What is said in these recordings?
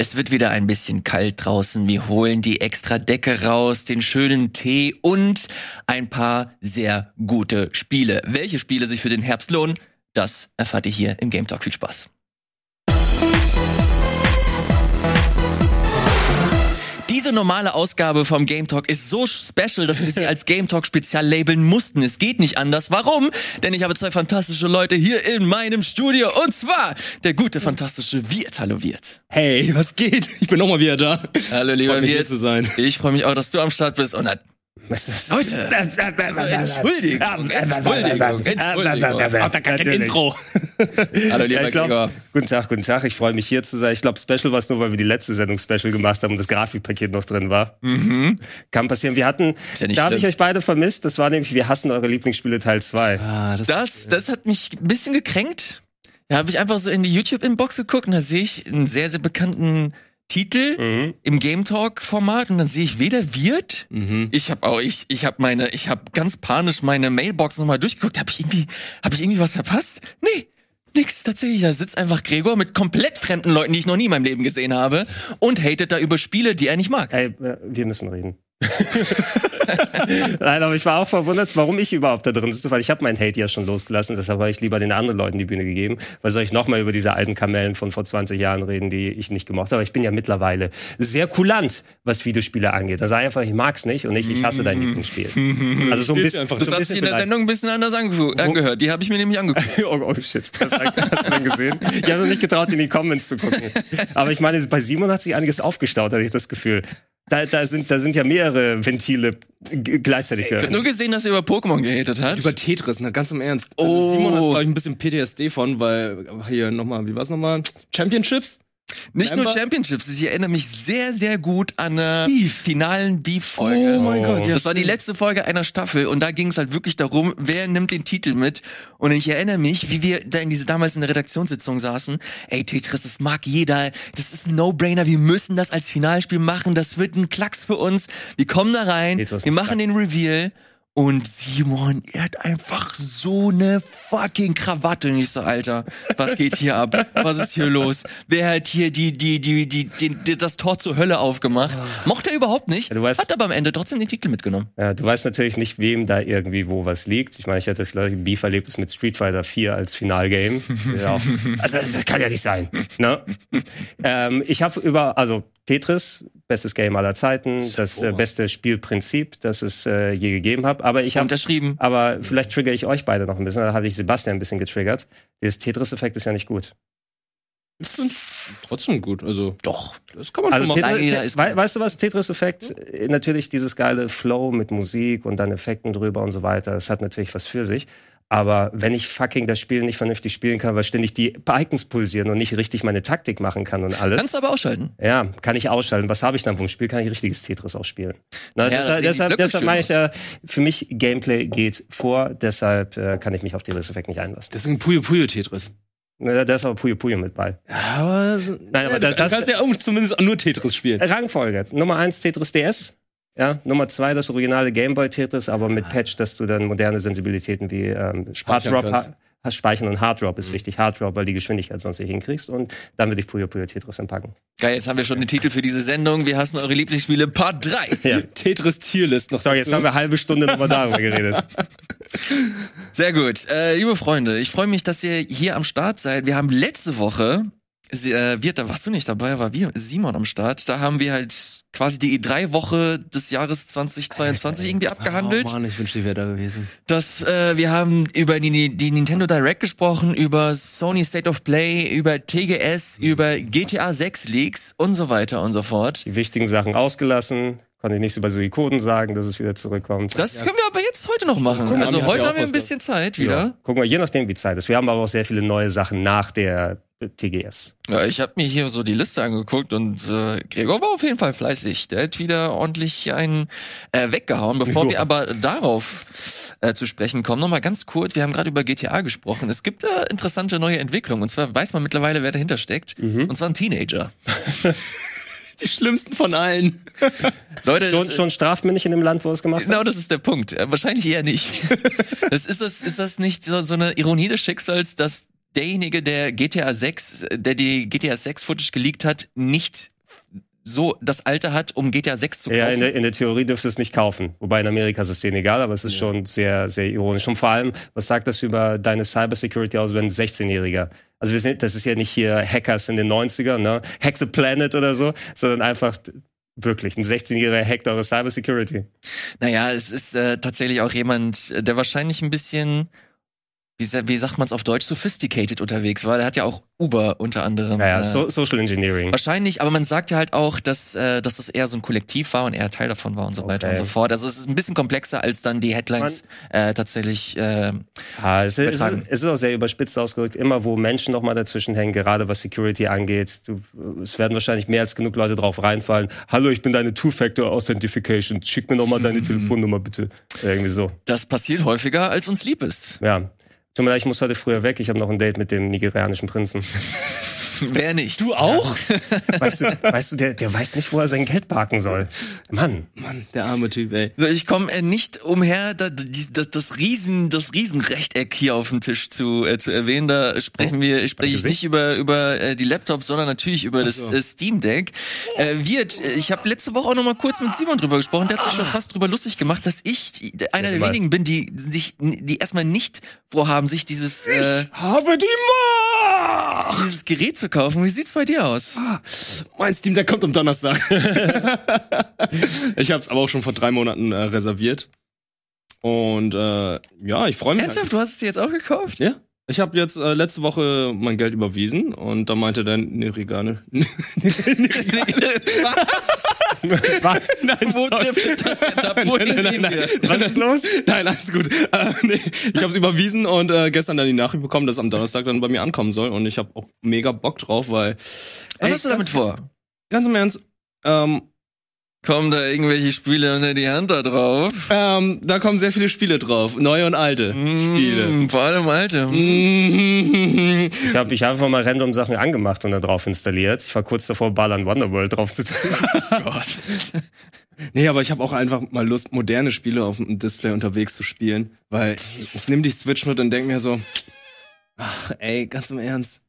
Es wird wieder ein bisschen kalt draußen. Wir holen die extra Decke raus, den schönen Tee und ein paar sehr gute Spiele. Welche Spiele sich für den Herbst lohnen, das erfahrt ihr hier im Game Talk. Viel Spaß. Diese normale Ausgabe vom Game Talk ist so special, dass wir sie als Game Talk Spezial labeln mussten. Es geht nicht anders. Warum? Denn ich habe zwei fantastische Leute hier in meinem Studio. Und zwar der gute, fantastische Wirt. Hallo Wirt. Hey, was geht? Ich bin nochmal wieder da. Hallo lieber Wirt. zu sein. Ich freue mich auch, dass du am Start bist. Und Leute, also Entschuldigung, Entschuldigung, Entschuldigung. Hat da gar kein. Intro. Hallo lieber Ja, ich glaub, guten Tag, guten Tag. Ich freue mich hier zu sein. Ich glaube, Special war es nur, weil wir die letzte Sendung Special gemacht haben und das Grafikpaket noch drin war. Kann passieren. Wir hatten, Ist ja nicht da habe ich euch beide vermisst. Das war nämlich, wir hassen eure Lieblingsspiele Teil 2. Ah, das, Das, das hat mich ein bisschen gekränkt. Da habe ich einfach so in die YouTube-Inbox geguckt und da sehe ich einen sehr, sehr bekannten Titel Mhm. im Game Talk-Format und dann sehe ich weder Wirt mhm. Ich habe auch ich ich habe meine ich habe ganz panisch meine Mailbox nochmal durchgeguckt. Habe ich irgendwie habe ich irgendwie was verpasst? Nee. Nix, tatsächlich. Da sitzt einfach Gregor mit komplett fremden Leuten, die ich noch nie in meinem Leben gesehen habe und hatet da über Spiele, die er nicht mag. Ey, äh, wir müssen reden. Nein, aber ich war auch verwundert, warum ich überhaupt da drin sitze, weil ich habe meinen Hate ja schon losgelassen, deshalb habe ich lieber den anderen Leuten die Bühne gegeben. Weil soll ich nochmal über diese alten Kamellen von vor 20 Jahren reden, die ich nicht gemocht habe. Aber ich bin ja mittlerweile sehr kulant, was Videospiele angeht. Da sag einfach, ich mag's nicht und nicht, ich hasse dein Lieblingsspiel. Also so ein bisschen, einfach. so Das ein hat bisschen sich in der. Sendung ein bisschen anders ange angehört. Die habe ich mir nämlich angeguckt. Oh, oh shit, hast, du- hast du denn gesehen? Ich habe noch nicht getraut, in die Comments zu gucken. Aber ich meine, bei Simon hat sich einiges aufgestaut, hatte ich das Gefühl. Da, da, sind, da sind ja mehrere Ventile gleichzeitig Ich habe geöffnet. nur gesehen, dass er über Pokémon gehatet hat. Über Tetris, ne, ganz im Ernst. Oh. Also Simon hat, glaube ich, ein bisschen PTSD von, weil hier nochmal, wie war's nochmal? Championships? Nicht nur Member? Championships, ich erinnere mich sehr, sehr gut an eine finalen Beef-Folge. Oh mein Gott, ja, Das war die letzte Folge einer Staffel und da ging es halt wirklich darum, wer nimmt den Titel mit. Und ich erinnere mich, wie wir da in diese damals in der Redaktionssitzung saßen. Ey, Tetris, das mag jeder. Das ist ein No-Brainer. Wir müssen das als Finalspiel machen. Das wird ein Klacks für uns. Wir kommen da rein. Wir machen den Reveal. Und Simon, er hat einfach so eine fucking Krawatte. Und ich so, Alter, was geht hier ab? Was ist hier los? Wer hat hier die, die, die, die, die, das Tor zur Hölle aufgemacht? Mochte er überhaupt nicht, Ja, weißt- hat aber am Ende trotzdem den Titel mitgenommen. Ja, du weißt natürlich nicht, wem da irgendwie wo was liegt. Ich meine, ich hatte glaube ich, ein Beef-Erlebnis mit Street Fighter 4 als Finalgame. ja. Also das kann ja nicht sein. Ne? ähm, ich habe über, also Tetris, bestes Game aller Zeiten, das äh, beste Spielprinzip, das es äh, je gegeben hat. Aber ich habe Unterschrieben. Aber vielleicht triggere ich euch beide noch ein bisschen. Da habe ich Sebastian ein bisschen getriggert. Dieses Tetris-Effekt ist ja nicht gut. Ich find's trotzdem gut, also. Doch. Das kann man Also schon machen. Tetris, weißt du was, Tetris-Effekt? Äh, Natürlich dieses geile Flow mit Musik und dann Effekten drüber und so weiter. Das hat natürlich was für sich. Aber wenn ich fucking das Spiel nicht vernünftig spielen kann, weil ständig die Icons pulsieren und nicht richtig meine Taktik machen kann und alles, Kannst du aber ausschalten. ja, kann ich ausschalten. Was habe ich dann vom Spiel? Kann ich richtiges Tetris auch spielen? Na, Ja, deshalb deshalb, deshalb meine ich ja, für mich Gameplay geht vor, deshalb äh, kann ich mich auf Tetris-Effekt nicht einlassen. Deswegen Puyo Puyo Tetris. Na, Da ist aber Puyo Puyo mit bei. Ja, aber. Nein, aber ja, das- du kannst ja auch zumindest nur Tetris spielen. Rangfolge. Nummer eins Tetris DS. Ja, Nummer zwei das originale Gameboy Tetris, aber mit Patch, dass du dann moderne Sensibilitäten wie ähm, Speichern Hard Drop kannst. ha hast speichern und Hard Drop ist wichtig. Hard Drop, weil die Geschwindigkeit sonst nicht hinkriegst und dann würde ich Puyo Puyo Tetris entpacken. Geil, jetzt haben wir schon den Titel für diese Sendung. Wir hassen eure Lieblingsspiele Part 3. Ja. Tetris Tierlist noch. So, jetzt haben wir eine halbe Stunde nochmal darüber geredet. Sehr gut. Äh, liebe Freunde, ich freue mich, dass ihr hier am Start seid. Wir haben letzte Woche, Sie- äh, Wirt, da warst du nicht dabei, war wir, Simon am Start. Da haben wir halt quasi die E3-Woche des Jahres 2022 irgendwie abgehandelt. Oh Mann, ich wünschte, ich wäre da gewesen. Das, äh, wir haben über die, die Nintendo Direct gesprochen, über Sony State of Play, über TGS, über GTA 6 Leaks und so weiter und so fort. Die wichtigen Sachen ausgelassen. Konnte ich nichts über Suikoden sagen, dass es wieder zurückkommt. Das können wir aber jetzt heute noch machen. mal, Also heute ja haben wir ein bisschen Zeit wieder. Ja. Gucken wir, je nachdem, wie Zeit ist. Wir haben aber auch sehr viele neue Sachen nach der TGS. Ja, ich habe mir hier so die Liste angeguckt und äh, Gregor war auf jeden Fall fleißig. Der hat wieder ordentlich einen äh, weggehauen. Bevor Ja. wir aber darauf äh, zu sprechen kommen, nochmal ganz kurz. Wir haben gerade über GTA gesprochen. Es gibt äh, interessante neue Entwicklungen. Und zwar weiß man mittlerweile, wer dahinter steckt. Mhm. Und zwar ein Teenager. Die schlimmsten von allen. Leute, Schon, das, schon straft man nicht in dem Land, wo es gemacht Genau, hat? das ist der Punkt. Äh, wahrscheinlich eher nicht. das ist das, ist das nicht so, so eine Ironie des Schicksals, dass derjenige, der GTA 6, der die GTA 6 Footage geleakt hat, nicht so das Alter hat, um GTA 6 zu kaufen. Ja, in der, in der Theorie dürfte es nicht kaufen. Wobei in Amerika ist es denen egal, aber es ist schon sehr, sehr ironisch. Und vor allem, was sagt das über deine Cybersecurity aus, wenn ein 16-Jähriger? Also wir sind, das ist ja nicht hier Hackers in den 90ern, ne? Hack the Planet oder so, sondern einfach wirklich ein 16-Jähriger hackt eure Cybersecurity. Naja, es ist äh, tatsächlich auch jemand, der wahrscheinlich ein bisschen, wie, wie sagt man es auf Deutsch, sophisticated unterwegs war. Der hat ja auch Uber unter anderem. Naja, äh, so, Social Engineering. Wahrscheinlich, aber man sagt ja halt auch, dass, äh, dass das eher so ein Kollektiv war und er Teil davon war und so weiter und Okay. so fort. Also es ist ein bisschen komplexer, als dann die Headlines äh, tatsächlich äh, Ja, es, ist, es, ist, auch sehr überspitzt ausgedrückt. Immer wo Menschen nochmal dazwischen hängen, gerade was Security angeht. Du, es werden wahrscheinlich mehr als genug Leute drauf reinfallen. Hallo, ich bin deine Two-Factor Authentification. Schick mir nochmal deine Telefonnummer bitte. Irgendwie so. das passiert häufiger, als uns lieb ist. Ja. Tut mir leid, ich muss heute früher weg. Ich habe noch ein Date mit dem nigerianischen Prinzen. Wer nicht? Du auch? Weißt du, weißt du der, der weiß nicht, wo er sein Geld parken soll. Mann. Mann, der arme Typ, ey. So, ich komme äh, nicht umher, da, die, das, das Riesen, das Riesenrechteck hier auf dem Tisch zu, äh, zu erwähnen. Da sprechen wir, spreche ich nicht über über äh, die Laptops, sondern natürlich über das so. äh, Steam Deck. Äh, wird, äh, ich habe letzte Woche auch noch mal kurz mit Simon drüber gesprochen. Der hat sich schon fast drüber lustig gemacht, dass ich einer der wenigen bin, die sich, die erstmal nicht vorhaben, sich dieses äh, Habe die Macht! Dieses Gerät zu kaufen. Wie sieht's bei dir aus? Mein Steam, der kommt am Donnerstag. ich habe es aber auch schon vor drei Monaten äh, reserviert. Und äh, ja, ich freue mich. Ernsthaft, du hast es dir jetzt auch gekauft? Ja. Ich habe jetzt äh, letzte Woche mein Geld überwiesen und da meinte der Nerigane. Was? Nein, Wo trifft das jetzt ab? Wohin Nein, nein, nein, nein. Was ist los? Nein, alles gut. Äh, nee, ich habe es überwiesen und äh, gestern dann die Nachricht bekommen, dass es am Donnerstag dann bei mir ankommen soll. Und ich habe auch mega Bock drauf, weil. Was Ey, hast du damit vor? Ganz im Ernst. Ähm, Kommen da irgendwelche Spiele unter die Hand da drauf? ähm, da kommen sehr viele Spiele drauf. Neue und alte Spiele. Mm, vor allem alte. Mhm. Ich habe ich hab einfach mal random Sachen angemacht und da drauf installiert. Ich war kurz davor, Ballern Wonderworld drauf zu tun. Nee, aber ich habe auch einfach mal Lust, moderne Spiele auf dem Display unterwegs zu spielen. Weil ich nehme die Switch mit und denk mir so, ach ey, ganz im Ernst.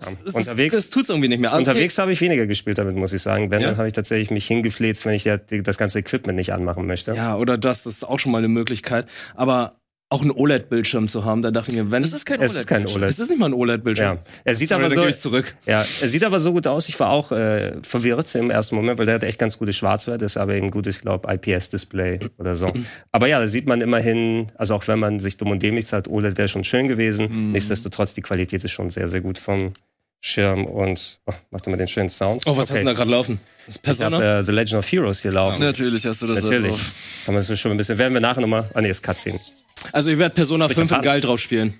Das, das, Unterwegs- das tut's irgendwie nicht mehr. Okay. Unterwegs habe ich weniger gespielt damit, muss ich sagen. Wenn, Ja? dann habe ich tatsächlich mich hingefleht, wenn ich das ganze Equipment nicht anmachen möchte. Ja, oder das, das ist auch schon mal eine Möglichkeit. Aber auch einen OLED-Bildschirm zu haben, da dachte ich mir, wenn Das ist kein Es ist kein OLED-Bildschirm. OLED. Es ist nicht mal ein OLED-Bildschirm. Ja. Er sieht Sorry, aber dann so, zurück. ja, er sieht aber so gut aus. Ich war auch äh, verwirrt im ersten Moment, weil der hat echt ganz gute Schwarzwert, ist aber eben ein gutes, ich glaube, IPS-Display oder so. Aber ja, da sieht man immerhin, also auch wenn man sich dumm und dämlich sagt, OLED wäre schon schön gewesen. Mhm. Nichtsdestotrotz, die Qualität ist schon sehr, sehr gut vom Schirm und oh, macht immer den schönen Sound. Oh, was hast du denn da gerade laufen? Das ist Ich Persona? äh, The Legend of Heroes hier laufen. Natürlich hast du das Natürlich. drauf. Kann man das schon ein bisschen. Werden wir nachher nochmal. Ah, nee, ist Cutscene. Also ich werde Persona ich 5 in erfahren? geil drauf spielen.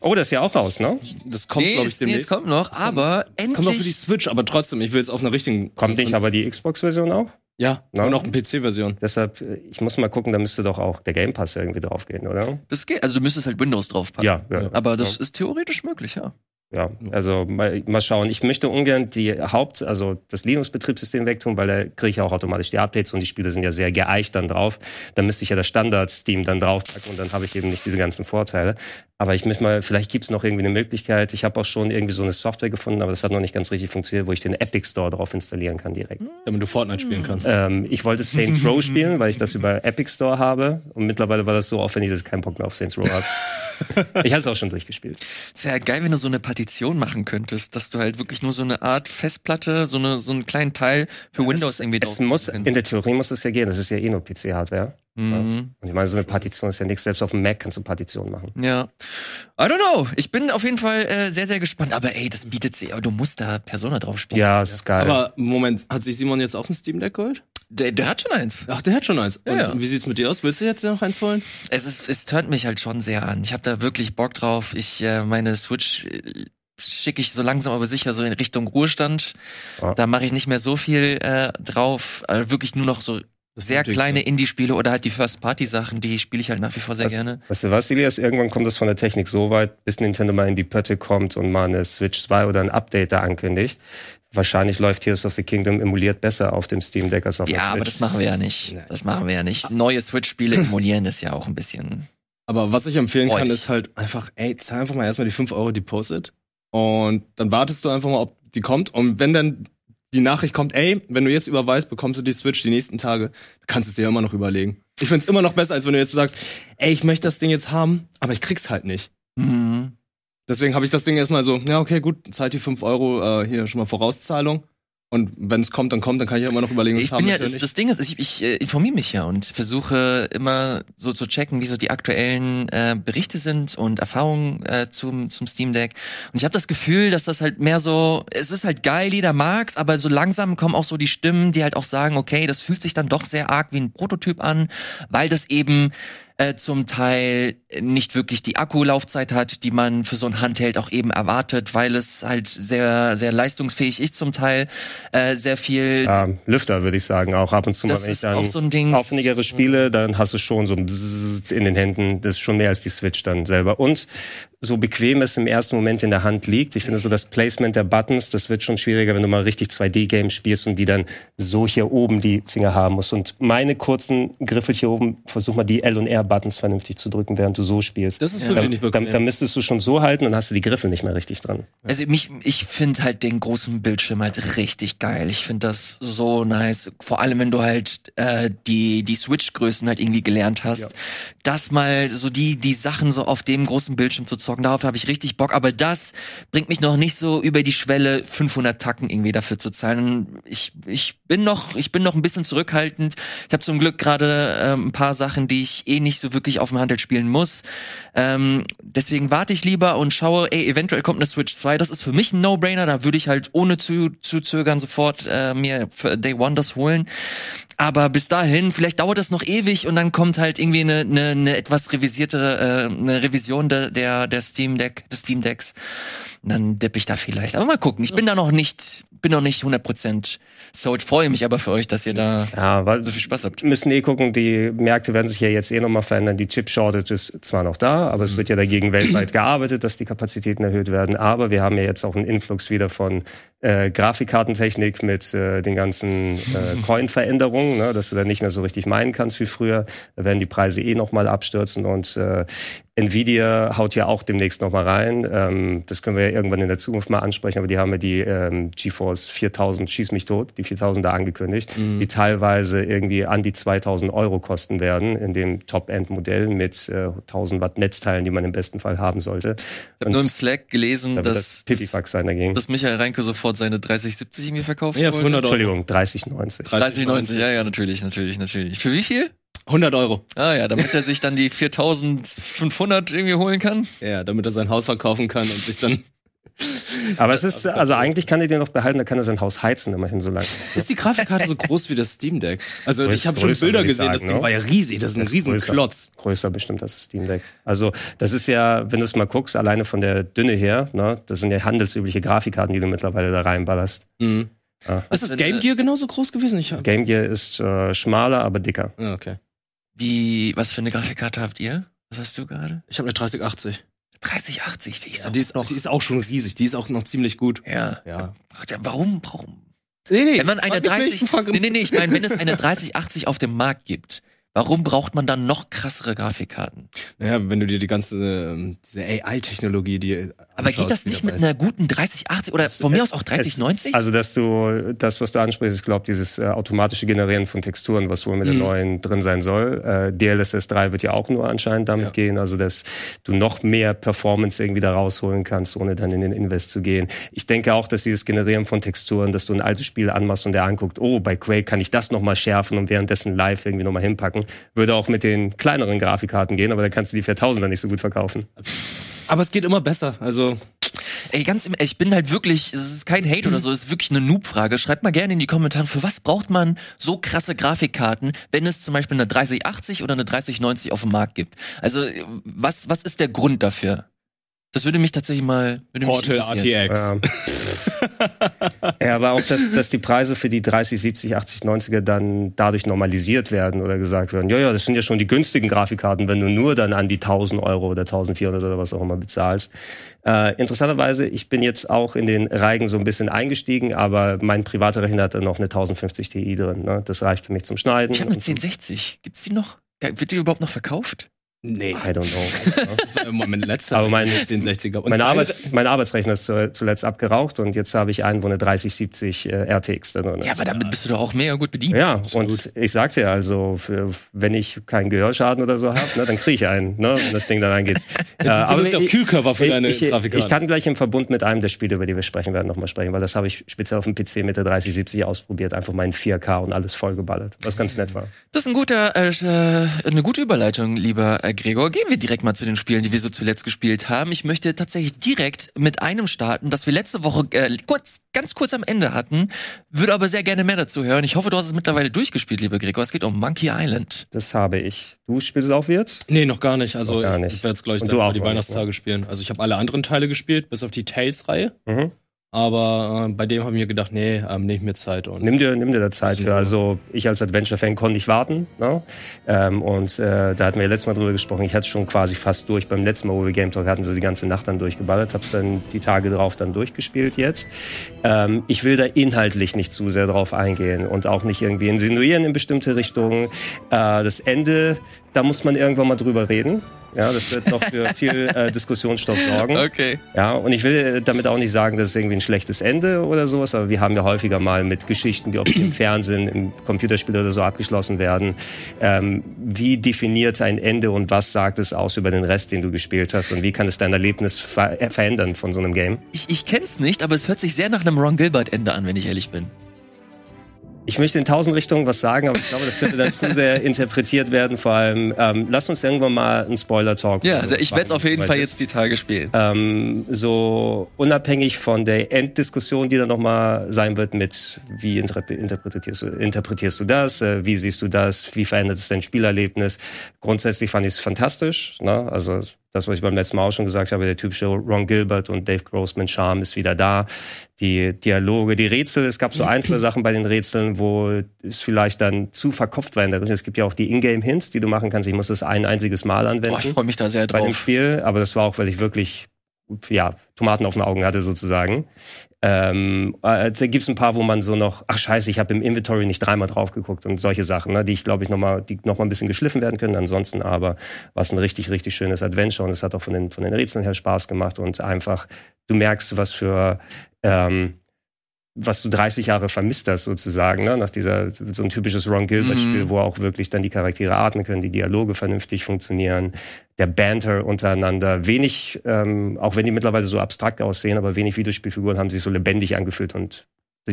Oh, das ist ja auch raus, ne? Das kommt, Nee, glaube ich, es, nee, es demnächst. kommt noch, aber kommt auch für die endlich. Switch, aber trotzdem, ich will es auf einer richtigen. Kommt nicht aber die Xbox-Version auch? Ja, Na? und auch eine PC-Version. Deshalb, äh, ich muss mal gucken, da müsste doch auch der Game Pass irgendwie draufgehen, oder? Das geht. Also du müsstest halt Windows draufpacken. Ja, ja. Aber das ist theoretisch möglich, ja. Ja, also mal, mal schauen. Ich möchte ungern die Haupt-, also das Linux-Betriebssystem wegtun, weil da kriege ich ja auch automatisch die Updates und die Spiele sind ja sehr geeicht dann drauf. Da müsste ich ja das Standard-Steam dann draufpacken und dann habe ich eben nicht diese ganzen Vorteile. Aber ich möchte mal, vielleicht gibt's noch irgendwie eine Möglichkeit. Ich habe auch schon irgendwie so eine Software gefunden, aber das hat noch nicht ganz richtig funktioniert, wo ich den Epic Store drauf installieren kann direkt. Damit du Fortnite spielen kannst. Ähm, ich wollte Saints Row spielen, weil ich das über Epic Store habe. Und mittlerweile war das so aufwendig, dass ich keinen Bock mehr auf Saints Row habe. ich habe es auch schon durchgespielt. Es wäre geil, wenn du so eine Partition machen könntentest, dass du halt wirklich nur so eine Art Festplatte, so, eine, so einen kleinen Teil für Windows irgendwie Es drauf muss, machen in der Theorie muss es ja gehen. Das ist ja eh nur PC-Hardware. Mhm. Und ich meine, so eine Partition ist ja nichts. Selbst auf dem Mac kannst du Partitionen machen. Ja. I don't know. Ich bin auf jeden Fall äh, sehr, sehr gespannt. Aber ey, das bietet sich. Du musst da Persona drauf spielen. Ja, es ist geil. Aber Moment, hat sich Simon jetzt auch ein Steam Deck geholt? Der, der hat schon eins. Ach, der hat schon eins. Ja, Und ja. wie sieht's mit dir aus? Willst du jetzt noch eins holen? Es ist, es turnt mich halt schon sehr an. Ich habe da wirklich Bock drauf. Ich äh, meine Switch äh, schicke ich so langsam aber sicher so in Richtung Ruhestand. Ja. Da mache ich nicht mehr so viel äh, drauf. Äh, wirklich nur noch so sehr Nötigste. kleine Indie-Spiele oder halt die First-Party-Sachen, die spiele ich halt nach wie vor sehr Was- gerne. Weißt du was, Elias? Irgendwann kommt das von der Technik so weit, bis Nintendo mal in die Pötte kommt und mal eine Switch 2 oder ein Update da ankündigt. Wahrscheinlich läuft Tears of the Kingdom emuliert besser auf dem Steam Deck als auf Ja, der aber Switch. das machen wir ja nicht. Nee. Das machen wir ja nicht. Neue Switch-Spiele emulieren ist ja auch ein bisschen. Aber was ich empfehlen kann, Freudig. ist halt einfach, ey, zahl einfach mal erstmal die 5 Euro Deposit. Und dann wartest du einfach mal, ob die kommt. Und wenn dann die Nachricht kommt, ey, wenn du jetzt überweist, bekommst du die Switch die nächsten Tage, kannst du es dir ja immer noch überlegen. Ich find's immer noch besser, als wenn du jetzt sagst, ey, ich möchte das Ding jetzt haben, aber ich krieg's halt nicht. Mhm. Deswegen habe ich das Ding erstmal so, ja, okay, gut, zahlt die 5 Euro äh, hier schon mal Vorauszahlung. Und wenn es kommt, dann kommt, dann kann ich ja immer noch überlegen, was Ich haben bin ja, wir das, das Ding ist, ich, ich äh, informiere mich ja und versuche immer so zu checken, wie so die aktuellen äh, Berichte sind und Erfahrungen äh, zum, zum Steam Deck. Und ich habe das Gefühl, dass das halt mehr so, es ist halt geil, jeder mag's, aber so langsam kommen auch so die Stimmen, die halt auch sagen, okay, das fühlt sich dann doch sehr arg wie ein Prototyp an, weil das eben äh, zum Teil nicht wirklich die Akkulaufzeit hat, die man für so ein Handheld auch eben erwartet, weil es halt sehr, sehr leistungsfähig ist zum Teil, äh, sehr viel Ähm, Lüfter würde ich sagen, auch ab und zu mal, das wenn ich dann auch so ein Ding. aufwendigere Spiele, dann hast du schon so ein Bzzzt in den Händen. Das ist schon mehr als die Switch dann selber. Und so bequem es im ersten Moment in der Hand liegt, ich finde so das Placement der Buttons, das wird schon schwieriger, wenn du mal richtig 2D-Games spielst und die dann so hier oben die Finger haben musst. Und meine kurzen Griffel hier oben, versuch mal die L- und R-Buttons vernünftig zu drücken, während du so spielst. Das ist Ja. wirklich dann, bequem. dann müsstest du schon so halten, dann hast du die Griffel nicht mehr richtig dran. Also mich, ich finde halt den großen Bildschirm halt richtig geil. Ich finde das so nice. Vor allem, wenn du halt äh, die die Switch-Größen halt irgendwie gelernt hast, Ja. Das mal so die die Sachen so auf dem großen Bildschirm zu zocken. Darauf habe ich richtig Bock. Aber das bringt mich noch nicht so über die Schwelle 500 Tacken irgendwie dafür zu zahlen. Ich ich bin noch ich bin noch ein bisschen zurückhaltend. Ich habe zum Glück gerade ähm, ein paar Sachen, die ich eh nicht so wirklich auf dem Handel spielen muss. Ähm, deswegen warte ich lieber und schaue, ey, eventuell kommt eine Switch 2. Das ist für mich ein No-Brainer. Da würde ich halt ohne zu, zu zögern sofort äh, mir für Day One das holen. Aber bis dahin, vielleicht dauert das noch ewig und dann kommt halt irgendwie eine, eine, eine etwas revisierte, äh, eine Revision der, der, der Steam Deck, des Steam Decks. Und dann dippe ich da vielleicht. Aber mal gucken. Ich bin da noch nicht, bin noch nicht 100% sold. Freue mich aber für euch, dass ihr da Ja, weil so viel Spaß habt. Wir müssen eh gucken, die Märkte werden sich ja jetzt eh nochmal verändern. Die Chip-Shortage ist zwar noch da, aber es wird ja dagegen weltweit gearbeitet, dass die Kapazitäten erhöht werden. Aber wir haben ja jetzt auch einen Influx wieder von äh, Grafikkartentechnik mit äh, den ganzen äh, Coin-Veränderungen, ne, dass du dann nicht mehr so richtig meinen kannst wie früher. Da werden die Preise eh nochmal abstürzen und äh, Nvidia haut ja auch demnächst nochmal rein. Ähm, das können wir ja irgendwann in der Zukunft mal ansprechen, aber die haben ja die ähm, GeForce 4000, schieß mich tot, die 4000 da angekündigt, die teilweise irgendwie an die 2000 Euro kosten werden in dem Top-End-Modell mit äh, 1000 Watt Netzteilen, die man im besten Fall haben sollte. Ich habe nur im Slack gelesen, da dass, das sein dagegen. dass Michael Reinke sofort seine 3070 irgendwie verkaufen Ja, für wollte. 100 Euro. Entschuldigung, 3090. 3090, ja, ja, natürlich, natürlich, natürlich. Für wie viel? 100 Euro. Ah ja, damit er sich dann die 4500 irgendwie holen kann. Ja, damit er sein Haus verkaufen kann und sich dann. Aber es ist, also eigentlich kann er den noch behalten, da kann er sein Haus heizen immerhin so lange. Ist die Grafikkarte so groß wie das Steam Deck? Also Größ- ich habe schon größer, Bilder gesehen, das sagen, Ding ne? war ja riesig, das ist ein Das ist riesen größer. Klotz. Größer bestimmt als das Steam Deck. Also das ist ja, wenn du es mal guckst, alleine von der Dünne her, ne, das sind ja handelsübliche Grafikkarten, die du mittlerweile da reinballerst. Mhm. Ja. Ist das Game Gear genauso groß gewesen? Ich hab... Game Gear ist äh, schmaler, aber dicker. Ah, okay. Wie, was für eine Grafikkarte habt ihr? Was hast du gerade? Ich habe eine 3080. 3080, die ist Ja, die, ist, die ist auch schon riesig, die ist auch noch ziemlich gut. Ja. Ja. Warum, warum? Nee, nee. Wenn man eine frag mich 30, nicht, frag- nee, nee, nee, ich meine, wenn es eine 3080 auf dem Markt gibt, warum braucht man dann noch krassere Grafikkarten? Naja, wenn du dir die ganze, ähm, diese AI-Technologie, die. Aber geht das nicht mit einer guten 3080 oder von mir aus auch 3090? Also, dass du, das, was du ansprichst, ich glaube, dieses äh, automatische Generieren von Texturen, was wohl mit Mhm. der neuen drin sein soll. Äh, DLSS 3 wird ja auch nur anscheinend damit Ja. gehen, also dass du noch mehr Performance irgendwie da rausholen kannst, ohne dann in den Invest zu gehen. Ich denke auch, dass dieses Generieren von Texturen, dass du ein altes Spiel anmachst und der anguckt, oh, bei Quake kann ich das nochmal schärfen und währenddessen live irgendwie nochmal hinpacken, würde auch mit den kleineren Grafikkarten gehen, aber da kannst du die 4000er nicht so gut verkaufen. Aber es geht immer besser. Also, Ey, ganz im, ich bin halt wirklich, es ist kein Hate oder so, es ist wirklich eine Noob-Frage. Schreibt mal gerne in die Kommentare, für was braucht man so krasse Grafikkarten, wenn es zum Beispiel eine 3080 oder eine 3090 auf dem Markt gibt? Also, was, was ist der Grund dafür? Das würde mich tatsächlich mal, würde Portal. RTX. Ja. ja, aber auch, dass, dass die Preise für die 30, 70, 80, 90er dann dadurch normalisiert werden oder gesagt werden, ja, ja, das sind ja schon die günstigen Grafikkarten, wenn du nur dann an die 1000 Euro oder 1400 oder was auch immer bezahlst. Äh, interessanterweise, ich bin jetzt auch in den Reigen so ein bisschen eingestiegen, aber mein privater Rechner hatte noch eine 1050 Ti drin. Ne? Das reicht für mich zum Schneiden. Ich habe eine und zum- 1060. Gibt's die noch? Wird die überhaupt noch verkauft? Nee. I don't know. Das war immer mein letzter Aber mein- 1060er. Und mein, Arbeits, mein Arbeitsrechner ist zu, zuletzt abgeraucht und jetzt habe ich einen, wo eine 3070 äh, RTX da drin ist. Ja, aber damit bist du doch auch mega gut bedient. Ja, Absolut. und ich sag's dir also, für, wenn ich keinen Gehörschaden oder so habe, ne, dann kriege ich einen, ne, wenn das Ding dann angeht. äh, bist ja auch ich, Kühlkörper für deine ich, ich, Grafikkarte. ich kann gleich im Verbund mit einem der Spiele, über die wir sprechen werden, nochmal sprechen, weil das habe ich speziell auf dem PC mit der 3070 ausprobiert, einfach in 4K und alles vollgeballert, was ganz nett war. Das ist ein guter, äh, äh, eine gute Überleitung, lieber Gregor. Gehen wir direkt mal zu den Spielen, die wir so zuletzt gespielt haben. Ich möchte tatsächlich direkt mit einem starten, das wir letzte Woche äh, kurz, ganz kurz am Ende hatten. Würde aber sehr gerne mehr dazu hören. Ich hoffe, du hast es mittlerweile durchgespielt, lieber Gregor. Es geht um Monkey Island. Das habe ich. Du spielst es auch jetzt? Nee, noch gar nicht. Also Noch gar ich- nicht. ich werde es gleich dann auch die nicht, Weihnachtstage spielen. Also ich habe alle anderen Teile gespielt, bis auf die Tales-Reihe. Mhm. Aber äh, bei dem habe ich mir gedacht, nee, ähm, nehme mir Zeit. Und Nimm dir, nimm dir da Zeit für. Also ich als Adventure-Fan konnte nicht warten. Ne? Ähm, und äh, da hatten wir ja letztes Mal drüber gesprochen. Ich hatte schon quasi fast durch. Beim letzten Mal, wo wir Game Talk hatten, so die ganze Nacht dann durchgeballert. Hab's dann die Tage drauf dann durchgespielt jetzt. Ähm, ich will da inhaltlich nicht zu sehr drauf eingehen und auch nicht irgendwie insinuieren in bestimmte Richtungen. Äh, das Ende, da muss man irgendwann mal drüber reden. Ja, das wird noch für viel äh, Diskussionsstoff sorgen. Okay. Ja, und ich will damit auch nicht sagen, dass es irgendwie ein schlechtes Ende oder sowas, aber wir haben ja häufiger mal mit Geschichten, die ob im Fernsehen, im Computerspiel oder so abgeschlossen werden. Ähm, wie definiert ein Ende und was sagt es aus über den Rest, den du gespielt hast und wie kann es dein Erlebnis ver äh, verändern von so einem Game? Ich, ich kenn's nicht, aber es hört sich sehr nach einem Ron Gilbert-Ende an, wenn ich ehrlich bin. Ich möchte in tausend Richtungen was sagen, aber ich glaube, das könnte dann zu sehr interpretiert werden. Vor allem, ähm, lass uns irgendwann mal einen Spoiler-Talk Ja, also ich werde es auf jeden Fall jetzt die Tage spielen. ähm, so unabhängig von der Enddiskussion, die dann nochmal sein wird mit, wie interpre- interpretierst du, interpretierst du das, äh, wie siehst du das, wie verändert es dein Spielerlebnis. Grundsätzlich fand ich es fantastisch. Ne? Also das, was ich beim letzten Mal auch schon gesagt habe, der typische Ron Gilbert und Dave Grossman Charme ist wieder da. Die Dialoge, die Rätsel, es gab so ein, zwei Sachen bei den Rätseln, wo es vielleicht dann zu verkopft war in der. Es gibt ja auch die Ingame-Hints, die du machen kannst. Ich muss das ein einziges Mal anwenden Boah, ich freue mich da sehr bei dem drauf. Spiel, aber das war auch, weil ich wirklich ja, Tomaten auf den Augen hatte sozusagen. Ähm, äh, da gibt's ein paar, wo man so noch, ach scheiße, ich habe im Inventory nicht dreimal drauf geguckt und solche Sachen, ne, die ich glaube ich nochmal, die noch mal ein bisschen geschliffen werden können. Ansonsten aber war es ein richtig, richtig schönes Adventure und es hat auch von den, von den Rätseln her Spaß gemacht und einfach, du merkst, was für ähm, was du 30 Jahre vermisst hast sozusagen, ne? nach dieser so ein typisches Ron Gilbert-Spiel, Mhm. wo auch wirklich dann die Charaktere atmen können, die Dialoge vernünftig funktionieren, der Banter untereinander, wenig, ähm, auch wenn die mittlerweile so abstrakt aussehen, aber wenig Videospielfiguren haben sich so lebendig angefühlt und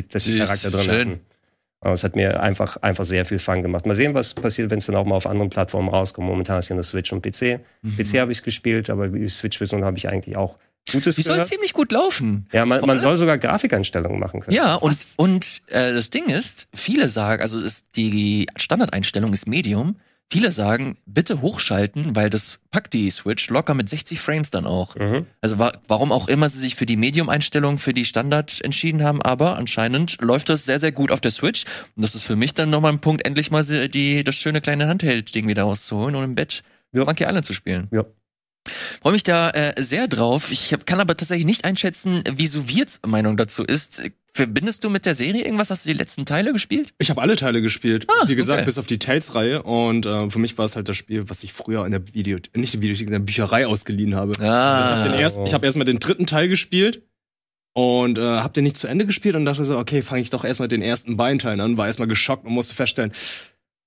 dass die Charakter drin schön. hatten. Aber es hat mir einfach, einfach sehr viel Fun gemacht. Mal sehen, was passiert, wenn es dann auch mal auf anderen Plattformen rauskommt. Momentan ist ja nur Switch und PC. Mhm. PC habe ich gespielt, aber die Switch-Version habe ich eigentlich auch Gutes Die soll gehört. ziemlich gut laufen. Ja, man, man soll sogar Grafikeinstellungen machen können. Ja, und, und äh, das Ding ist, viele sagen, also ist die Standardeinstellung ist Medium. Viele sagen, bitte hochschalten, weil das packt die Switch locker mit 60 Frames dann auch. Mhm. Also wa warum auch immer sie sich für die Medium-Einstellung für die Standard entschieden haben, aber anscheinend läuft das sehr, sehr gut auf der Switch. Und das ist für mich dann nochmal ein Punkt, endlich mal die, das schöne kleine Handheld-Ding wieder rauszuholen und im Bett Ja. Monkey Island zu spielen. Ja. Freue mich da äh, sehr drauf. Ich hab, kann aber tatsächlich nicht einschätzen, wie Soviets Meinung dazu ist. Verbindest du mit der Serie irgendwas? Hast du die letzten Teile gespielt? Ich habe alle Teile gespielt. Ah, Wie gesagt, okay. bis auf die Tales-Reihe. Und äh, für mich war es halt das Spiel, was ich früher in der Video, nicht in der Videothek, in der Bücherei ausgeliehen habe. Ah. Also ich habe den ersten, ich habe erstmal den dritten Teil gespielt und äh, habe den nicht zu Ende gespielt und dachte so, okay, fange ich doch erstmal den ersten beiden Teilen an, war erstmal geschockt und musste feststellen,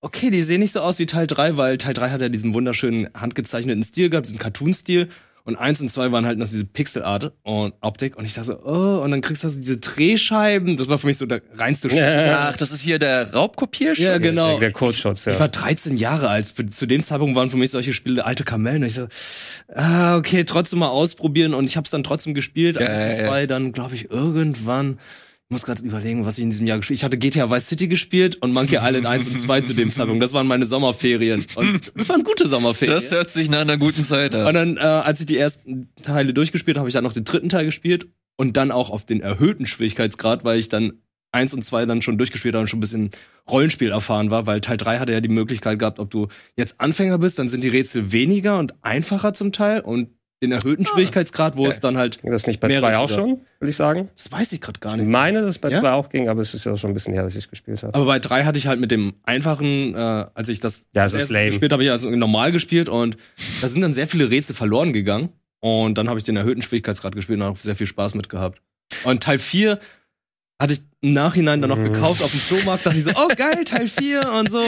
okay, die sehen nicht so aus wie Teil 3, weil Teil 3 hat ja diesen wunderschönen handgezeichneten Stil gehabt, diesen Cartoon-Stil. Und eins und zwei waren halt noch diese Pixelart und Optik. Und ich dachte so, oh, und dann kriegst du so diese Drehscheiben. Das war für mich so der reinste. Ach, das ist hier der Raubkopierschutz? Ja, genau. Der, der Code-Shots, ja. Ich war 13 Jahre alt. Zu dem Zeitpunkt waren für mich solche Spiele alte Kamellen. Und ich so, ah, okay, trotzdem mal ausprobieren. Und ich habe es dann trotzdem gespielt. Eins und Geil. zwei, dann glaube ich irgendwann. Ich muss gerade überlegen, was ich in diesem Jahr gespielt. Ich hatte GTA Vice City gespielt und Monkey Island 1 und 2 zu dem Zeitpunkt. Das waren meine Sommerferien. Und das waren gute Sommerferien. Das hört sich nach einer guten Zeit Und an. dann, äh, als ich die ersten Teile durchgespielt habe, habe ich dann noch den dritten Teil gespielt und dann auch auf den erhöhten Schwierigkeitsgrad, weil ich dann eins und zwei dann schon durchgespielt habe und schon ein bisschen Rollenspiel erfahren war, weil Teil drei hatte ja die Möglichkeit gehabt, ob du jetzt Anfänger bist, dann sind die Rätsel weniger und einfacher zum Teil und den erhöhten Schwierigkeitsgrad, wo es dann halt. Ging das nicht bei Mehrere zwei auch schon, will ich sagen? Das weiß ich gerade gar Ich nicht. meine, dass es bei Ja? zwei auch ging, aber es ist ja schon ein bisschen her, dass ich es gespielt habe. Aber bei drei hatte ich halt mit dem einfachen, äh, als ich das, Ja, das es ist lame. gespielt habe, ich also normal gespielt und da sind dann sehr viele Rätsel verloren gegangen. Und dann habe ich den erhöhten Schwierigkeitsgrad gespielt und auch sehr viel Spaß mit gehabt. Und Teil 4 hatte ich im Nachhinein dann noch Mhm. gekauft auf dem Flohmarkt, dachte ich so, oh geil, Teil 4 und so.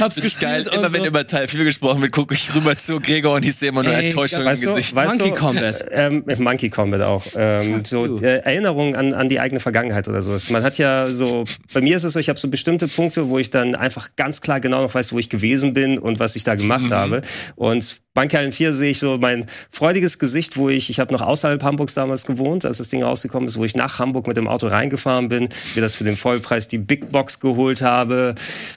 Hab's gespielt. Geil, immer so. wenn über Teil 4 gesprochen wird, gucke ich rüber zu Gregor und ich sehe immer nur Ey, Enttäuschung im du, Gesicht. Monkey du, Combat. Ähm, Monkey Combat auch. Ähm, so äh, Erinnerungen an, an die eigene Vergangenheit oder sowas. Man hat ja so, bei mir ist es so, ich habe so bestimmte Punkte, wo ich dann einfach ganz klar genau noch weiß, wo ich gewesen bin und was ich da gemacht habe. Und Monkey Island 4 sehe ich so mein freudiges Gesicht, wo ich, ich habe noch außerhalb Hamburgs damals gewohnt, als das Ding rausgekommen ist, wo ich nach Hamburg mit dem Auto reingefahren bin, mir das für den Vollpreis die Big Box geholt habe,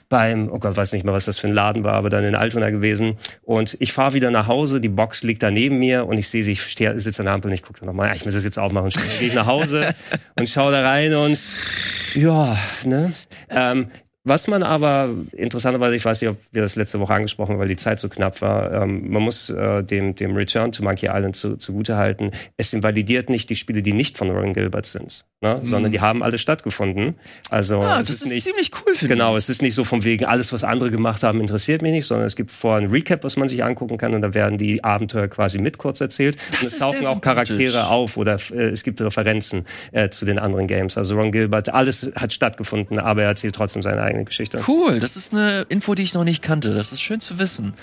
beim, oh Gott, weiß nicht mehr, was das für ein Laden war, aber dann in Altona gewesen. Und ich fahre wieder nach Hause, die Box liegt da neben mir und ich sehe sie, ich stehe, sitze an der Ampel und ich gucke nochmal, ja, ich muss das jetzt aufmachen. Schnell gehe ich nach Hause und schaue da rein und ja, ne? Ähm, was man aber interessanterweise, ich weiß nicht, ob wir das letzte Woche angesprochen haben, weil die Zeit so knapp war, ähm, man muss äh, dem, dem Return to Monkey Island zu, zugute halten, es invalidiert nicht die Spiele, die nicht von Ron Gilbert sind, ne? sondern die haben alle stattgefunden. Also ah, das ist nicht ziemlich cool, finde Genau, es ist nicht so von wegen, alles, was andere gemacht haben, interessiert mich nicht, sondern es gibt vorher ein Recap, was man sich angucken kann und da werden die Abenteuer quasi mit kurz erzählt. und es tauchen auch. Charaktere auf oder äh, es gibt Referenzen äh, zu den anderen Games. Also Ron Gilbert, alles hat stattgefunden, aber er erzählt trotzdem seine eigene Geschichte. ich. Cool, das ist eine Info, die ich noch nicht kannte. Das ist schön zu wissen.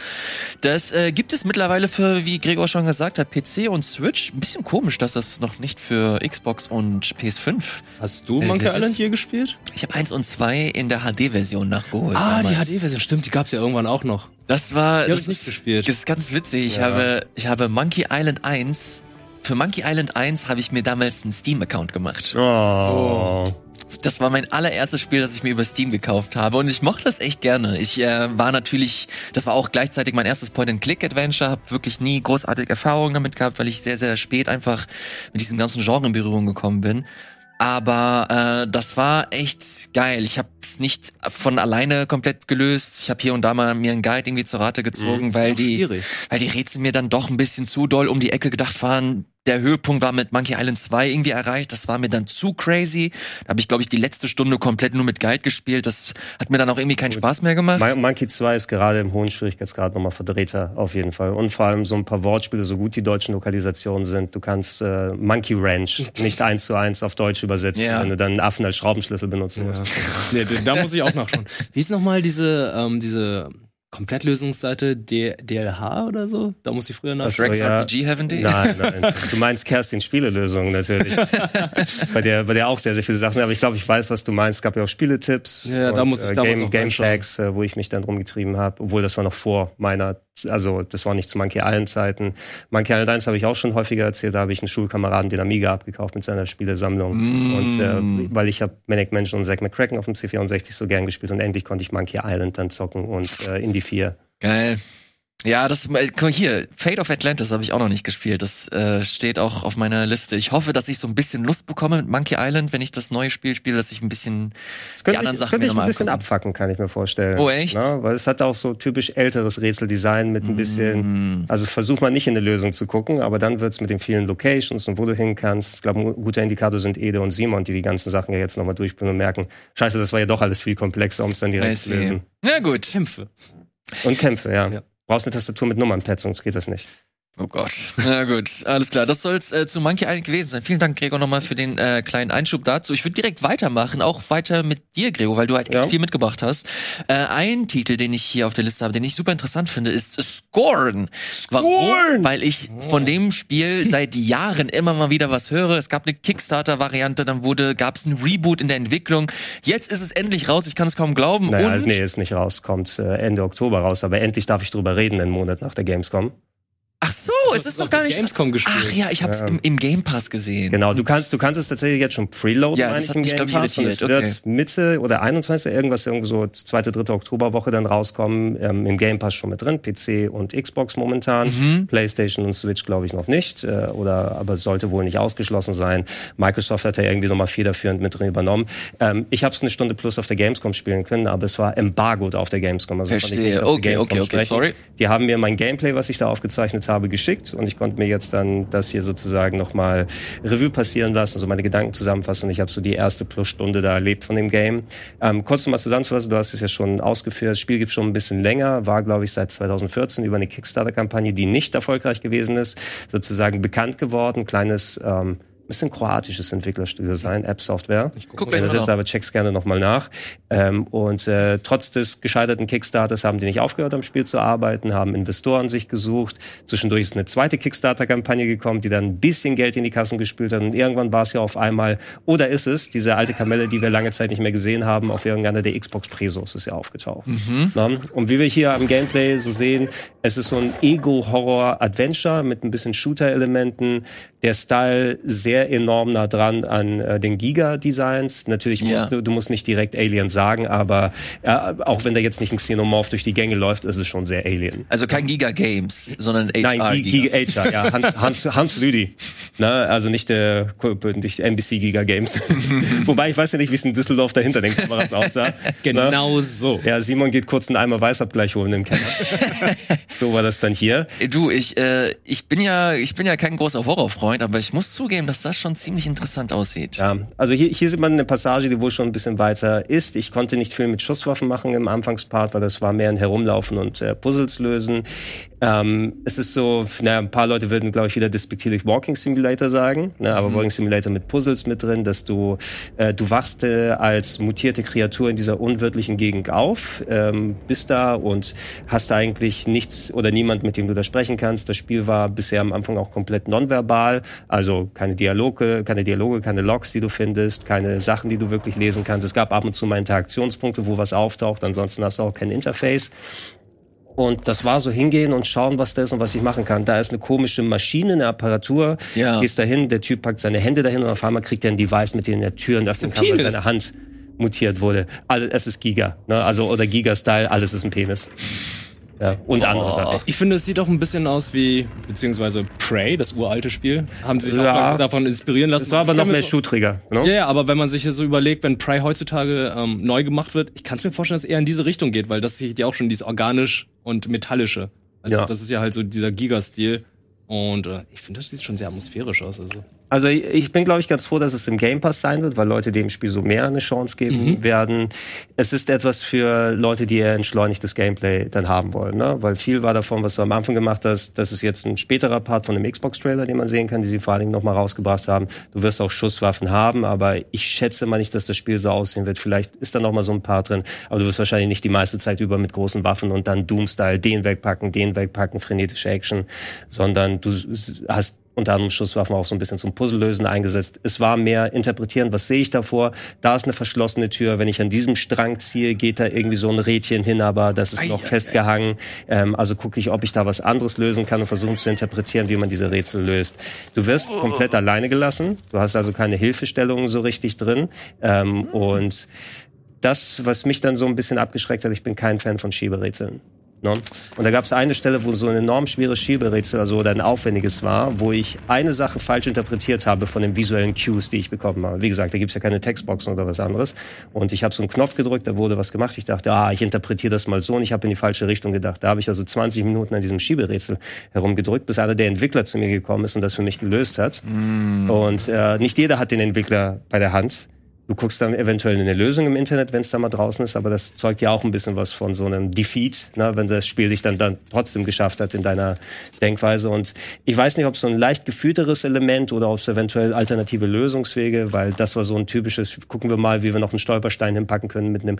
Das äh, gibt es mittlerweile für, wie Gregor schon gesagt hat, PC und Switch. Ein bisschen komisch, dass das noch nicht für Xbox und PS5. Hast du Äh, Monkey Island hier gespielt? Ich habe eins und zwei in der HD-Version nachgeholt. Ah, die damals. HD-Version, stimmt, die gab's ja irgendwann auch noch. Das war, Die hab das ich nicht ist, gespielt. das ist ganz witzig. Ich Ja. habe, ich habe Monkey Island 1, für Monkey Island 1 habe ich mir damals einen Steam-Account gemacht. Oh. Das war mein allererstes Spiel, das ich mir über Steam gekauft habe und ich mochte das echt gerne. Ich äh, war natürlich, das war auch gleichzeitig mein erstes Point-and-Click-Adventure, habe wirklich nie großartige Erfahrungen damit gehabt, weil ich sehr, sehr spät einfach mit diesem ganzen Genre in Berührung gekommen bin. Aber äh, das war echt geil. Ich habe es nicht von alleine komplett gelöst. Ich habe hier und da mal mir einen Guide irgendwie zur Rate gezogen, weil die Schwierig. weil die Rätsel mir dann doch ein bisschen zu doll um die Ecke gedacht waren. Der Höhepunkt war mit Monkey Island 2 irgendwie erreicht. Das war mir dann zu crazy. Da habe ich, glaube ich, die letzte Stunde komplett nur mit Guide gespielt. Das hat mir dann auch irgendwie keinen Spaß mehr gemacht. Mon- Monkey 2 ist gerade im hohen Schwierigkeitsgrad nochmal verdrehter, auf jeden Fall. Und vor allem so ein paar Wortspiele, so gut die deutschen Lokalisationen sind. Du kannst äh, Monkey Ranch nicht eins zu eins auf Deutsch übersetzen, Ja. wenn du dann einen Affen als Schraubenschlüssel benutzen Ja. musst. nee, da muss ich auch nachschauen. Wie ist nochmal diese, ähm, diese Komplettlösungsseite D DLH oder so? Da muss ich früher nach. so, ja. RPG Heaven.de? Nein, nein. Du meinst Kerstin Spielelösung natürlich. bei der, bei der auch sehr, sehr viele Sachen. Aber ich glaube, ich weiß, was du meinst. Es gab ja auch Spieletipps. Ja, da und, muss ich äh, Game, Game. Facts, äh, wo ich mich dann rumgetrieben habe. Obwohl das war noch vor meiner, also das war nicht zu Monkey Island Zeiten. Monkey Island 1 habe ich auch schon häufiger erzählt. Da habe ich einen Schulkameraden den Amiga abgekauft mit seiner Spielesammlung. Mm. Und äh, weil ich habe Manic Mansion und Zack McCracken auf dem C64 so gern gespielt und endlich konnte ich Monkey Island dann zocken und äh, Indie 4. Geil. Ja, das äh, guck mal hier, Fate of Atlantis habe ich auch noch nicht gespielt. Das äh, steht auch auf meiner Liste. Ich hoffe, dass ich so ein bisschen Lust bekomme mit Monkey Island, wenn ich das neue Spiel spiele, dass ich ein bisschen Das könnte, anderen ich, das Sachen könnte mir ich ein bisschen angucken. abfacken, kann ich mir vorstellen. Oh, echt? Na, weil es hat auch so typisch älteres Rätseldesign mit ein bisschen, Mm. also versuch mal nicht in eine Lösung zu gucken, aber dann wird's mit den vielen Locations und wo du hin kannst. Ich glaube, ein guter Indikator sind Ede und Simon, die die ganzen Sachen ja jetzt nochmal durchspielen und merken, scheiße, das war ja doch alles viel komplexer, um es dann I direkt zu lösen. Na gut. Kämpfe. Und Kämpfe, ja. Ja. Brauchst eine Tastatur mit Nummernpad, sonst geht das nicht. Oh Gott. Na gut, alles klar. Das soll's äh, zu Monkey Island gewesen sein. Vielen Dank, Gregor, nochmal für den äh, kleinen Einschub dazu. Ich würde direkt weitermachen, auch weiter mit dir, Gregor, weil du halt echt Ja. viel mitgebracht hast. Äh, ein Titel, den ich hier auf der Liste habe, den ich super interessant finde, ist Scorn. Warum? Weil ich von dem Spiel seit Jahren immer mal wieder was höre. Es gab eine Kickstarter-Variante, dann wurde, gab's ein Reboot in der Entwicklung. Jetzt ist es endlich raus. Ich kann es kaum glauben. Naja, Und nee, ist nicht raus, kommt äh, Ende Oktober raus, aber endlich darf ich drüber reden, einen Monat nach der Gamescom. Ach so, es ist doch doch gar nicht. Gamescom gespielt. Ach ja, ich hab's Ja. im, im Game Pass gesehen. Genau, du kannst, du kannst es tatsächlich jetzt schon preloaden, Ja, meine das ich, hat im Game glaub ich, Pass. Und es irritiert, wird okay. Mitte oder 21. irgendwas irgendwie so zweite, dritte Oktoberwoche dann rauskommen. Ähm, Im Game Pass schon mit drin, PC und Xbox momentan. Mhm. PlayStation und Switch glaube ich noch nicht. Äh, oder aber es sollte wohl nicht ausgeschlossen sein. Microsoft hat ja irgendwie nochmal federführend mit drin übernommen. Ähm, ich habe es eine Stunde plus auf der Gamescom spielen können, aber es war embargoed auf der Gamescom. Also Verstehe. nicht auf der Okay, Gamescom okay, okay, sprechen. sorry. Die haben mir mein Gameplay, was ich da aufgezeichnet habe, habe, geschickt und ich konnte mir jetzt dann das hier sozusagen nochmal Revue passieren lassen, so meine Gedanken zusammenfassen. Ich habe so die erste Plusstunde da erlebt von dem Game. Ähm, kurz nochmal zusammenzufassen, du hast es ja schon ausgeführt, das Spiel gibt schon ein bisschen länger, war glaube ich seit 2014 über eine Kickstarter-Kampagne, die nicht erfolgreich gewesen ist, sozusagen bekannt geworden, kleines ähm, ein kroatisches Entwicklerstudio sein, App Software. Guck Wenn mal das ist, nach. aber check's gerne nochmal nach. Ähm, und äh, trotz des gescheiterten Kickstarters haben die nicht aufgehört, am Spiel zu arbeiten, haben Investoren sich gesucht. Zwischendurch ist eine zweite Kickstarter-Kampagne gekommen, die dann ein bisschen Geld in die Kassen gespült hat. Und irgendwann war es ja auf einmal, oder ist es, diese alte Kamelle, die wir lange Zeit nicht mehr gesehen haben, auf irgendeiner der Xbox-Presos ist ja aufgetaucht. Na? Und wie wir hier am Gameplay so sehen, es ist so ein Ego-Horror-Adventure mit ein bisschen Shooter-Elementen. Der Style sehr enorm nah dran an äh, den Giga-Designs. Natürlich Ja. musst du, du musst nicht direkt Alien sagen, aber äh, auch wenn da jetzt nicht ein Xenomorph durch die Gänge läuft, ist es schon sehr Alien. Also kein Giga Games, sondern HR Nein, Gi- Giga. Giga HR, ja, Hans, Hans, Hans Lüdi. Ne, also nicht der nicht NBC Giga Games. Wobei ich weiß ja nicht, wie es in Düsseldorf dahinter den Kameras aussah. Ne? Genau so. Ja, Simon geht kurz einen Eimer Weißabgleich holen im Keller. so war das dann hier. Du, ich, äh, ich bin ja, ich bin ja kein großer Horrorfreund, aber ich muss zugeben, dass das schon ziemlich interessant aussieht. Ja, also hier, hier sieht man eine Passage, die wohl schon ein bisschen weiter ist. Ich konnte nicht viel mit Schusswaffen machen im Anfangspart, weil das war mehr ein Herumlaufen und äh, Puzzles lösen. Ähm, es ist so, naja, ein paar Leute würden, glaube ich, wieder despektierlich Walking Simulator sagen, ne, aber Walking Simulator mit Puzzles mit drin, dass du, äh, du wachst äh, als mutierte Kreatur in dieser unwirtlichen Gegend auf, ähm, bist da und hast eigentlich nichts oder niemand, mit dem du da sprechen kannst. Das Spiel war bisher am Anfang auch komplett nonverbal, also keine Dialoge, keine Dialoge, keine Logs, die du findest, keine Sachen, die du wirklich lesen kannst. Es gab ab und zu mal Interaktionspunkte, wo was auftaucht, ansonsten hast du auch kein Interface. Und das war so hingehen und schauen, was da ist und was ich machen kann. Da ist eine komische Maschine, eine Apparatur. Ja. Gehst dahin, der Typ packt seine Hände dahin und auf einmal kriegt er ein Device, mit dem er Türen öffnen kann, weil seine Hand mutiert wurde. All, es ist Giga, ne? also oder Giga-Style, alles ist ein Penis. Ja, und andere Sachen. Ich finde, es sieht auch ein bisschen aus wie, beziehungsweise Prey, das uralte Spiel. Haben sie sich Ja. auch davon inspirieren lassen. Es war aber noch mehr Schuhträger. Ne? Ja, ja, aber wenn man sich das so überlegt, wenn Prey heutzutage ähm, neu gemacht wird, ich kann es mir vorstellen, dass es eher in diese Richtung geht, weil das sieht ja auch schon dieses organisch und metallische. Also Ja. das ist ja halt so dieser Giga-Stil. Und äh, ich finde, das sieht schon sehr atmosphärisch aus. Also. Also ich bin, glaube ich, ganz froh, dass es im Game Pass sein wird, weil Leute dem Spiel so mehr eine Chance geben werden. Es ist etwas für Leute, die eher entschleunigtes Gameplay dann haben wollen, ne? Weil viel war davon, was du am Anfang gemacht hast, das ist jetzt ein späterer Part von dem Xbox-Trailer, den man sehen kann, die sie vor allen Dingen nochmal rausgebracht haben. Du wirst auch Schusswaffen haben, aber ich schätze mal nicht, dass das Spiel so aussehen wird. Vielleicht ist da nochmal so ein Part drin, aber du wirst wahrscheinlich nicht die meiste Zeit über mit großen Waffen und dann Doom-Style den wegpacken, den wegpacken, frenetische Action, sondern du hast unter anderem Schusswaffen auch so ein bisschen zum Puzzlelösen eingesetzt. Es war mehr interpretieren, was sehe ich davor? Da ist eine verschlossene Tür. Wenn ich an diesem Strang ziehe, geht da irgendwie so ein Rädchen hin, aber das ist noch Ei, ei, festgehangen. Ähm, also gucke ich, ob ich da was anderes lösen kann und versuche zu interpretieren, wie man diese Rätsel löst. Du wirst komplett alleine gelassen. Du hast also keine Hilfestellungen so richtig drin. Ähm, Und das, was mich dann so ein bisschen abgeschreckt hat, ich bin kein Fan von Schieberätseln. Ne? Und da gab es eine Stelle, wo so ein enorm schweres Schieberätsel, also oder ein aufwendiges war, wo ich eine Sache falsch interpretiert habe von den visuellen Cues, die ich bekommen habe. Wie gesagt, da gibt's ja keine Textboxen oder was anderes. Und ich habe so einen Knopf gedrückt, da wurde was gemacht. Ich dachte, ah, ich interpretiere das mal so und ich habe in die falsche Richtung gedacht. Da habe ich also 20 Minuten an diesem Schieberätsel herumgedrückt, bis einer der Entwickler zu mir gekommen ist und das für mich gelöst hat. Und äh, nicht jeder hat den Entwickler bei der Hand. Du guckst dann eventuell eine Lösung im Internet, wenn es da mal draußen ist, aber das zeugt ja auch ein bisschen was von so einem Defeat, ne, wenn das Spiel dich dann, dann trotzdem geschafft hat in deiner Denkweise. Und ich weiß nicht, ob es so ein leicht gefühlteres Element oder ob es eventuell alternative Lösungswege, weil das war so ein typisches, gucken wir mal, wie wir noch einen Stolperstein hinpacken können mit einem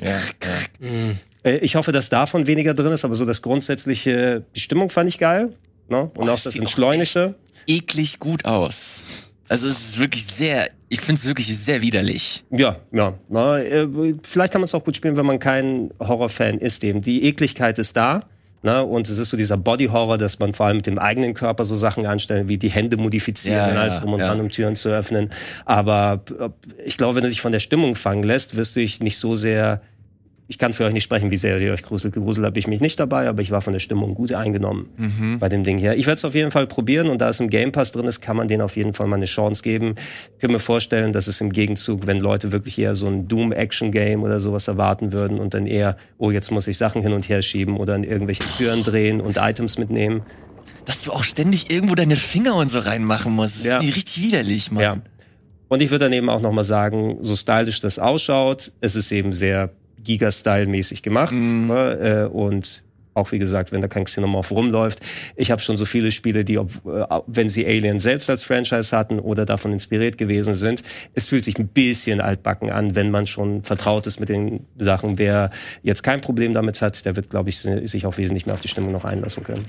Ja, ja. äh, ich hoffe, dass davon weniger drin ist, aber so das grundsätzliche, die Stimmung fand ich geil. Ne? Und Boah, auch das Entschleunigte. Eklig gut aus. Also es ist wirklich sehr, ich finde es wirklich sehr widerlich. Ja, ja. Na, äh, vielleicht kann man es auch gut spielen, wenn man kein Horrorfan ist. Eben die Ekligkeit ist da. Ne? Und es ist so dieser Body-Horror, dass man vor allem mit dem eigenen Körper so Sachen anstellt, wie die Hände modifizieren Ja, und alles drum und ja. dran, um Türen zu öffnen. Aber äh, ich glaube, wenn du dich von der Stimmung fangen lässt, wirst du dich nicht so sehr ich kann für euch nicht sprechen, wie sehr ihr euch gruselt. Gegruselt habe ich mich nicht dabei, aber ich war von der Stimmung gut eingenommen Mhm. bei dem Ding hier. Ich werde es auf jeden Fall probieren und da es im Game Pass drin ist, kann man denen auf jeden Fall mal eine Chance geben. Ich kann mir vorstellen, dass es im Gegenzug, wenn Leute wirklich eher so ein Doom-Action-Game oder sowas erwarten würden und dann eher, oh, jetzt muss ich Sachen hin und her schieben oder in irgendwelche Türen drehen und Items mitnehmen. Dass du auch ständig irgendwo deine Finger und so reinmachen musst. Das Ja. finde ich richtig widerlich, Mann. Ja. Und ich würde dann eben auch nochmal sagen, so stylisch das ausschaut, es ist eben sehr Giga-Style-mäßig gemacht. Mhm. Ne? Äh, Und auch wie gesagt, wenn da kein Xenomorph rumläuft. Ich habe schon so viele Spiele, die, ob, äh, wenn sie Alien selbst als Franchise hatten oder davon inspiriert gewesen sind, es fühlt sich ein bisschen altbacken an, wenn man schon vertraut ist mit den Sachen. Wer jetzt kein Problem damit hat, der wird, glaube ich, si- sich auch wesentlich mehr auf die Stimmung noch einlassen können.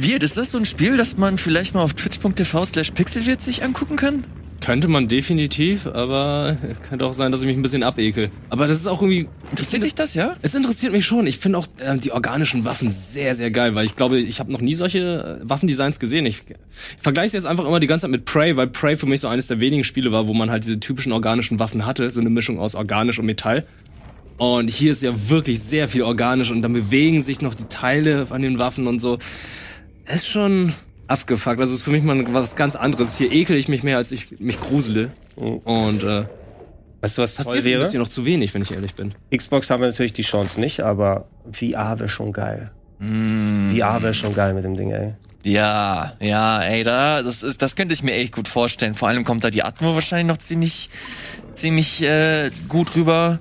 Wird, ist das so ein Spiel, das man vielleicht mal auf twitch.tv slash pixelwirt sich angucken kann? Könnte man definitiv, aber könnte auch sein, dass ich mich ein bisschen abekel. Aber das ist auch irgendwie. Interessiert dich das, ja? Es interessiert mich schon. Ich finde auch äh, die organischen Waffen sehr, sehr geil, weil ich glaube, ich habe noch nie solche äh, Waffendesigns gesehen. Ich, ich vergleiche es jetzt einfach immer die ganze Zeit mit Prey, weil Prey für mich so eines der wenigen Spiele war, wo man halt diese typischen organischen Waffen hatte, so eine Mischung aus organisch und Metall. Und hier ist ja wirklich sehr viel organisch und dann bewegen sich noch die Teile an den Waffen und so. Es ist schon abgefuckt. Also es ist für mich mal was ganz anderes. Hier ekel ich mich mehr, als ich mich grusele. Und äh, Weißt du, was toll passiert ein wäre? bisschen noch zu wenig, wenn ich ehrlich bin. Xbox haben wir natürlich die Chance nicht, aber VR wäre schon geil. Mm. VR wäre schon geil mit dem Ding, ey. Ja, ja, ey, da, das ist, das könnte ich mir echt gut vorstellen. Vor allem kommt da die Atmo wahrscheinlich noch ziemlich, ziemlich äh, gut rüber.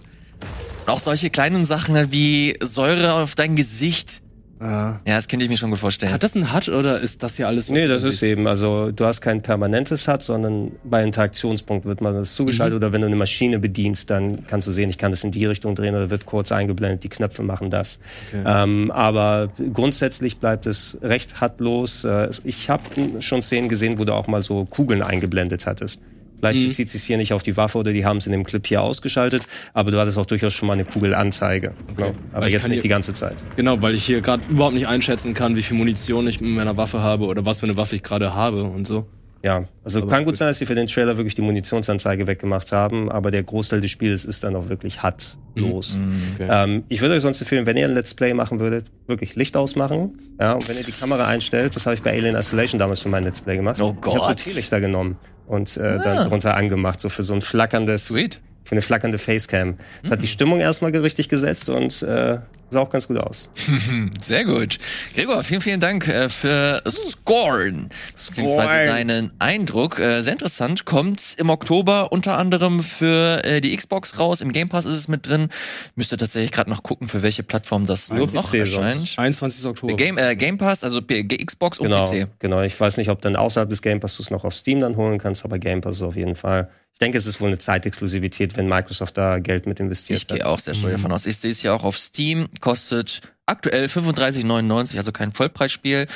Und auch solche kleinen Sachen halt wie Säure auf dein Gesicht. Ja, das könnte ich mir schon gut vorstellen. Hat das ein HUD oder ist das hier alles? was Nee, das ist eben, also du hast kein permanentes HUD, sondern bei Interaktionspunkt wird man das zugeschaltet oder wenn du eine Maschine bedienst, dann kannst du sehen, ich kann das in die Richtung drehen oder wird kurz eingeblendet, die Knöpfe machen das. Okay. Ähm, aber grundsätzlich bleibt es recht HUD-los. Äh, Ich habe schon Szenen gesehen, wo du auch mal so Kugeln eingeblendet hattest. Vielleicht Mhm. bezieht sich hier nicht auf die Waffe oder die haben es in dem Clip hier ausgeschaltet, aber du hattest auch durchaus schon mal eine Kugelanzeige. Okay. Ne? Aber jetzt nicht hier- die ganze Zeit. Genau, weil ich hier gerade überhaupt nicht einschätzen kann, wie viel Munition ich mit meiner Waffe habe oder was für eine Waffe ich gerade habe und so. Ja, also Aber kann gut sein, dass sie für den Trailer wirklich die Munitionsanzeige weggemacht haben, aber der Großteil des Spiels ist dann auch wirklich HUD-los. Okay. Ähm, ich würde euch sonst empfehlen, wenn ihr ein Let's Play machen würdet, wirklich Licht ausmachen. Ja, und wenn ihr die Kamera einstellt, das habe ich bei Alien Isolation damals für mein Let's Play gemacht. Oh Ich habe so Gott. Teelichter genommen und äh, Ah. dann drunter angemacht, so für so ein flackerndes, Sweet. Für eine flackernde Facecam. Das hat die Stimmung erstmal richtig gesetzt und äh, sah auch ganz gut aus. Sehr gut. Gregor, vielen, vielen Dank äh, für Scorn, beziehungsweise Scorn. deinen Eindruck. Äh, sehr interessant. Kommt im Oktober unter anderem für äh, die Xbox raus. Im Game Pass ist es mit drin. Müsste tatsächlich gerade noch gucken, für welche Plattform das Nur noch PC erscheint. 21. Oktober. Game, äh, Game Pass, also P- Xbox und Genau, PC. genau. Ich weiß nicht, ob dann außerhalb des Game Pass du es noch auf Steam dann holen kannst, aber Game Pass ist auf jeden Fall. Ich denke, es ist wohl eine Zeitexklusivität, wenn Microsoft da Geld mit investiert Ich gehe auch sehr stark Mhm. davon aus. Ich sehe es ja auch auf Steam, kostet aktuell 35,99, also kein Vollpreisspiel.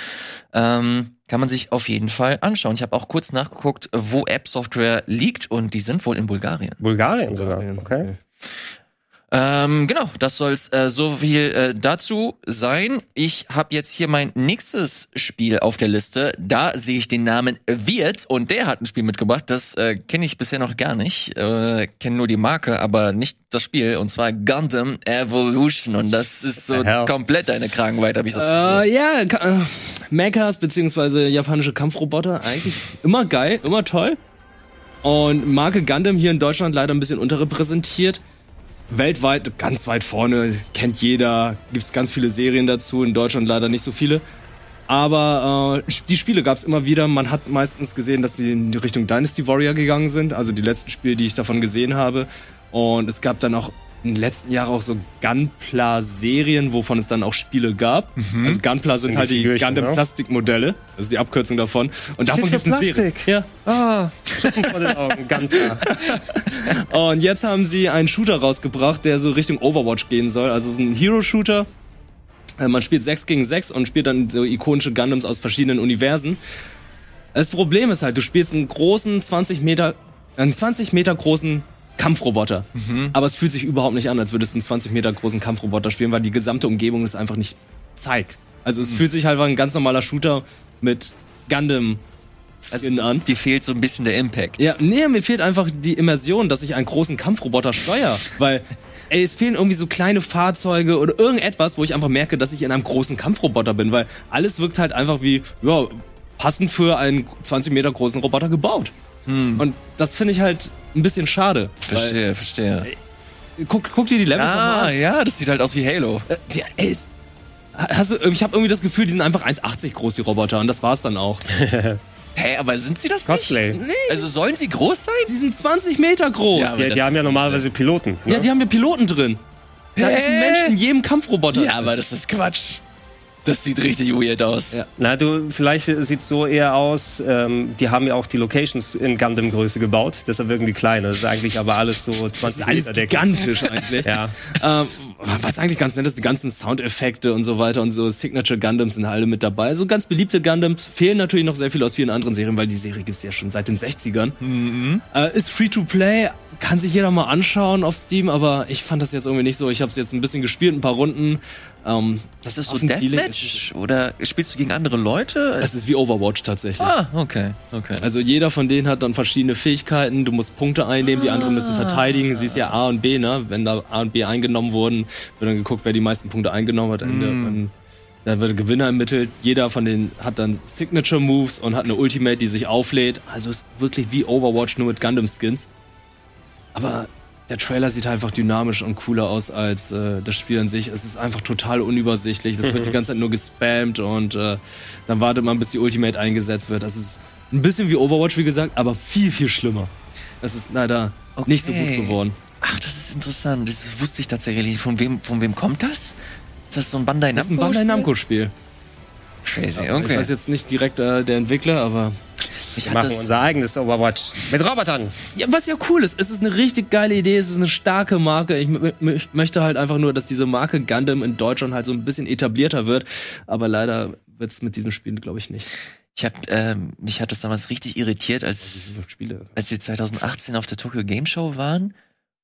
Ähm, kann man sich auf jeden Fall anschauen. Ich habe auch kurz nachgeguckt, wo App Software liegt und die sind wohl in Bulgarien. Bulgarien sogar. Okay. Okay. Ähm, genau, das soll's äh, so viel äh, dazu sein. Ich habe jetzt hier mein nächstes Spiel auf der Liste. Da sehe ich den Namen Wirt und der hat ein Spiel mitgebracht. Das äh, kenne ich bisher noch gar nicht. Äh, kenne nur die Marke, aber nicht das Spiel. Und zwar Gundam Evolution. Und das ist so hell? komplett eine Kragenweite, habe ich das Gefühl. Äh, ja, äh, Mechas beziehungsweise japanische Kampfroboter, eigentlich immer geil, immer toll. Und Marke Gundam hier in Deutschland leider ein bisschen unterrepräsentiert. Weltweit ganz weit vorne, kennt jeder, gibt's ganz viele Serien dazu, in Deutschland leider nicht so viele. Aber äh, die Spiele gab's immer wieder. Man hat meistens gesehen, dass sie in die Richtung Dynasty Warrior gegangen sind, also die letzten Spiele, die ich davon gesehen habe. Und es gab dann auch in den letzten Jahren auch so Gunpla-Serien, wovon es dann auch Spiele gab. Also Gunpla sind halt die ne? Gundam-Plastikmodelle, also die Abkürzung davon. Und davon gibt's für eine Serie. Ja. Ah, vor den Augen, Ganta. Und jetzt haben sie einen Shooter rausgebracht, der so Richtung Overwatch gehen soll. Also es ist ein Hero-Shooter. Äh, Man spielt 6 gegen 6 und spielt dann so ikonische Gundams aus verschiedenen Universen. Das Problem ist halt, du spielst einen großen 20 Meter, einen 20 Meter großen Kampfroboter. Aber es fühlt sich überhaupt nicht an, als würdest du einen 20 Meter großen Kampfroboter spielen, weil die gesamte Umgebung es einfach nicht zeigt. Also es fühlt sich halt wie ein ganz normaler Shooter mit Gundam Also, an. die fehlt so ein bisschen der Impact. Ja, nee, mir fehlt einfach die Immersion, dass ich einen großen Kampfroboter steuere. Weil ey, es fehlen irgendwie so kleine Fahrzeuge oder irgendetwas, wo ich einfach merke, dass ich in einem großen Kampfroboter bin, weil alles wirkt halt einfach wie, ja, passend für einen 20 Meter großen Roboter gebaut. Und das finde ich halt ein bisschen schade. Verstehe, verstehe. Weil, guck, guck dir die Levels Ah, an. ja, das sieht halt aus wie Halo. Äh, die, ey, ist, hast du, ich habe irgendwie das Gefühl, die sind einfach 1,80 groß, die Roboter, und das war's dann auch. Hä, aber sind sie das Cosplay. nicht? Also sollen sie groß sein? Die sind 20 Meter groß. Ja, Ja, Ja, die haben ja normalerweise Piloten. Ne? die haben ja Piloten drin. Da ist ein? Mensch in jedem Kampfroboter. Ja, aber das ist Quatsch. Das sieht richtig weird aus. Ja. Na, du, vielleicht sieht's so eher aus, ähm, die haben ja auch die Locations in Gundam-Größe gebaut, deshalb wirken die kleine. Das ist eigentlich aber alles so 20 Das ist alles Meter Decke. gigantisch eigentlich. Ja. Ähm, was eigentlich ganz nett ist, die ganzen Soundeffekte und so weiter und so Signature Gundams sind alle mit dabei. So ganz beliebte Gundams fehlen natürlich noch sehr viel aus vielen anderen Serien, weil die Serie gibt's ja schon seit den 60ern. Äh, ist free to play, kann sich jeder mal anschauen auf Steam, aber ich fand das jetzt irgendwie nicht so. Ich habe es jetzt ein bisschen gespielt, ein paar Runden. Ähm, Das ist so Deathmatch? Oder spielst du gegen andere Leute? Es ist wie Overwatch tatsächlich. ah, okay, okay. Also jeder von denen hat dann verschiedene Fähigkeiten. Du musst Punkte einnehmen, die anderen müssen verteidigen. Sie ist ja A und B, ne? Wenn da A und B eingenommen wurden, wird dann geguckt, wer die meisten Punkte eingenommen hat. Und Dann wird der Gewinner ermittelt. Jeder von denen hat dann Signature Moves und hat eine Ultimate, die sich auflädt. Also ist wirklich wie Overwatch nur mit Gundam Skins. Aber der Trailer sieht halt einfach dynamisch und cooler aus als äh, das Spiel an sich. Es ist einfach total unübersichtlich. Das wird die ganze Zeit nur gespammt und äh, dann wartet man, bis die Ultimate eingesetzt wird. Das ist ein bisschen wie Overwatch, wie gesagt, aber viel, viel schlimmer. Es ist leider nicht so gut Okay. geworden. Ach, das ist interessant. Das wusste ich tatsächlich nicht. Von wem, von wem kommt das? Ist das so ein Bandai Namco? Das ist ein Bandai Namco-Spiel. Crazy, Ich okay. weiß jetzt nicht direkt äh, der Entwickler, aber Ich Wir hab machen unser eigenes Overwatch mit Robotern. Ja, was ja cool ist, es ist eine richtig geile Idee, es ist eine starke Marke. Ich möchte halt einfach nur, dass diese Marke Gundam in Deutschland halt so ein bisschen etablierter wird. Aber leider wird's mit diesem Spiel, glaube ich, nicht. ich hab, ähm, mich hat das damals richtig irritiert, als, als wir 2018 auf der Tokyo Game Show waren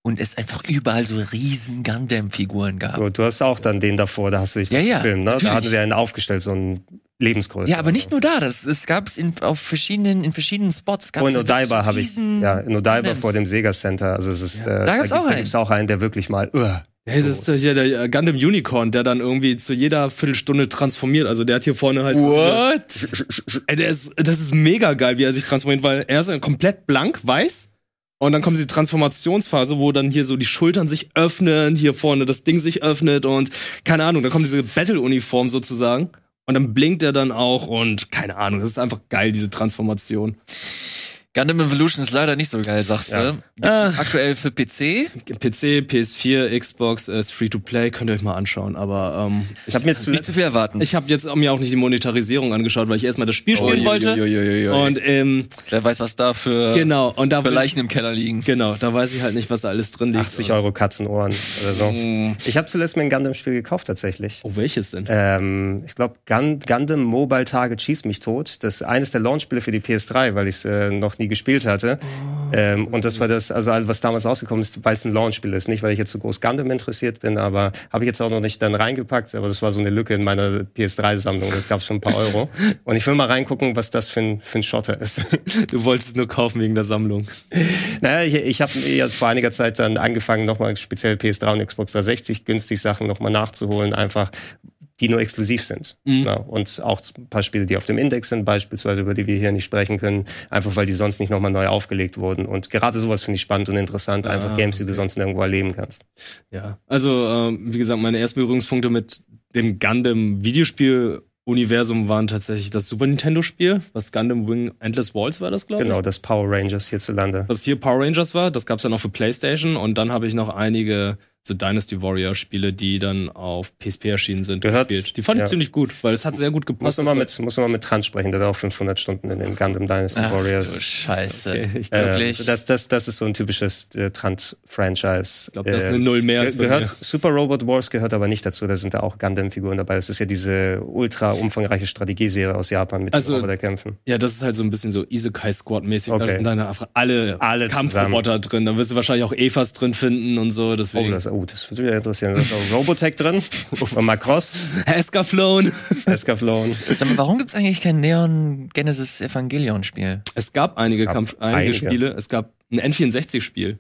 und es einfach überall so riesen Gundam-Figuren gab. So, du hast auch dann den davor, da hast du dich Ja, ja, gefilmt, ne? natürlich. Da hatten sie einen aufgestellt, so einen Lebensgröße. Ja, aber nicht nur da, das, es gab es in, auf verschiedenen, in verschiedenen Spots. Gab's Oh, in Odaiba so habe ich, ja, in Odaiba vor dem Sega Center. Also es ist, äh, Da gab's auch gibt- einen. auch einen, der wirklich mal, uh, Hey, das ist hier der äh, Gundam Unicorn, der dann irgendwie zu jeder Viertelstunde transformiert. Also der hat hier vorne halt. What? Diese, ey, der ist, das ist mega geil, wie er sich transformiert, weil er ist komplett blank, weiß. Und dann kommt die Transformationsphase, wo dann hier so die Schultern sich öffnen, hier vorne das Ding sich öffnet und keine Ahnung, dann kommt diese Battle-Uniform sozusagen. Und dann blinkt er dann auch und keine Ahnung, das ist einfach geil, diese Transformation. Gundam Evolution ist leider nicht so geil, sagst Ja. du. Gibt Ah. es aktuell für PC? PC, PS4, Xbox, äh, ist free to play, könnt ihr euch mal anschauen. Aber ähm, ich habe mir Nicht zuletzt zu viel erwarten. Ich habe jetzt mir auch nicht die Monetarisierung angeschaut, weil ich erstmal das Spiel spielen wollte. Uiuiuiuiui. Und ähm, Wer weiß, was da für, genau, und da für Leichen im Keller liegen. Genau, da weiß ich halt nicht, was da alles drin liegt. 80 Euro Katzenohren oder so. Mm. Ich habe zuletzt mir ein Gundam-Spiel gekauft tatsächlich. Oh, welches denn? Ähm, ich glaube, Gun Gundam Mobile Target Schieß mich tot. Das ist eines der Launchspiele für die PS3, weil ich es äh, noch nie gespielt hatte. Ähm, und das war das, also was damals rausgekommen ist, weil es ein Launchspiel ist. Nicht, weil ich jetzt so groß Gundam interessiert bin, aber habe ich jetzt auch noch nicht dann reingepackt. Aber das war so eine Lücke in meiner PS3-Sammlung. Das gab schon ein paar Euro. Und ich will mal reingucken, was das für ein, für ein Schotter ist. Du wolltest es nur kaufen wegen der Sammlung. Naja, ich, ich habe ja vor einiger Zeit dann angefangen, nochmal speziell PS3 und Xbox 360 günstig Sachen nochmal nachzuholen, einfach die nur exklusiv sind. Mhm. Ja, und auch ein paar Spiele, die auf dem Index sind, beispielsweise, über die wir hier nicht sprechen können, einfach weil die sonst nicht nochmal neu aufgelegt wurden. Und gerade sowas finde ich spannend und interessant, einfach Ah, Games, die du okay. sonst nirgendwo erleben kannst. Ja, also ähm, wie gesagt, meine ersten Berührungspunkte mit dem Gundam Videospiel Universum waren tatsächlich das Super Nintendo Spiel, was Gundam Wing Endless Walls war das, glaube ich. Genau, das Power Rangers hierzulande. Was hier Power Rangers war, das gab's dann auch für PlayStation und dann habe ich noch einige so Dynasty Warrior Spiele, die dann auf PSP erschienen sind, Gehört- gespielt. Die fand ich ja. ziemlich gut, weil es hat sehr gut Muss gepasst. man, mal mit, muss man mal mit Trans sprechen, der hat auch 500 Stunden in den Gundam Dynasty Ach du Warriors. Scheiße. Okay, ich Äh, Wirklich? das, das, das ist so ein typisches äh, Trant-Franchise. Ich glaube, das ist eine Null mehr als Ge bei mir. gehört, Super Robot Wars gehört aber nicht dazu, da sind da auch Gundam-Figuren dabei. Das ist ja diese ultra umfangreiche Strategieserie aus Japan mit Also- den Roboterkämpfen. Ja, das ist halt so ein bisschen so Isekai Squad mäßig. Da Okay. sind dann einfach alle, Alle Kampfroboter drin. Da wirst du wahrscheinlich auch Evas drin finden und so. Oh Deswegen. das, oh, das würde mich interessieren. Da ist auch Robotech drin, und Macross, Escaflown. Escaflown. Sag mal, warum gibt's eigentlich kein Neon Genesis Evangelion Spiel? Es gab einige, Es gab Kampf, einige, einige. Spiele. Es gab ein N64-Spiel.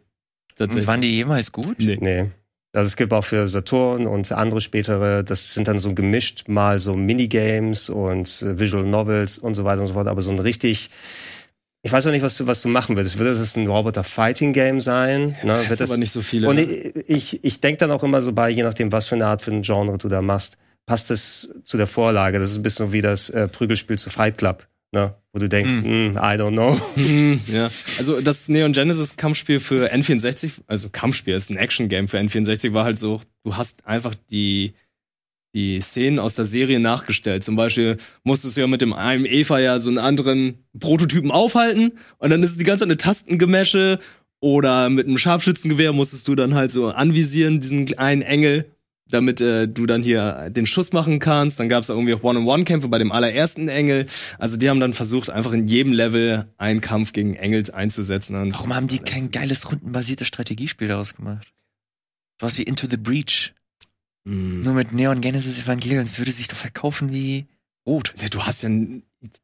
Und waren die jemals gut? Nee. Nee. Also es gibt auch für Saturn und andere spätere, das sind dann so gemischt mal so Minigames und äh, Visual Novels und so weiter und so fort, aber so ein richtig ich weiß auch nicht, was du, was du machen würdest. Würde das ein Roboter-Fighting-Game sein? Ne? Das Wird das, aber nicht so viele. und ich, ich, ich denke dann auch immer so bei, je nachdem, was für eine Art für ein Genre du da machst, passt es zu der Vorlage. Das ist ein bisschen so wie das äh, Prügelspiel zu Fight Club, ne? wo du denkst, Hm. hm, I don't know. Hm, ja. Also das Neon Genesis Kampfspiel für N64, also Kampfspiel ist ein Action-Game für N64, war halt so, du hast einfach die, die Szenen aus der Serie nachgestellt. Zum Beispiel musstest du ja mit dem einem Eva ja so einen anderen Prototypen aufhalten und dann ist es die ganze Zeit eine Tastengemesche oder mit einem Scharfschützengewehr musstest du dann halt so anvisieren, diesen einen Engel, damit äh, du dann hier den Schuss machen kannst. Dann gab es irgendwie auch One-on-One-Kämpfe bei dem allerersten Engel. Also die haben dann versucht, einfach in jedem Level einen Kampf gegen Engel einzusetzen. Und Warum haben die kein geiles rundenbasiertes Strategiespiel daraus gemacht? Was wie Into the Breach. Mm. Nur mit Neon Genesis Evangelion. Das würde sich doch verkaufen wie rot. Ja, du hast ja, du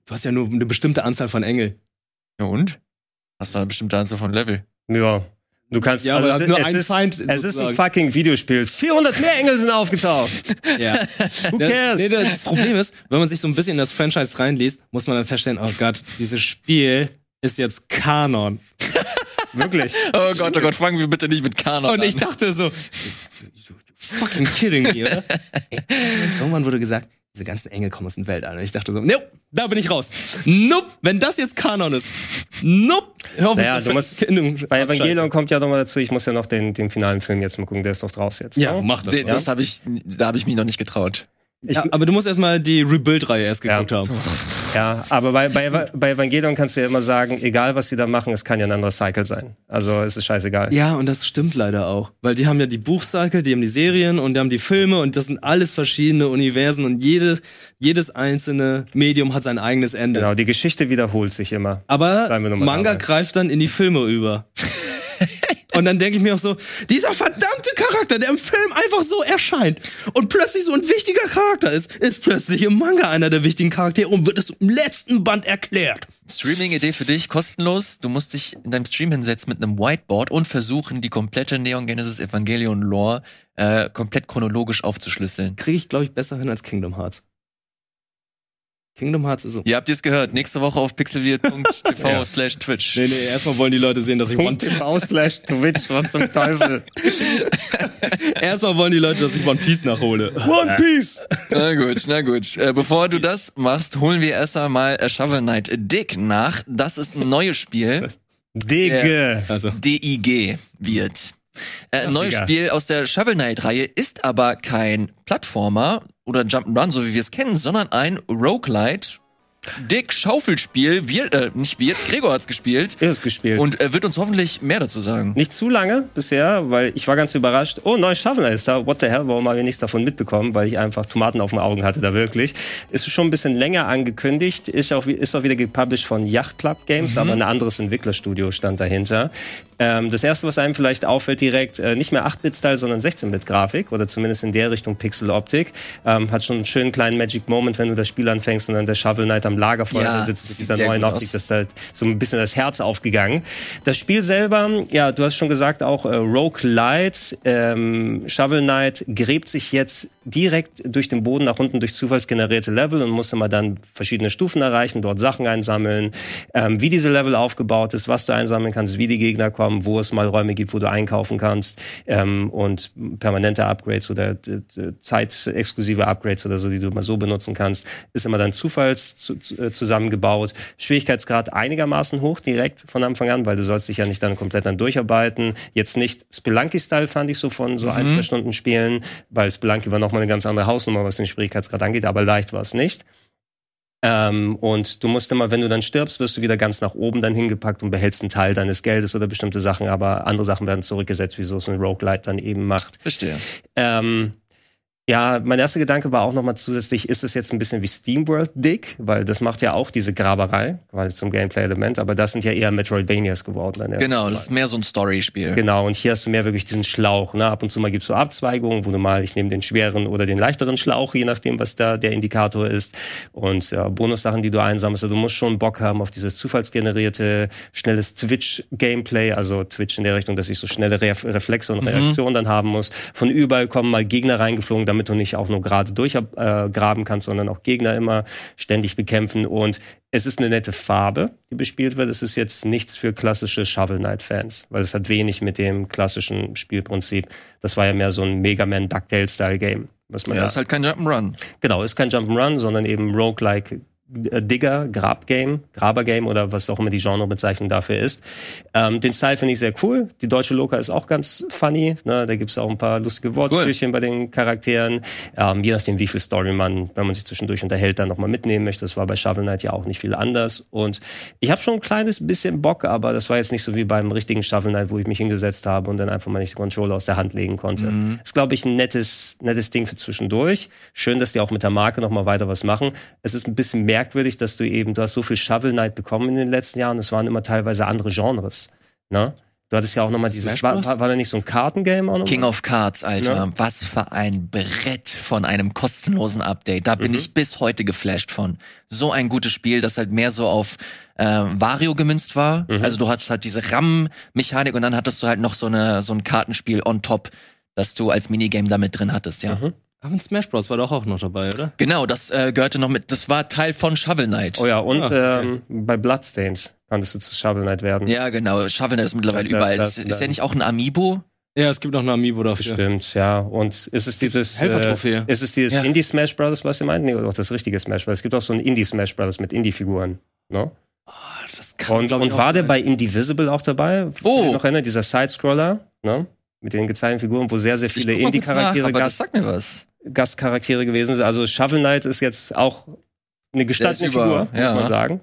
hast ja nur eine bestimmte Anzahl von Engel. Ja und? Hast du eine bestimmte Anzahl von Level? Ja. Du kannst, Ja, aber also hast nur es, einen ist, Feind. es ist ein sozusagen. fucking Videospiel. 400 mehr Engel sind aufgetaucht. Ja. Who Das, cares? nee, das Problem ist, wenn man sich so ein bisschen in das Franchise reinliest, muss man dann feststellen, oh Gott, dieses Spiel ist jetzt Kanon. Wirklich. Oh Gott, oh Gott, fangen wir bitte nicht mit Kanon Und ich dachte so, fucking kidding me, oder? Ey, Irgendwann wurde gesagt, diese ganzen Engel kommen aus dem Weltall. Und ich dachte so, nope, da bin ich raus. Nope, wenn das jetzt Kanon ist. Nope. Hör auf Naja, du musst- Bei Evangelion Scheiße. kommt ja nochmal dazu, ich muss ja noch den, den finalen Film jetzt mal gucken, der ist doch draus jetzt. Ja, ne? mach das. Den, das habe ich, da habe ich mich noch nicht getraut. Ich, Ja, aber du musst erstmal die Rebuild-Reihe erst Ja. geguckt haben. ja, aber bei, bei, bei Evangelion kannst du ja immer sagen, egal was sie da machen, es kann ja ein anderer Cycle sein. Also es ist scheißegal. Ja, und das stimmt leider auch. Weil die haben ja die Buchcycle, die haben die Serien und die haben die Filme und das sind alles verschiedene Universen und jede, jedes einzelne Medium hat sein eigenes Ende. Genau, die Geschichte wiederholt sich immer. Aber Manga greift dann in die Filme über. und dann denke ich mir auch so, dieser verdammte Charakter, der im Film einfach so erscheint und plötzlich so ein wichtiger Charakter ist, ist plötzlich im Manga einer der wichtigen Charaktere und wird es im letzten Band erklärt. Streaming-Idee für dich, kostenlos. Du musst dich in deinem Stream hinsetzen mit einem Whiteboard und versuchen, die komplette Neon Genesis Evangelion Lore äh, komplett chronologisch aufzuschlüsseln. Kriege ich, glaube ich, besser hin als Kingdom Hearts. Kingdom Hearts ist so. Ihr habt es gehört. Nächste Woche auf pixelviert.tv Ja. slash Twitch. Nee, nee, erstmal wollen die Leute sehen, dass ich One Punkt TV slash Twitch, was zum Teufel. Erstmal wollen die Leute, dass ich One Piece nachhole. One Piece! Na gut, na gut. Äh, bevor du das machst, holen wir erst einmal Shovel Knight Dick nach. Das ist ein neues Spiel. Digge. Also, DIG wird. Äh, ein neues. Spiel aus der Shovel Knight-Reihe ist aber kein Plattformer oder Jump'n'Run, so wie wir es kennen, sondern ein Roguelite. Dick Schaufelspiel, wir, äh, nicht wir, Gregor hat's gespielt Ist gespielt. und äh, wird uns hoffentlich mehr dazu sagen. Nicht zu lange bisher, weil ich war ganz überrascht. Oh, neues Shovel ist da. What the hell? Warum habe ich nichts davon mitbekommen? Weil ich einfach Tomaten auf den Augen hatte da wirklich. Ist schon ein bisschen länger angekündigt. Ist auch, ist auch wieder gepublished von Yacht Club Games, aber ein anderes Entwicklerstudio stand dahinter. Ähm, das erste, was einem vielleicht auffällt direkt, äh, nicht mehr 8-Bit-Style, sondern 16-Bit-Grafik oder zumindest in der Richtung Pixel-Optik. Ähm, hat schon einen schönen kleinen Magic Moment, wenn du das Spiel anfängst und dann der Shovel Knight am Lagerfeuer Ja, sitzt mit dieser neuen Optik. aus. Das ist halt so ein bisschen das Herz aufgegangen. Das Spiel selber, ja, du hast schon gesagt, auch äh, Roguelite, ähm, Shovel Knight gräbt sich jetzt direkt durch den Boden nach unten durch zufallsgenerierte Level und muss immer dann verschiedene Stufen erreichen, dort Sachen einsammeln, ähm, wie diese Level aufgebaut ist, was du einsammeln kannst, wie die Gegner kommen, wo es mal Räume gibt, wo du einkaufen kannst ähm, und permanente Upgrades oder äh, äh, zeitexklusive Upgrades oder so, die du mal so benutzen kannst, ist immer dann zufalls zu, zu, äh, zusammengebaut. Schwierigkeitsgrad einigermaßen hoch direkt von Anfang an, weil du sollst dich ja nicht dann komplett dann durcharbeiten. Jetzt nicht Spelunky-Style fand ich so von so ein, zwei Stunden Spielen, weil Spelunky war nochmal eine ganz andere Hausnummer, was den Schwierigkeitsgrad angeht, aber leicht war es nicht. Ähm, und du musst immer, wenn du dann stirbst, wirst du wieder ganz nach oben dann hingepackt und behältst einen Teil deines Geldes oder bestimmte Sachen, aber andere Sachen werden zurückgesetzt, wie so es ein Roguelite dann eben macht. Verstehe. Ähm, Ja, mein erster Gedanke war auch nochmal zusätzlich, ist es jetzt ein bisschen wie SteamWorld Dick? Weil das macht ja auch diese Graberei, quasi zum Gameplay-Element, aber das sind ja eher Metroidvanias geworden. Genau, das ist mehr so ein Story-Spiel. Genau, und hier hast du mehr wirklich diesen Schlauch. Ne? Ab und zu mal gibt's so Abzweigungen, wo du mal, ich nehme den schweren oder den leichteren Schlauch, je nachdem, was da der Indikator ist. Und ja, Bonussachen, die du einsammelst. Also du musst schon Bock haben auf dieses zufallsgenerierte, schnelles Twitch-Gameplay, also Twitch in der Richtung, dass ich so schnelle Re Reflexe und Reaktionen dann haben muss. Von überall kommen mal Gegner reingeflogen, damit du nicht auch nur gerade durchgraben kannst, sondern auch Gegner immer ständig bekämpfen. Und es ist eine nette Farbe, die bespielt wird. Es ist jetzt nichts für klassische Shovel Knight-Fans, weil es hat wenig mit dem klassischen Spielprinzip. Das war ja mehr so ein Mega Man Ducktail-Style-Game. Was man Ja, ja, ist halt kein Jump'n'Run. genau, ist kein Jump'n'Run, sondern eben Roguelike äh, Digger, Grabgame, Grabergame oder was auch immer die Genrebezeichnung dafür ist. Ähm, den Style finde ich sehr cool. Die deutsche Loka ist auch ganz funny. Ne? Da gibt's auch ein paar lustige Wortspielchen bei den Charakteren. Ähm, je nachdem, wie viel Story man, wenn man sich zwischendurch unterhält, dann nochmal mitnehmen möchte. Das war bei Shovel Knight ja auch nicht viel anders. Und ich habe schon ein kleines bisschen Bock, aber das war jetzt nicht so wie beim richtigen Shovel Knight, wo ich mich hingesetzt habe und dann einfach mal nicht den Controller aus der Hand legen konnte. Ist, glaube ich, ein nettes, nettes Ding für zwischendurch. Schön, dass die auch mit der Marke nochmal weiter was machen. Es ist ein bisschen merkwürdig, dass du eben, du hast so viel Shovel Knight bekommen in den letzten Jahren. Es waren immer teilweise andere Genres. Ne? Du hattest ja auch nochmal dieses, war, war, war da nicht so ein Kartengame auch noch? King of Cards, Alter. Ja. Was für ein Brett von einem kostenlosen Update. Da bin Mhm. ich bis heute geflasht von. So ein gutes Spiel, das halt mehr so auf äh, Vario gemünzt war. Mhm. Also du hattest halt diese RAM-Mechanik und dann hattest du halt noch so eine so ein Kartenspiel on top, das du als Minigame da mit drin hattest, ja. Mhm. Aber ein Smash Bros. war doch auch noch dabei, oder? Genau, das äh, gehörte noch mit. Das war Teil von Shovel Knight. Oh ja, und Ah, okay. ähm, bei Bloodstains konntest du zu Shovel Knight werden. Ja, genau. Shovel Knight ist mittlerweile Das- überall. das- ist, ist das- ja nicht auch ein Amiibo? Ja, es gibt noch eine Amiibo dafür. Bestimmt, ja. Und ist es dieses, Helfertrophäe. äh, ist es dieses Ja. Indie Smash Brothers, was ihr meint? Nee, oder auch das richtige Smash Brothers. Es gibt auch so ein Indie Smash Brothers mit Indie-Figuren. Ne? Das kann, Und, ich, und war der sein. bei Indivisible auch dabei? Oh. Ihr noch erinnern, dieser Side-Scroller, ne? Mit den gezeichneten Figuren, wo sehr, sehr Ich viele Indie-Charaktere aber das sagt mir was. Gastcharaktere gewesen sind. Also Shovel Knight ist jetzt auch eine gestandene über- Figur, ja. muss man sagen.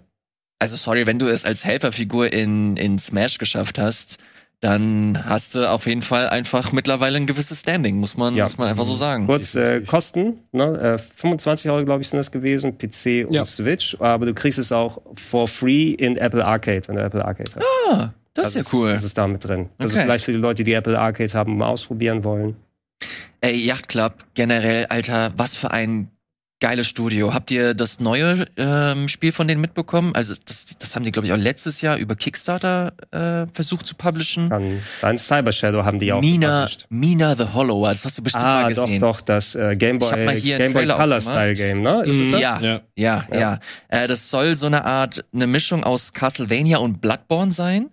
Also sorry, wenn du es als Helferfigur in, in Smash geschafft hast, dann hast du auf jeden Fall einfach mittlerweile ein gewisses Standing, muss man, Ja. muss man einfach so sagen. Kurz, äh, Kosten, ne? äh, 25 Euro, glaube ich, sind das gewesen, PC und Ja. Switch, aber du kriegst es auch for free in Apple Arcade, wenn du Apple Arcade hast. Ah, das ist Also ja cool. Das ist da mit drin. Also Okay. vielleicht für die Leute, die Apple Arcade haben, mal ausprobieren wollen. Ey, Yacht Club, generell, Alter, was für ein geiles Studio. Habt ihr das neue ähm, Spiel von denen mitbekommen? Also das, das haben die, glaube ich, auch letztes Jahr über Kickstarter äh, versucht zu publishen. Dann, dann Cyber Shadow haben die auch Mina, gepublished. Mina the Hollower, das hast du bestimmt Ah, mal doch, gesehen. doch, das äh, Game Boy, mal hier einen Game Boy Color aufgemacht. Style Game, ne? Ist es Mhm. das? Ja, Ja. ja, ja. Äh, das soll so eine Art, eine Mischung aus Castlevania und Bloodborne sein.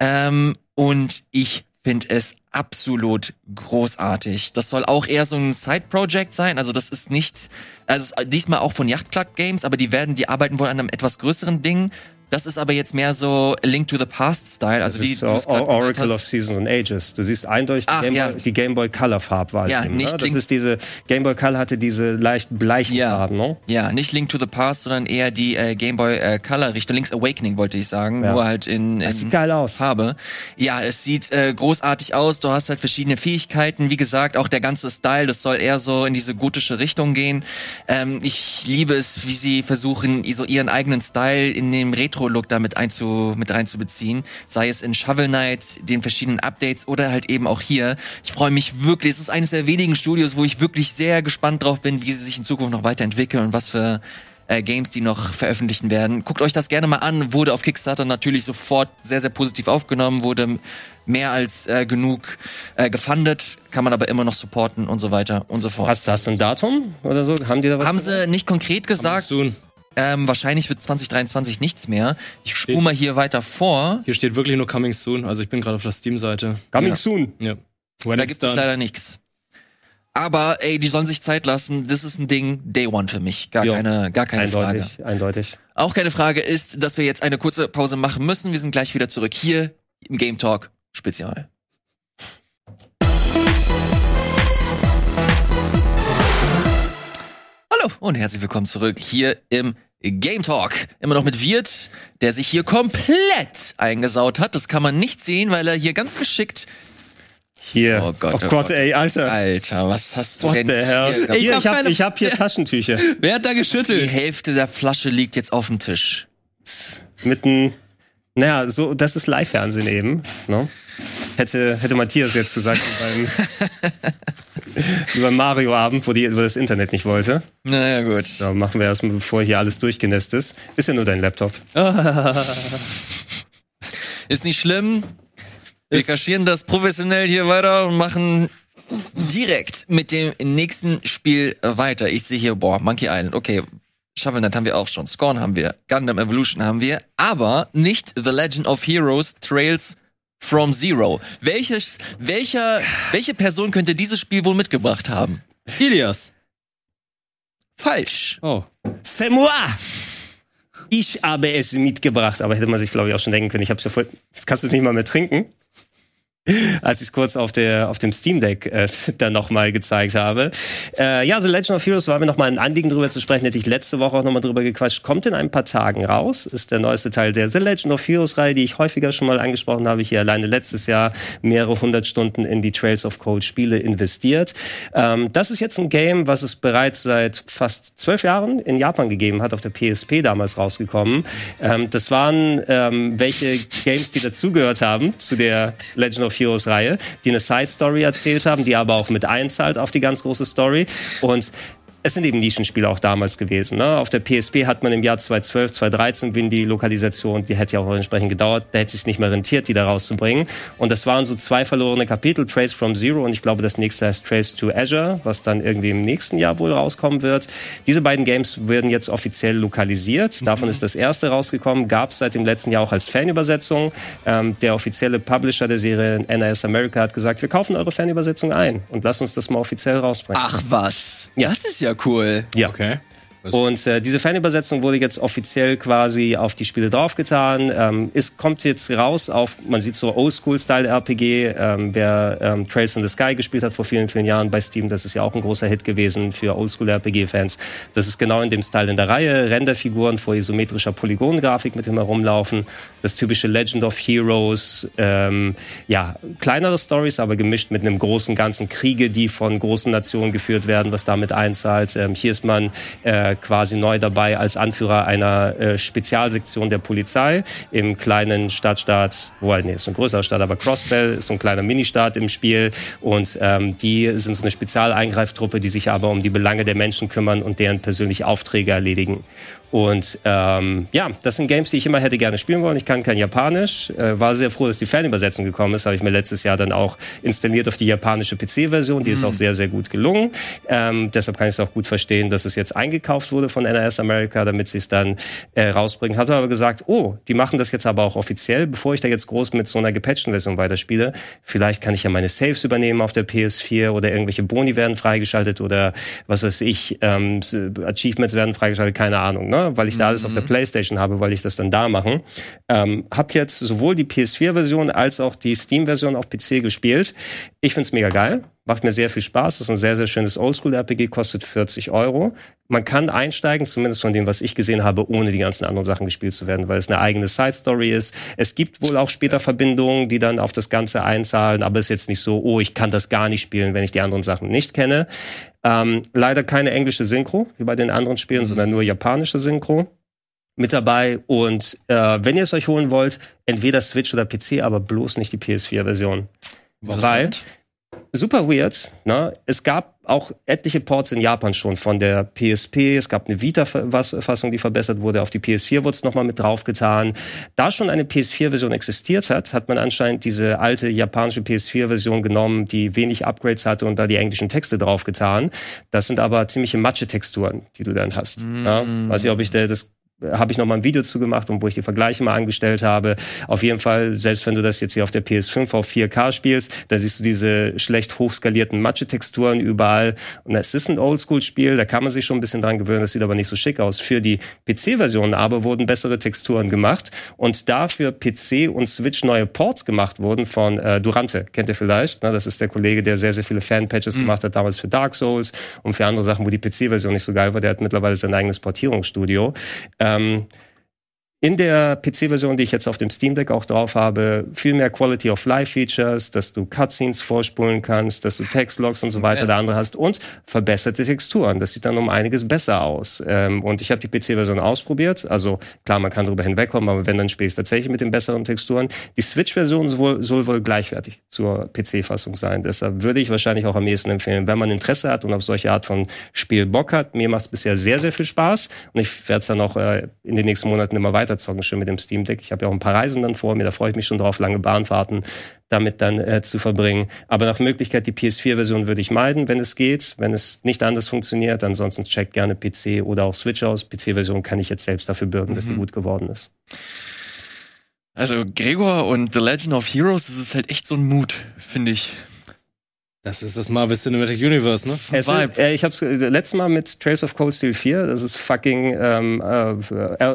Ähm, und ich finde es absolut großartig. Das soll auch eher so ein Side-Project sein. Also das ist nicht, also diesmal auch von Yacht Club Games, aber die werden, die arbeiten wohl an einem etwas größeren Ding. Das ist aber jetzt mehr so Link to the Past Style. Also Das die ist grad Oracle of. Seasons and Ages. Du siehst eindeutig die, Ach, Game, ja. Boy, die Game Boy Color Farbwahl. Ja, eben, nicht ne? Das Link- ist diese, Game Boy Color hatte diese leicht bleichen Ja. Farben, ne? Ja, nicht Link to the Past, sondern eher die äh, Game Boy äh, Color Richtung Link's Awakening wollte ich sagen, Ja. nur halt in, Das in sieht geil aus. Farbe. Ja, es sieht äh, großartig aus. Du hast halt verschiedene Fähigkeiten. Wie gesagt, auch der ganze Style, das soll eher so in diese gotische Richtung gehen. Ähm, ich liebe es, wie sie versuchen, so ihren eigenen Style in dem Retro-Look damit einzu, mit reinzubeziehen. Sei es in Shovel Knight, den verschiedenen Updates oder halt eben auch hier. Ich freue mich wirklich. Es ist eines der wenigen Studios, wo ich wirklich sehr gespannt drauf bin, wie sie sich in Zukunft noch weiterentwickeln und was für äh, Games, die noch veröffentlichen werden. Guckt euch das gerne mal an. Wurde auf Kickstarter natürlich sofort sehr, sehr positiv aufgenommen, wurde mehr als äh, genug äh, gefundet, kann man aber immer noch supporten und so weiter und so fort. Hast, hast du ein Datum oder so? Haben die da was? Haben sie nicht konkret gesagt. Ähm, wahrscheinlich wird 2023 nichts mehr. Ich spule mal hier weiter vor. Hier steht wirklich nur Coming Soon. Also ich bin gerade auf der Steam-Seite. Coming Ja. soon. Ja. When Da gibt es leider nichts. Aber ey, die sollen sich Zeit lassen. Das ist ein Ding, Day One für mich. Gar Jo. keine, gar keine Frage. Eindeutig, eindeutig. Auch keine Frage ist, dass wir jetzt eine kurze Pause machen müssen. Wir sind gleich wieder zurück hier im Game Talk Spezial. Hallo und herzlich willkommen zurück hier im Game Talk. Immer noch mit Wirt, der sich hier komplett eingesaut hat. Das kann man nicht sehen, weil er hier ganz geschickt Hier. Oh Gott, oh oh Gott, Gott. ey, Alter. Alter, was hast du What denn the hell? hier hab ich hab, ich hab hier Taschentücher. Wer hat da Die geschüttelt? Hälfte der Flasche liegt jetzt auf dem Tisch. Mit einem, naja, so, das ist Live-Fernsehen eben. Ne? Hätte, hätte Matthias jetzt gesagt, beim, beim Mario-Abend, wo, die, wo das Internet nicht wollte. Naja, gut. So, machen wir erstmal, bevor hier alles durchgenässt ist. Ist ja nur dein Laptop. Ist nicht schlimm. Wir kaschieren das professionell hier weiter und machen direkt mit dem nächsten Spiel weiter. Ich sehe hier, boah, Monkey Island, okay. Shovel Knight haben wir auch schon, Scorn haben wir, Gundam Evolution haben wir, aber nicht The Legend of Heroes Trails from Zero. Welches, welcher, welche Person könnte dieses Spiel wohl mitgebracht haben? Ilias. Falsch. Oh. C'est moi! Ich habe es mitgebracht, aber hätte man sich, glaube ich, auch schon denken können. Ich habe es ja voll, das kannst du nicht mal mehr trinken. Als ich es kurz auf, der, auf dem Steam Deck äh, dann nochmal gezeigt habe. Äh, ja, The Legend of Heroes war mir nochmal ein Anliegen drüber zu sprechen. Hätte ich letzte Woche auch nochmal drüber gequatscht. Kommt in ein paar Tagen raus. Ist der neueste Teil der The Legend of Heroes Reihe, die ich häufiger schon mal angesprochen habe. Hier alleine letztes Jahr mehrere hundert Stunden in die Trails of Cold Spiele investiert. Ähm, das ist jetzt ein Game, was es bereits seit fast zwölf Jahren in Japan gegeben hat, auf der PSP damals rausgekommen. Ähm, das waren ähm, welche Games, die dazugehört haben zu der Legend of Heroes Reihe, die eine Side Story erzählt haben, die aber auch mit einzahlt auf die ganz große Story. Und es sind eben Nischenspiele auch damals gewesen. Ne? Auf der PSP hat man im Jahr 2012, 2013 Windy-Lokalisation, die hätte ja auch entsprechend gedauert, da hätte es sich nicht mehr rentiert, die da rauszubringen. Und das waren so zwei verlorene Kapitel, Trace from Zero und ich glaube, das nächste heißt Trace to Azure, was dann irgendwie im nächsten Jahr wohl rauskommen wird. Diese beiden Games werden jetzt offiziell lokalisiert. Davon ist das erste rausgekommen, gab es seit dem letzten Jahr auch als Fanübersetzung. Ähm, der offizielle Publisher der Serie NIS America hat gesagt, wir kaufen eure Fanübersetzung ein und lasst uns das mal offiziell rausbringen. Ach was. Ja. Das ist ja cool. ja. Okay. Und äh, diese Fanübersetzung wurde jetzt offiziell quasi auf die Spiele draufgetan. Ähm, es kommt jetzt raus auf, man sieht so Oldschool-Style-RPG. Ähm, wer ähm, Trails in the Sky gespielt hat vor vielen, vielen Jahren bei Steam, das ist ja auch ein großer Hit gewesen für Oldschool-RPG-Fans. Das ist genau in dem Style in der Reihe. Renderfiguren vor isometrischer Polygongrafik mit dem herumlaufen. Das typische Legend of Heroes. Ähm, ja, kleinere Stories, aber gemischt mit einem großen ganzen Kriege, die von großen Nationen geführt werden, was damit einzahlt. Ähm, hier ist man äh, quasi neu dabei als Anführer einer äh, Spezialsektion der Polizei im kleinen Stadtstaat, wo nee, ist ein größerer Stadt, aber Crossbell ist so ein kleiner Ministaat im Spiel und ähm, die sind so eine Spezialeingreiftruppe, die sich aber um die Belange der Menschen kümmern und deren persönliche Aufträge erledigen. Und ähm, ja, das sind Games, die ich immer hätte gerne spielen wollen. Ich kann kein Japanisch. Äh, war sehr froh, dass die Fernübersetzung gekommen ist. Habe ich mir letztes Jahr dann auch installiert auf die japanische PC-Version. Die ist auch sehr, sehr gut gelungen. Ähm, deshalb kann ich es auch gut verstehen, dass es jetzt eingekauft wurde von NRS America, damit sie es dann äh, rausbringen. Hatte aber gesagt, oh, die machen das jetzt aber auch offiziell, bevor ich da jetzt groß mit so einer gepatchten Version weiterspiele. Vielleicht kann ich ja meine Saves übernehmen auf der PS4 oder irgendwelche Boni werden freigeschaltet oder was weiß ich, ähm, Achievements werden freigeschaltet, keine Ahnung, ne? Weil ich da alles auf der Playstation habe, weil ich das dann da machen. Ähm, hab jetzt sowohl die PS4-Version als auch die Steam-Version auf PC gespielt. Ich find's mega geil. Macht mir sehr viel Spaß. Das ist ein sehr, sehr schönes Oldschool-RPG, kostet 40 Euro. Man kann einsteigen, zumindest von dem, was ich gesehen habe, ohne die ganzen anderen Sachen gespielt zu werden, weil es eine eigene Side-Story ist. Es gibt wohl auch später Verbindungen, die dann auf das Ganze einzahlen, aber es ist jetzt nicht so, oh, ich kann das gar nicht spielen, wenn ich die anderen Sachen nicht kenne. Ähm, leider keine englische Synchro, wie bei den anderen Spielen, sondern nur japanische Synchro mit dabei. Und äh, wenn ihr es euch holen wollt, entweder Switch oder PC, aber bloß nicht die PS4-Version. Weil, super weird, ne? Es gab auch etliche Ports in Japan schon von der PSP. Es gab eine Vita-Fassung, die verbessert wurde. Auf die PS4 wurde es nochmal mit draufgetan. Da schon eine PS4-Version existiert hat, hat man anscheinend diese alte japanische PS4-Version genommen, die wenig Upgrades hatte und da die englischen Texte draufgetan. Das sind aber ziemliche Matsche-Texturen, die du dann hast. Ja? Weiß ich, ob ich das habe ich noch mal ein Video zu gemacht und wo ich die Vergleiche mal angestellt habe. Auf jeden Fall, selbst wenn du das jetzt hier auf der PS5 auf 4K spielst, dann siehst du diese schlecht hochskalierten Matsche-Texturen überall. Und es ist ein Oldschool-Spiel, da kann man sich schon ein bisschen dran gewöhnen, das sieht aber nicht so schick aus. Für die PC-Version aber wurden bessere Texturen gemacht und dafür PC und Switch neue Ports gemacht wurden von äh, Durante, kennt ihr vielleicht, ne? das ist der Kollege, der sehr, sehr viele Fan-Patches gemacht hat, damals für Dark Souls und für andere Sachen, wo die PC-Version nicht so geil war, der hat mittlerweile sein eigenes Portierungsstudio. Ähm, in der PC-Version, die ich jetzt auf dem Steam Deck auch drauf habe, viel mehr Quality of Life Features, dass du Cutscenes vorspulen kannst, dass du Textlogs und so weiter der andere hast und verbesserte Texturen. Das sieht dann um einiges besser aus. Ähm, und ich habe die PC-Version ausprobiert. Also klar, man kann darüber hinwegkommen, aber wenn dann spielst tatsächlich mit den besseren Texturen. Die Switch-Version soll, soll wohl gleichwertig zur PC-Fassung sein. Deshalb würde ich wahrscheinlich auch am ehesten empfehlen, wenn man Interesse hat und auf solche Art von Spiel Bock hat. Mir macht es bisher sehr, sehr viel Spaß und ich werde es dann auch äh, in den nächsten Monaten immer weiter weiterzocken, schon mit dem Steam Deck. Ich habe ja auch ein paar Reisen dann vor mir, da freue ich mich schon drauf, lange Bahnfahrten damit dann äh, zu verbringen. Aber nach Möglichkeit die PS4-Version würde ich meiden, wenn es geht, wenn es nicht anders funktioniert. Ansonsten checkt gerne PC oder auch Switch aus. PC-Version kann ich jetzt selbst dafür bürgen, mhm. dass die mhm. gut geworden ist. Also Gregor und The Legend of Heroes, das ist halt echt so ein Mut, finde ich. Das ist das Marvel Cinematic Universe, ne? Es ist, äh, ich habe es äh, letztes Mal mit Trails of Cold Steel 4, das ist fucking ähm, äh,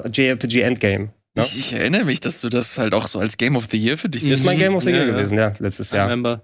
JRPG Endgame. No? Ich, ich, erinnere mich, dass du das halt auch so als Game of the Year für dich Das ist mein Game of the Year ja, gewesen, ja, letztes Jahr. Remember.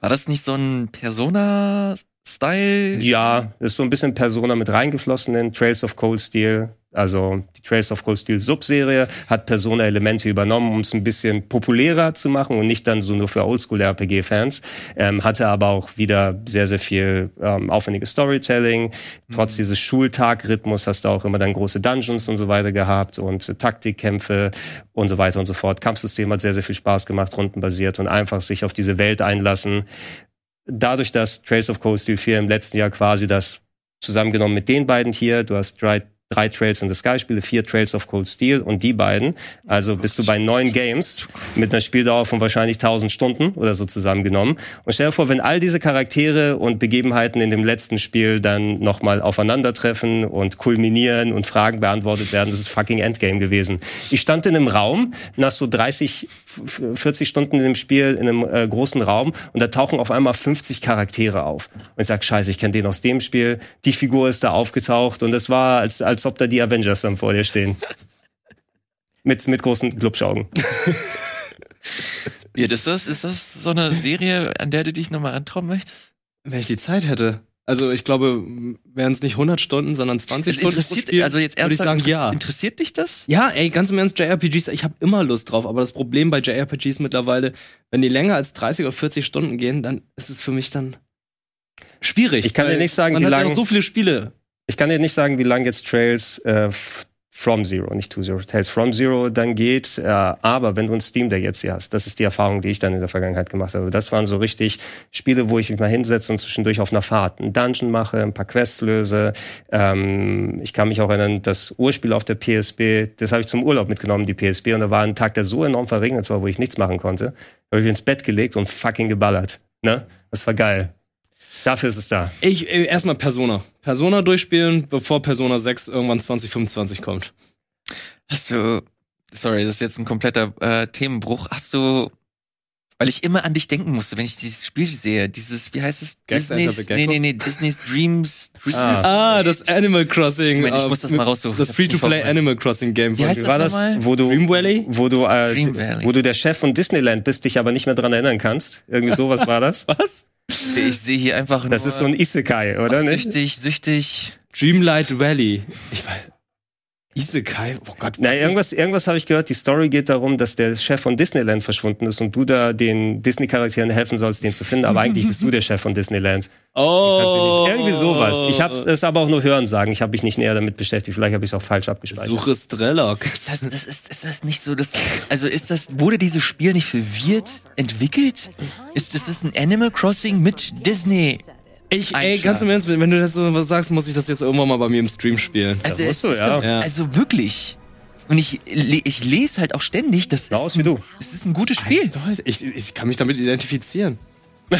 War das nicht so ein Persona-Style? Ja, ist so ein bisschen Persona mit reingeflossen in Trails of Cold Steel. Also die Trails of Cold Steel Subserie hat Persona-Elemente übernommen, um es ein bisschen populärer zu machen und nicht dann so nur für Oldschool-RPG-Fans. Ähm, hatte aber auch wieder sehr, sehr viel ähm, aufwendiges Storytelling. Mhm. Trotz dieses Schultag-Rhythmus hast du auch immer dann große Dungeons und so weiter gehabt und Taktikkämpfe und so weiter und so fort. Kampfsystem hat sehr, sehr viel Spaß gemacht, rundenbasiert und einfach sich auf diese Welt einlassen. Dadurch, dass Trails of Cold Steel 4 im letzten Jahr quasi das zusammengenommen mit den beiden hier, du hast Dry drei Trails in the Sky Spiele, vier Trails of Cold Steel und die beiden. Also bist du bei neun Games mit einer Spieldauer von wahrscheinlich 1000 Stunden oder so zusammengenommen. Und stell dir vor, wenn all diese Charaktere und Begebenheiten in dem letzten Spiel dann nochmal aufeinandertreffen und kulminieren und Fragen beantwortet werden, das ist fucking Endgame gewesen. Ich stand in einem Raum, nach so 30, 40 Stunden in dem Spiel, in einem äh, großen Raum und da tauchen auf einmal 50 Charaktere auf. Und ich sag, scheiße, ich kenne den aus dem Spiel, die Figur ist da aufgetaucht und es war als, als als ob da die Avengers dann vor dir stehen. mit, mit großen Glubschaugen. Wie ist das? Ist das so eine Serie, an der du dich nochmal antrauen möchtest? Wenn ich die Zeit hätte. Also ich glaube, wären es nicht 100 Stunden, sondern 20 Stunden. Interessiert, Spiel, also jetzt ernsthaft, ich sagen, ja. interessiert dich das? Ja, ey, ganz im Ernst, JRPGs, ich habe immer Lust drauf, aber das Problem bei JRPGs mittlerweile, wenn die länger als 30 oder 40 Stunden gehen, dann ist es für mich dann schwierig. Ich kann dir nicht sagen, man wie lange. Ja noch so viele Spiele. Ich kann dir nicht sagen, wie lang jetzt Trails äh, From Zero, nicht To Zero, Tales From Zero dann geht. Äh, aber wenn du ein Steam Deck jetzt hier hast, das ist die Erfahrung, die ich dann in der Vergangenheit gemacht habe. Das waren so richtig Spiele, wo ich mich mal hinsetze und zwischendurch auf einer Fahrt einen Dungeon mache, ein paar Quests löse. Ähm, ich kann mich auch erinnern, das Urspiel auf der PSP, das habe ich zum Urlaub mitgenommen, die PSP. Und da war ein Tag, der so enorm verregnet war, wo ich nichts machen konnte. Da habe ich ins Bett gelegt und fucking geballert. Ne? Das war geil. Dafür ist es da. Ich äh, erstmal Persona. Persona durchspielen, bevor Persona 6 irgendwann 2025 kommt. Hast du, sorry, das ist jetzt ein kompletter äh, Themenbruch. Hast du, weil ich immer an dich denken musste, wenn ich dieses Spiel sehe, dieses, wie heißt es? Disney's, nee, nee, nee, Disney's Dreams. Dreams ah. ah, das Animal Crossing. Moment, ich muss das mal raussuchen. Das Free-to-Play Animal Crossing Game. Wie heißt das war das, wo du, Dream Valley? Wo du, äh, Dream Valley. wo du der Chef von Disneyland bist, dich aber nicht mehr dran erinnern kannst. Irgendwie sowas war das. Was? Ich sehe hier einfach nur. Das ist so ein Isekai, oder? Süchtig, süchtig. Dreamlight Valley. Ich weiß. Isekai, oh Gott. Na, irgendwas, irgendwas habe ich gehört. Die Story geht darum, dass der Chef von Disneyland verschwunden ist und du da den Disney-Charakteren helfen sollst, den zu finden. Aber eigentlich bist du der Chef von Disneyland. Oh. Irgendwie sowas. Ich habe es aber auch nur hören sagen. Ich habe mich nicht näher damit beschäftigt. Vielleicht habe ich es auch falsch abgespeichert. Suche Strelok. Ist das, das ist, ist das nicht so, dass, also ist das, wurde dieses Spiel nicht für Wirt entwickelt? Ist das ist ein Animal Crossing mit Disney? Ich, ey, ganz im Ernst, wenn du das so sagst, muss ich das jetzt irgendwann mal bei mir im Stream spielen. Also, es du, ja. Doch, also wirklich. Und ich, ich lese halt auch ständig, das ist, aus wie du. es ist ein gutes Spiel. Ich, ich kann mich damit identifizieren.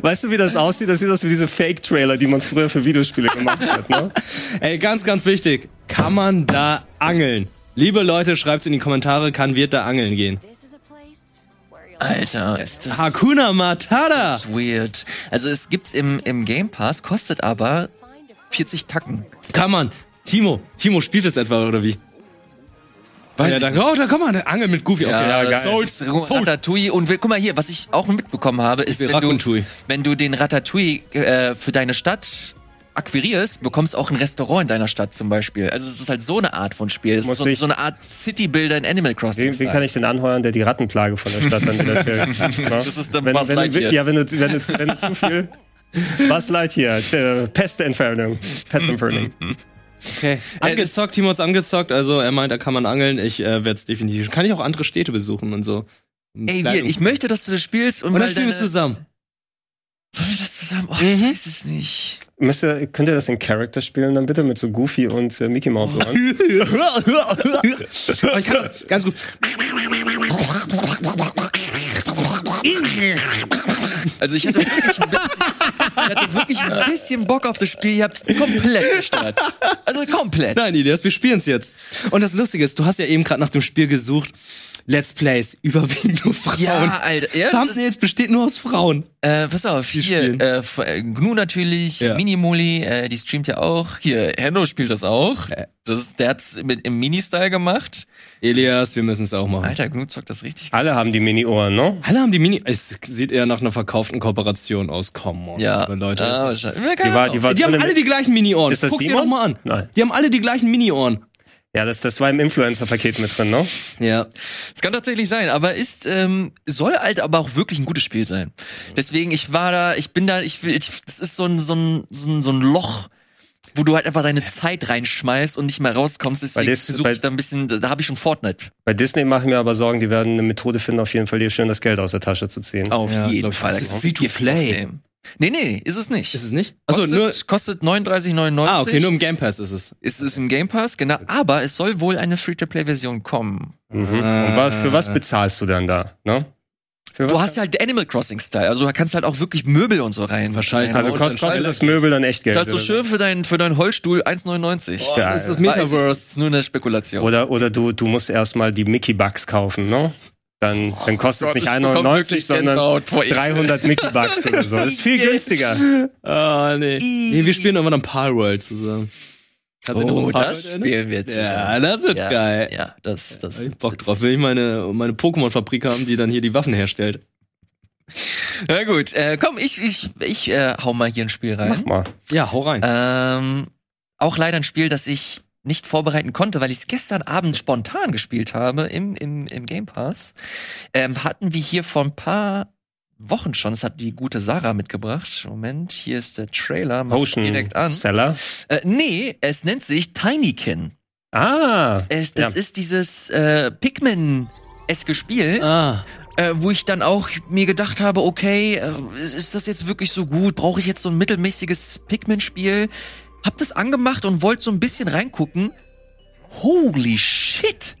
weißt du, wie das aussieht? Das sieht aus wie diese Fake-Trailer, die man früher für Videospiele gemacht hat, ne? Ey, ganz, ganz wichtig. Kann man da angeln? Liebe Leute, schreibt's in die Kommentare, kann wird da angeln gehen? Alter, ist das. Hakuna Matata! Das ist weird. Also es gibt's im, im Game Pass, kostet aber 40 Tacken. Kann man. Timo, Timo spielt es etwa, oder wie? Weiß ja, dann, oh, da komm mal, der Angel mit Goofy. Okay, ja, ja geil. Soul, Soul. Ratatouille. Und guck mal hier, was ich auch mitbekommen habe, ist, wenn du, wenn du den Ratatouille äh, für deine Stadt akquirierst, bekommst du auch ein Restaurant in deiner Stadt zum Beispiel. Also es ist halt so eine Art von Spiel. Es ist Muss so, ich- so eine Art City-Builder in Animal Crossing. Wen, wen kann ich denn anheuern, der die Rattenplage von der Stadt dann wieder stellt? das ist der wenn, Buzz wenn, Lightyear. Ja, wenn du, wenn du, wenn du zu viel... Was Lightyear, Pestentfernung. Pestentfernung. Okay. Angezockt, Timo hat's angezockt, also er meint, da kann man angeln. Ich äh, werde es definitiv. Kann ich auch andere Städte besuchen und so. Ey, wir, ich möchte, dass du das spielst und, und dann spielen wir deine- zusammen. Sollen wir das zusammen? Oh, Mhm. ich weiß es nicht. Müsst ihr, könnt ihr das in Character spielen dann bitte mit so Goofy und äh, Mickey Mouse Ohren? Ich kann ganz gut. Also ich hatte wirklich ein bisschen, ich hatte wirklich ein bisschen Bock auf das Spiel. Ihr habt komplett gestört. Also komplett. Nein, Ilias, wir spielen's jetzt. Und das Lustige ist, du hast ja eben gerade nach dem Spiel gesucht. Let's Plays, überwiegend nur Frauen. Ja, Alter. Ja, ist, Thumbnails besteht nur aus Frauen. äh, pass auf, hier, äh, äh, Gnu natürlich, Ja. Minimoli, äh, die streamt ja auch. Hier, Henno spielt das auch. Das ist, der hat's mit, im Mini-Style gemacht. Elias, wir müssen es auch machen. Alter, Gnu zockt das richtig. Alle haben die Mini-Ohren, ne? Alle haben die Mini. Es sieht eher nach einer verkauften Kooperation aus. Come on. Ja, Leute. ja das- wahrscheinlich. Die war, die war die haben alle die gleichen Mini-Ohren. Ist das Guck's dir doch mal an. Nein. Die haben alle die gleichen Mini-Ohren. Ja, das, das war im Influencer-Paket mit drin, ne? Ja. Es kann tatsächlich sein, aber ist ähm, soll halt aber auch wirklich ein gutes Spiel sein. Deswegen ich war da, ich bin da, ich will, ich, das ist so ein so ein so ein, so ein Loch, wo du halt einfach deine Zeit reinschmeißt und nicht mehr rauskommst. Deswegen das- versuche bei- ich da ein bisschen, da, da habe ich schon Fortnite. Bei Disney mache ich mir aber Sorgen, die werden eine Methode finden, auf jeden Fall dir schön das Geld aus der Tasche zu ziehen. Auf Ja, jeden Fall. das Da ist gibt's free to viel play. aufnehmen. Nee, nee, ist es nicht. Ist es nicht? Achso, kostet, nur. kostet 39,99. Ah, okay, nur im Game Pass ist es. ist es im Game Pass, genau. Aber es soll wohl eine Free-to-Play-Version kommen. Mhm. Und was, für was bezahlst du dann da, ne? Du hast ja halt Animal Crossing-Style, also du kannst halt auch wirklich Möbel und so rein. Wahrscheinlich. also kostet, kostet das Möbel dann echt Geld? Zahlst du oder? schön für deinen für deinen Holzstuhl 1,99. Ja, das ist das Metaverse. ist, ist nur eine Spekulation. Oder, oder du, du musst erstmal die Mickey Bucks kaufen, ne? Dann, dann kostet Gott, es nicht ich bekomme 1,99, wirklich sondern Gänsehaut vor ihm. 300 Mickey Bucks oder so. Das ist viel günstiger. Ah, nee. Nee, wir spielen irgendwann am Palworld zusammen. Noch Oh, das spielen wir zusammen. Ja, das wird ja, geil. Ja, das, das. Da hab ich Bock drauf. Will ich meine, meine Pokémon-Fabrik haben, die dann hier die Waffen herstellt. Na gut, äh, komm, ich, ich, ich äh, hau mal hier ein Spiel Mach rein. mal. Ja, hau rein. Ähm, auch leider ein Spiel, das ich nicht vorbereiten konnte, weil ich es gestern Abend spontan gespielt habe im, im, im Game Pass. Ähm, hatten wir hier vor ein paar Wochen schon, das hat die gute Sarah mitgebracht. Moment, hier ist der Trailer, mach Ocean direkt an. Seller. Äh, nee, es nennt sich Tinykin. Ah. Es, das Ja. ist dieses äh, Pikmin-eske Spiel, ah. äh, wo ich dann auch mir gedacht habe, okay, äh, ist, ist das jetzt wirklich so gut? Brauche ich jetzt so ein mittelmäßiges Pikmin-Spiel? Hab das angemacht und wollte so ein bisschen reingucken. Holy shit!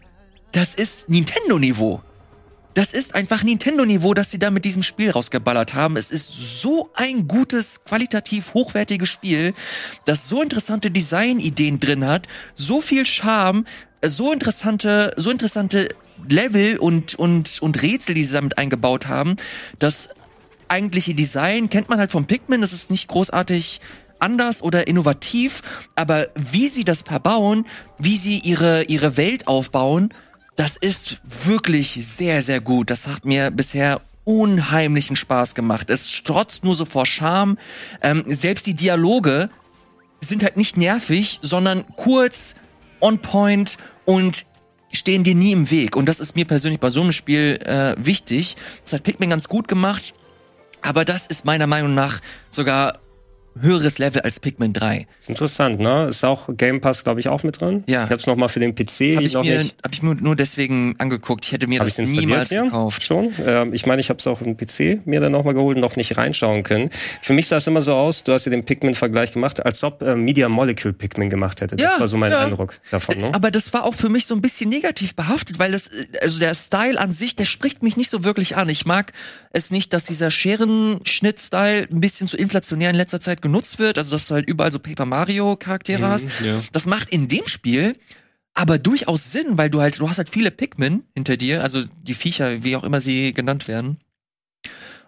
Das ist Nintendo-Niveau. Das ist einfach Nintendo-Niveau, dass sie da mit diesem Spiel rausgeballert haben. Es ist so ein gutes, qualitativ hochwertiges Spiel, das so interessante Designideen drin hat, so viel Charme, so interessante, so interessante Level und, und, und Rätsel, die sie damit eingebaut haben. Das eigentliche Design kennt man halt vom Pikmin, das ist nicht großartig anders oder innovativ, aber wie sie das verbauen, wie sie ihre, ihre Welt aufbauen, das ist wirklich sehr, sehr gut. Das hat mir bisher unheimlichen Spaß gemacht. Es strotzt nur so vor Charme. Ähm, selbst die Dialoge sind halt nicht nervig, sondern kurz, on point und stehen dir nie im Weg. Und das ist mir persönlich bei so einem Spiel äh, wichtig. Das hat Pikmin ganz gut gemacht. Aber das ist meiner Meinung nach sogar höheres Level als Pikmin 3. Ist interessant, ne? Ist auch Game Pass, glaube ich, auch mit drin. Ja. Ich hab's noch mal für den PC Habe ich, noch mir, nicht. hab ich mir nur deswegen angeguckt. Ich hätte mir Hab das niemals hier? gekauft. Schon. Ähm, ich meine, ich habe es auch im PC mir dann nochmal geholt und noch nicht reinschauen können. Für mich sah es immer so aus, du hast ja den Pikmin-Vergleich gemacht, als ob äh, Media Molecule Pikmin gemacht hätte. Das Ja, war so mein ja. Eindruck davon. Ne? Aber das war auch für mich so ein bisschen negativ behaftet, weil das, äh, also der Style an sich, der spricht mich nicht so wirklich an. Ich mag es nicht, dass dieser Scherenschnitt-Style ein bisschen zu inflationär in letzter Zeit genutzt wird. Also, dass du halt überall so Paper Mario Charaktere hast. ja. Das macht in dem Spiel aber durchaus Sinn, weil du halt, du hast halt viele Pikmin hinter dir, also die Viecher, wie auch immer sie genannt werden.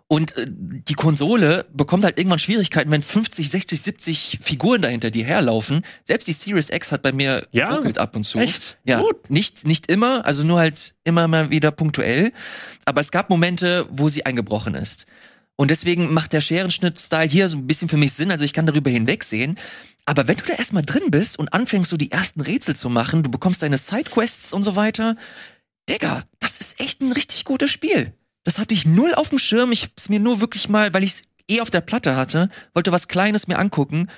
Und äh, die Konsole bekommt halt irgendwann Schwierigkeiten, wenn 50, 60, 70 Figuren da hinter dir herlaufen. Selbst die Series X hat bei mir Ja? ab und zu. Echt? Ja, nicht nicht immer, also nur halt immer mal wieder punktuell. Aber es gab Momente, wo sie eingebrochen ist. Und deswegen macht der Scherenschnitt-Style hier so ein bisschen für mich Sinn. Also ich kann darüber hinwegsehen. Aber wenn du da erstmal drin bist und anfängst, so die ersten Rätsel zu machen, du bekommst deine Sidequests und so weiter, Digga, das ist echt ein richtig gutes Spiel. Das hatte ich null auf dem Schirm. Ich hab's mir nur wirklich mal, weil ich es eh auf der Platte hatte, wollte was Kleines mir angucken.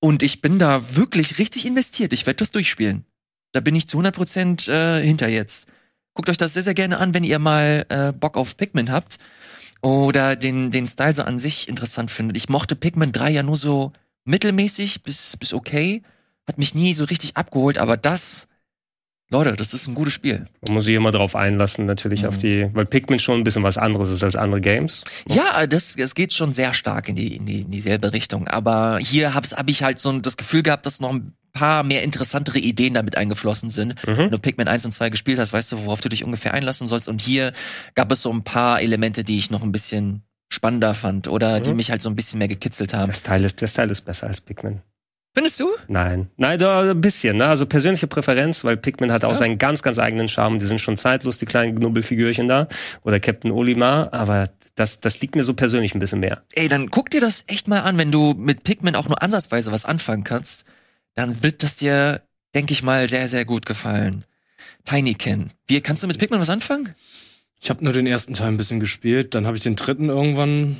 Und ich bin da wirklich richtig investiert. Ich werde das durchspielen. Da bin ich zu 100 Prozent äh, hinter jetzt. Guckt euch das sehr, sehr gerne an, wenn ihr mal äh, Bock auf Pikmin habt. Oder den, den Style so an sich interessant findet. Ich mochte Pikmin 3 ja nur so mittelmäßig bis, bis okay. Hat mich nie so richtig abgeholt, aber das, Leute, das ist ein gutes Spiel. Man muss sich immer drauf einlassen, natürlich Mhm. auf die, weil Pikmin schon ein bisschen was anderes ist als andere Games. Ja, das, das geht schon sehr stark in die, in die in dieselbe Richtung. Aber hier hab's, hab ich halt so das Gefühl gehabt, dass noch ein paar mehr interessantere Ideen damit eingeflossen sind. Wenn du Pikmin 1 und 2 gespielt hast, weißt du, worauf du dich ungefähr einlassen sollst. Und hier gab es so ein paar Elemente, die ich noch ein bisschen spannender fand oder die mich halt so ein bisschen mehr gekitzelt haben. Der Style ist, der Style ist besser als Pikmin. Findest du? Nein. Nein, da ein bisschen, ne? Also persönliche Präferenz, weil Pikmin hat auch Ja. seinen ganz, ganz eigenen Charme. Die sind schon zeitlos, die kleinen Knubbelfigürchen da. Oder Captain Olimar, aber das, das liegt mir so persönlich ein bisschen mehr. Ey, dann guck dir das echt mal an, wenn du mit Pikmin auch nur ansatzweise was anfangen kannst, dann wird das dir, denke ich mal, sehr, sehr gut gefallen. Tinykin, wie kannst du mit Pikmin was anfangen? Ich habe nur den ersten Teil ein bisschen gespielt, dann habe ich den dritten irgendwann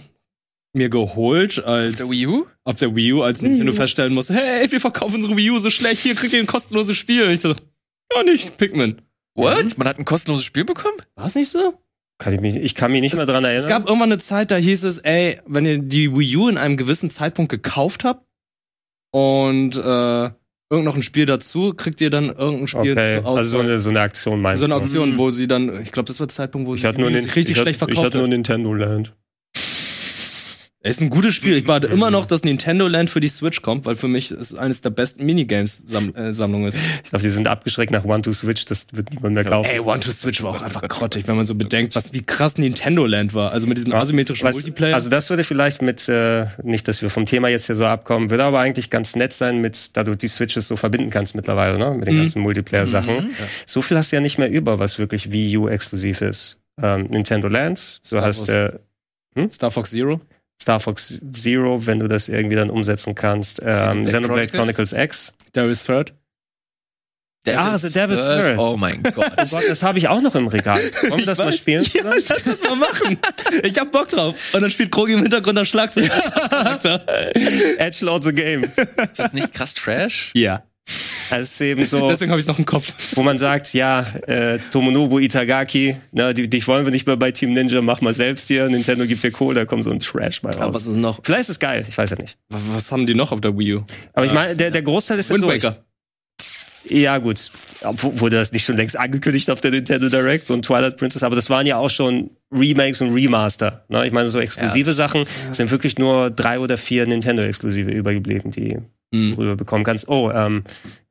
mir geholt, als Der Wii U? auf der Wii U, als Nintendo feststellen musste, hey, wir verkaufen unsere Wii U so schlecht, hier kriegt ihr ein kostenloses Spiel. Und ich so, ja nicht, Pikmin. What? Man hat ein kostenloses Spiel bekommen? War es nicht so? Kann ich mich, ich kann mich nicht mehr dran erinnern. Es gab irgendwann eine Zeit, da hieß es, ey, wenn ihr die Wii U in einem gewissen Zeitpunkt gekauft habt und äh, irgend noch ein Spiel dazu, kriegt ihr dann irgendein Spiel okay, also so eine, so eine Aktion meinst so eine du? Auktion, Mhm. wo sie dann, ich glaube, das war der Zeitpunkt, wo Ich sie nur, den, sich richtig ich schlecht ich verkauft hatte nur hat. Nintendo Land. Ist ein gutes Spiel. Ich warte Mhm. immer noch, dass Nintendo Land für die Switch kommt, weil für mich es eines der besten Minigames-Sammlungen ist. Ich glaube, die sind abgeschreckt nach One to Switch, das wird niemand mehr kaufen. Ey, One to Switch war auch einfach grottig, wenn man so bedenkt, was wie krass Nintendo Land war. Also mit diesem asymmetrischen Was- Multiplayer. Also das würde vielleicht mit, äh, nicht, dass wir vom Thema jetzt hier so abkommen, würde aber eigentlich ganz nett sein, mit, da du die Switches so verbinden kannst mittlerweile, ne? Mit den Mhm. ganzen Multiplayer-Sachen. Mhm. So viel hast du ja nicht mehr über, was wirklich Wii U exklusiv ist. Ähm, Nintendo Land, du Star hast äh, Star Fox Zero. Star Fox Zero, wenn du das irgendwie dann umsetzen kannst. Ähm, Xenoblade Chronicles? Chronicles X. Darius Third. Ah, The Devil's Third. Oh mein Gott. Oh Gott, das habe ich auch noch im Regal. Wollen wir das mal weiß. spielen? Ja, lass das mal machen. Ich hab Bock drauf. Und dann spielt Krogi im Hintergrund das Schlagzeug. Edgelord the Game. Ist das nicht krass Trash? ja. Das ist eben so. Deswegen habe ich noch im Kopf. wo man sagt, ja, äh, Tomonobu Itagaki, na, die, dich wollen wir nicht mehr bei Team Ninja, mach mal selbst hier, Nintendo gibt dir Kohle, da kommt so ein Trash bei Aber raus. was ist noch? Vielleicht ist es geil, ich weiß ja nicht. Was haben die noch auf der Wii U? Aber ich Äh, meine, der, der Großteil ist ja Wind durch. Waker. Ja, gut. Wurde das nicht schon längst angekündigt auf der Nintendo Direct und Twilight Princess, aber das waren ja auch schon Remakes und Remaster. Ne? Ich meine, so exklusive Sachen sind wirklich nur drei oder vier Nintendo-Exklusive übergeblieben, die Hm. du rüber bekommen kannst. Oh, ähm,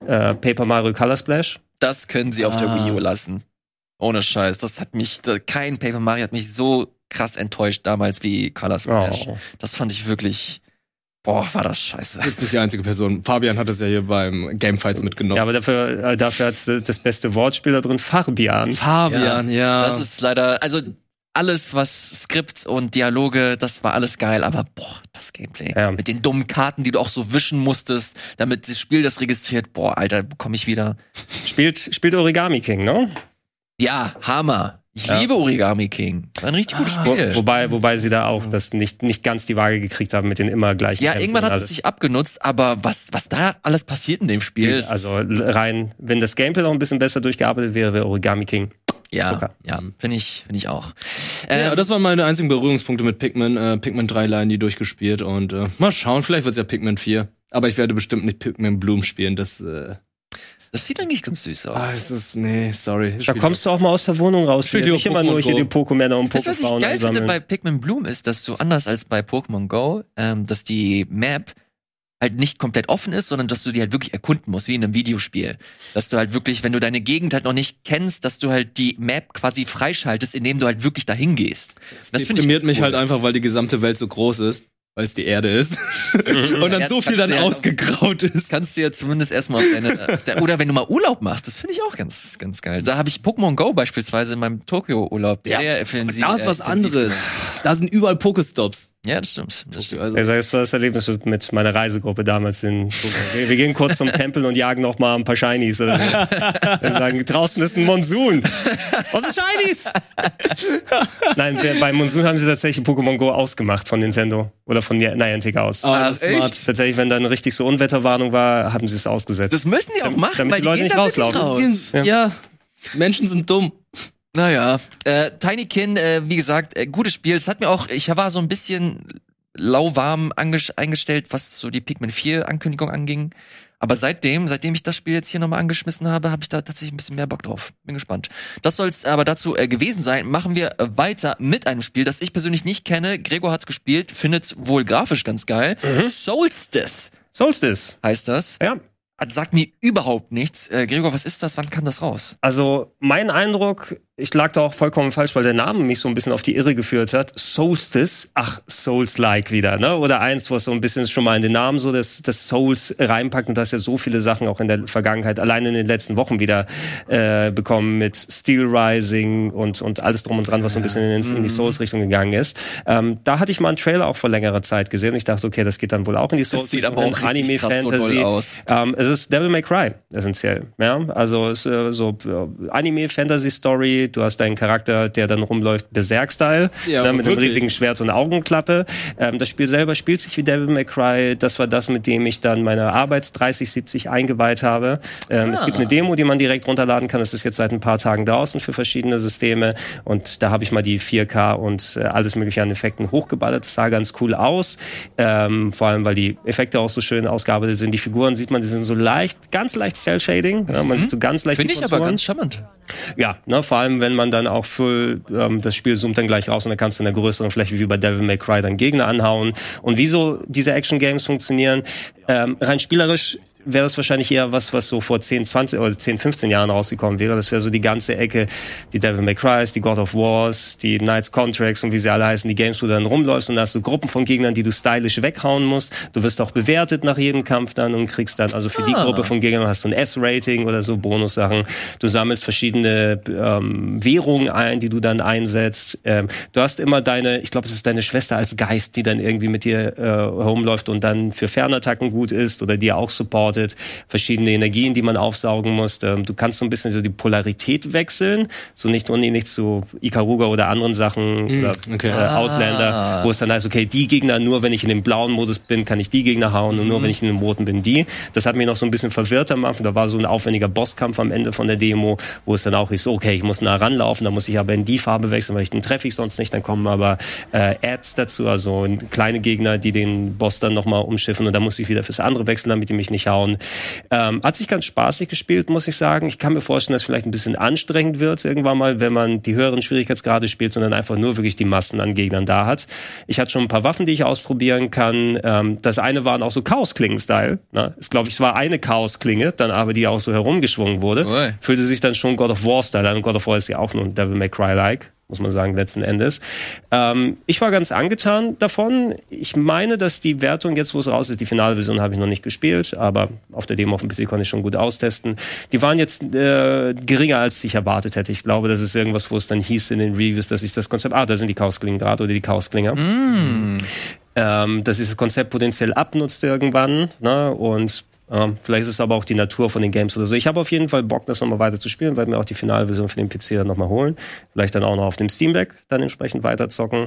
äh, Paper Mario Color Splash. Das können sie auf der Ah. Wii U lassen. Ohne Scheiß. Das hat mich, da- kein Paper Mario hat mich so krass enttäuscht damals wie Color Smash. Oh. Das fand ich wirklich, boah, war das scheiße. Das ist nicht die einzige Person. Fabian hat es ja hier beim Gamefights mitgenommen. Ja, aber dafür, äh, dafür hat das beste Wortspiel da drin, Fabian. Fabian, ja. Das ist leider, also alles, was Skript und Dialoge, das war alles geil, aber boah, das Gameplay. Ja. Mit den dummen Karten, die du auch so wischen musstest, damit das Spiel das registriert, boah, Alter, bekomme ich wieder. Spielt, spielt Origami King, ne? Ja, Hammer. Ich Ja. liebe Origami King. War ein richtig gutes Ah. Wo, Spiel. wobei, wobei sie da auch das nicht, nicht ganz die Waage gekriegt haben mit den immer gleichen. ja, Kämpfen irgendwann hat es sich abgenutzt, aber was, was da alles passiert in dem Spiel, ist, Also rein, wenn das Gameplay noch ein bisschen besser durchgearbeitet wäre, wäre Origami King. Ja, Zucker. ja, finde ich, finde ich auch. ja, Ähm, das waren meine einzigen Berührungspunkte mit Pikmin. Äh, Pikmin 3 Line, die durchgespielt und äh, mal schauen, vielleicht wird's ja Pikmin 4. Aber ich werde bestimmt nicht Pikmin Bloom spielen. Das, äh, das sieht eigentlich ganz süß aus. ah, es ist, nee, sorry. Da kommst du auch mal aus der Wohnung raus. Spiel Nicht immer nur Pokémon hier Go. die Pokémänner und Das, was ich geil finde bei Pikmin Bloom ist, dass du anders als bei Pokémon Go, ähm, dass die Map halt nicht komplett offen ist, sondern dass du die halt wirklich erkunden musst, wie in einem Videospiel. Dass du halt wirklich, wenn du deine Gegend halt noch nicht kennst, dass du halt die Map quasi freischaltest, indem du halt wirklich dahin gehst. Das ich deprimiert ganz mich cool. halt einfach, weil die gesamte Welt so groß ist, weil es die Erde ist. und dann Ja, so das viel dann ausgegraut ist. Kannst du ja zumindest erstmal auf deine, oder wenn du mal Urlaub machst, das finde ich auch ganz, ganz geil. Da habe ich Pokémon Go beispielsweise in meinem Tokio-Urlaub Ja, sehr offensiv. Da ist was intensiv anderes. Da sind überall Pokestops. Ja, das stimmt. Das stimmt. Also, Ja, das war das Erlebnis mit- mit meiner Reisegruppe damals in wir, wir gehen kurz zum Tempel und jagen noch mal ein paar Shinies. Oder so. Wir sagen, draußen ist ein Monsun. Was ist Shinies? Nein, wir, bei Monsun haben sie tatsächlich Pokémon Go ausgemacht von Nintendo. Oder von Niantic aus. ah, Ach, smart. echt? Tatsächlich, wenn dann richtig so Unwetterwarnung war, haben sie es ausgesetzt. Das müssen die auch machen, damit weil die Leute gehen nicht rauslaufen. raus. Ja. ja, Menschen sind dumm. Naja, äh, Tinykin, äh, wie gesagt, äh, gutes Spiel. Es hat mir auch, ich war so ein bisschen lauwarm eingestellt, was so die Pikmin 4 Ankündigung anging. Aber seitdem, seitdem ich das Spiel jetzt hier nochmal angeschmissen habe, habe ich da tatsächlich ein bisschen mehr Bock drauf. Bin gespannt. Das soll es aber dazu äh, gewesen sein. Machen wir äh, weiter mit einem Spiel, das ich persönlich nicht kenne. Gregor hat's gespielt, findet wohl grafisch ganz geil. Solstice Solstice. heißt das. Ja. Sagt mir überhaupt nichts. Äh, Gregor, was ist das? Wann kam das raus? Also mein Eindruck, ich lag da auch vollkommen falsch, weil der Name mich so ein bisschen auf die Irre geführt hat. Solstice, ach, Souls-like wieder, ne? Oder eins, was so ein bisschen schon mal in den Namen so das, das Souls reinpackt und das ja so viele Sachen auch in der Vergangenheit, allein in den letzten Wochen wieder äh, bekommen mit Steel Rising und, und alles drum und dran, was so ein bisschen in, in die Souls-Richtung gegangen ist. Ähm, da hatte ich mal einen Trailer auch vor längerer Zeit gesehen und ich dachte, okay, das geht dann wohl auch in die Souls. Das sieht aber auch so Anime-Fantasy. doll aus. Ähm, es ist Devil May Cry, essentiell. Ja, also es ist äh, so äh, Anime-Fantasy-Story. Du hast deinen Charakter, der dann rumläuft, Berserk-Style, Ja, ne, mit einem riesigen Schwert und Augenklappe. Ähm, das Spiel selber spielt sich wie Devil May Cry. Das war das, mit dem ich dann meine Arbeits 3070 eingeweiht habe. Ähm, Es gibt eine Demo, die man direkt runterladen kann. Das ist jetzt seit ein paar Tagen draußen für verschiedene Systeme. Und da habe ich mal die 4K und äh, alles mögliche an Effekten hochgeballert. Das sah ganz cool aus. Ähm, vor allem, weil die Effekte auch so schön ausgearbeitet sind. Die Figuren sieht man, die sind so leicht, ganz leicht Cell-Shading. Ja, man sieht so ganz leicht Finde ich aber ganz charmant. Ja, ne, vor allem, wenn man dann auch für ähm, das Spiel zoomt dann gleich raus und dann kannst du in der größeren Fläche wie bei Devil May Cry dann Gegner anhauen. Und wieso diese Action-Games funktionieren, ähm, rein spielerisch wäre das wahrscheinlich eher was, was so vor 10, 20 oder 10, 15 Jahren rausgekommen wäre. Das wäre so die ganze Ecke, die Devil May Crys, die God of Wars, die Knights Contracts und wie sie alle heißen, die Games, wo du dann rumläufst und da hast du Gruppen von Gegnern, die du stylisch weghauen musst. Du wirst auch bewertet nach jedem Kampf dann und kriegst dann, also für die Ah. Gruppe von Gegnern hast du ein S-Rating oder so Bonussachen. Du sammelst verschiedene ähm, Währungen ein, die du dann einsetzt. Ähm, du hast immer deine, ich glaube, es ist deine Schwester als Geist, die dann irgendwie mit dir äh, herumläuft und dann für Fernattacken gut ist oder dir auch supportet. Verschiedene Energien, die man aufsaugen muss. Ähm, du kannst so ein bisschen so die Polarität wechseln, so nicht nicht zu Ikaruga oder anderen Sachen oder okay. äh, Outlander, wo es dann heißt, okay, die Gegner, nur wenn ich in dem blauen Modus bin, kann ich die Gegner hauen und nur wenn ich in dem roten bin, die. Das hat mich noch so ein bisschen verwirrt am Anfang. Da war so ein aufwendiger Bosskampf am Ende von der Demo, wo es dann auch ist, so, okay, ich muss nah ranlaufen, da muss ich aber in die Farbe wechseln, weil ich den treffe ich sonst nicht. Dann kommen aber äh, Ads dazu, also kleine Gegner, die den Boss dann nochmal umschiffen und dann muss ich wieder fürs andere wechseln, damit die mich nicht hauen. Ähm, hat sich ganz spaßig gespielt, muss ich sagen. Ich kann mir vorstellen, dass es vielleicht ein bisschen anstrengend wird irgendwann mal, wenn man die höheren Schwierigkeitsgrade spielt und dann einfach nur wirklich die Massen an Gegnern da hat. Ich hatte schon ein paar Waffen, die ich ausprobieren kann. Ähm, das eine waren auch so Chaos-Klingen-Style. Ne? Ich glaube, es war eine Chaos-Klinge, dann aber die auch so herumgeschwungen wurde. Ui. Fühlte sich dann schon God of War-Style an. God of War ist ja auch nur ein Devil May Cry-like muss man sagen, letzten Endes. Ähm, ich war ganz angetan davon. Ich meine, dass die Wertung jetzt, wo es raus ist, die finale Version habe ich noch nicht gespielt, aber auf der Demo auf dem PC konnte ich schon gut austesten. Die waren jetzt äh, geringer, als ich erwartet hätte. Ich glaube, das ist irgendwas, wo es dann hieß in den Reviews, dass ich das Konzept, ah, da sind die Chaosklingen gerade oder die Chaosklinger. Ähm, dass dieses Konzept potenziell abnutzt irgendwann. Ne? Und ähm, vielleicht ist es aber auch die Natur von den Games oder so. Ich habe auf jeden Fall Bock, das nochmal weiter zu spielen, weil mir auch die Finalversion für den PC dann nochmal holen. Vielleicht dann auch noch auf dem Steam Deck dann entsprechend weiterzocken.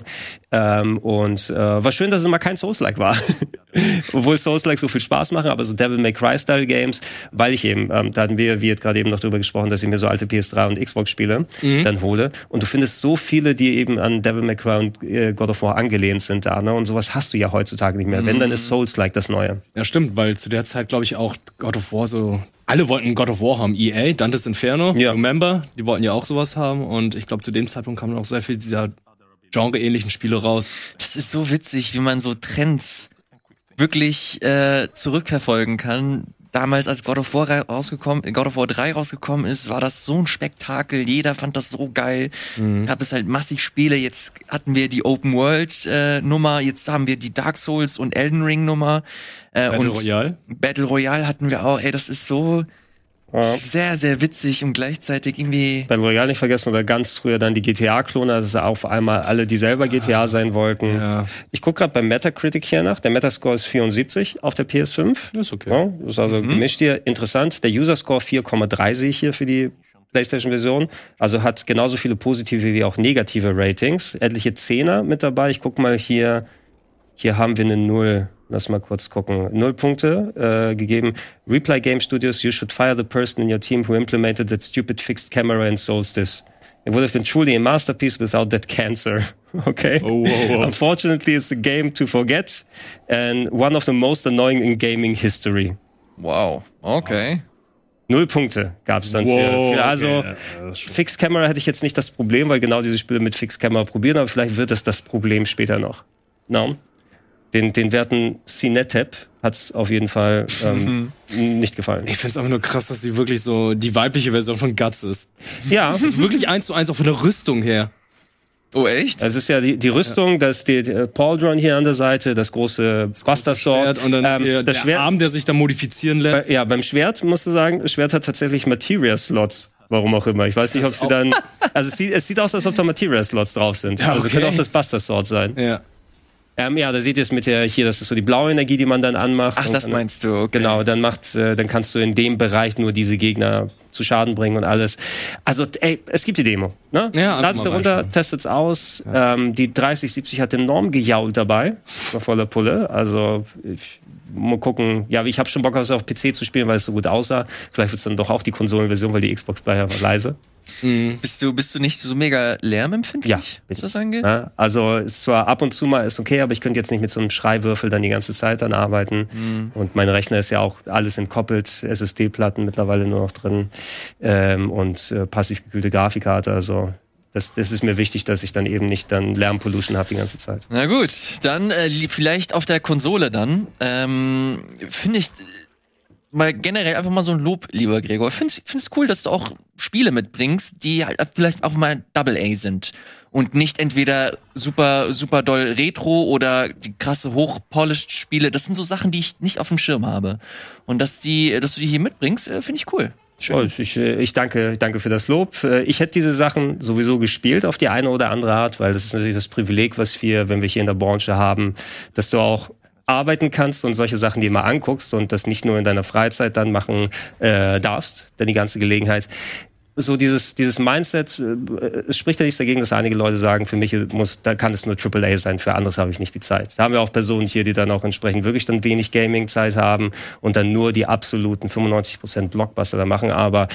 Ähm, und äh, war schön, dass es mal kein Souls-like war. Obwohl Souls-like so viel Spaß machen, aber so Devil May Cry-Style Games, weil ich eben, ähm, da hatten wir, wie gerade eben noch drüber gesprochen, dass ich mir so alte PS3 und Xbox-Spiele dann hole. Und du findest so viele, die eben an Devil May Cry und äh, God of War angelehnt sind da, ne? Und sowas hast du ja heutzutage nicht mehr. Wenn, dann ist Souls-like das Neue. Ja, stimmt, weil zu der Zeit, glaube ich, auch God of War so. Alle wollten God of War haben. EA, Dantes Inferno, Ja. Remember, die wollten ja auch sowas haben. Und ich glaube, zu dem Zeitpunkt kamen auch sehr viel dieser genreähnlichen Spiele raus. Das ist so witzig, wie man so Trends wirklich äh, zurückverfolgen kann. Damals, als God of War ra- rausgekommen, God of War 3 rausgekommen ist, war das so ein Spektakel. Jeder fand das so geil. Gab es halt massig Spiele. Jetzt hatten wir die Open World äh, Nummer, jetzt haben wir die Dark Souls und Elden Ring Nummer. Äh, Battle und Royale. Battle Royale hatten wir auch. Ey, das ist so Ja. Sehr, sehr witzig und gleichzeitig irgendwie. Battle Royale nicht vergessen oder ganz früher dann die GTA-Klone, dass auf einmal alle, die selber GTA sein wollten. Ja. Ich gucke gerade beim Metacritic hier nach. Der Metascore ist 74 auf der PS5. Ist okay. Ja, ist also gemischt hier. Interessant. Der User-Score 4,3 sehe ich hier für die PlayStation-Version. Also hat genauso viele positive wie auch negative Ratings. Etliche Zehner mit dabei. Ich gucke mal hier. Hier haben wir eine Null. Lass mal kurz gucken. Null Punkte äh, gegeben. Reply Game Studios, you should fire the person in your team who implemented that stupid fixed camera and solstice. It would have been truly a masterpiece without that cancer. Okay. Oh, wow, wow. Unfortunately, it's a game to forget and one of the most annoying in gaming history. Wow. Okay. Null Punkte gab es dann für, für also okay. Ja, das Fixed Camera hätte ich jetzt nicht das Problem, weil genau diese Spiele mit Fixed Camera probieren, aber vielleicht wird es das Problem später noch. No? Den, den werten CNETAP hat es auf jeden Fall ähm, nicht gefallen. Ich find's einfach nur krass, dass die wirklich so die weibliche Version von Guts ist. Ja, Also wirklich eins zu eins auch von der Rüstung her. Oh, echt? es ist ja die, die Rüstung, das die, die Pauldron hier an der Seite, das große Buster Sword. und dann ähm, der, das der Schwert, Arm, der sich da modifizieren lässt. Bei, ja, beim Schwert musst du sagen, das Schwert hat tatsächlich Materia-Slots. Warum auch immer. Ich weiß nicht, ob sie dann. Also es sieht, es sieht aus, als ob da Materia-Slots drauf sind. Ja, Also okay. könnte auch das Buster Sword sein. ja. Ähm, ja, da seht ihr es mit der, hier, das ist so die blaue Energie, die man dann anmacht. Ach, das dann- meinst du, okay. Genau, dann macht, äh, dann kannst du in dem Bereich nur diese Gegner zu Schaden bringen und alles. Also, ey, es gibt die Demo, ne? Ja, Lad's runter, testet's aus. Ähm, die 3070 hat enorm gejault dabei, war voller Pulle. Also, ich, mal gucken. Ja, ich habe schon Bock, auf PC zu spielen, weil es so gut aussah. Vielleicht wird's dann doch auch die Konsolenversion, weil die Xbox war ja leise. Bist du, bist du nicht so mega lärmempfindlich, Ja, was das angeht? Ja, also ist zwar ab und zu mal ist okay, aber ich könnte jetzt nicht mit so einem Schreiwürfel dann die ganze Zeit dann arbeiten. Und mein Rechner ist ja auch alles entkoppelt, SSD-Platten mittlerweile nur noch drin ähm, und äh, passiv gekühlte Grafikkarte. Also das, das ist mir wichtig, dass ich dann eben nicht dann Lärmpollution habe die ganze Zeit. Na gut, dann äh, vielleicht auf der Konsole dann. Ähm, Finde ich mal generell einfach mal so ein Lob, lieber Gregor. Ich finde es cool, dass du auch Spiele mitbringst, die halt vielleicht auch mal Double A sind. Und nicht entweder super, super doll Retro oder die krasse hochpolished Spiele. Das sind so Sachen, die ich nicht auf dem Schirm habe. Und dass die, dass du die hier mitbringst, äh, finde ich cool. Oh, ich, äh, ich danke, danke für das Lob. Äh, Ich hätte diese Sachen sowieso gespielt auf die eine oder andere Art, weil das ist natürlich das Privileg, was wir, wenn wir hier in der Branche haben, dass du auch arbeiten kannst und solche Sachen dir mal anguckst und das nicht nur in deiner Freizeit dann machen äh, darfst, denn die ganze Gelegenheit. So dieses dieses Mindset, äh, es spricht ja nichts dagegen, dass einige Leute sagen, für mich muss, da kann es nur AAA sein, für anderes habe ich nicht die Zeit. Da haben wir auch Personen hier, die dann auch entsprechend wirklich dann wenig Gaming-Zeit haben und dann nur die absoluten 95% Blockbuster da machen, aber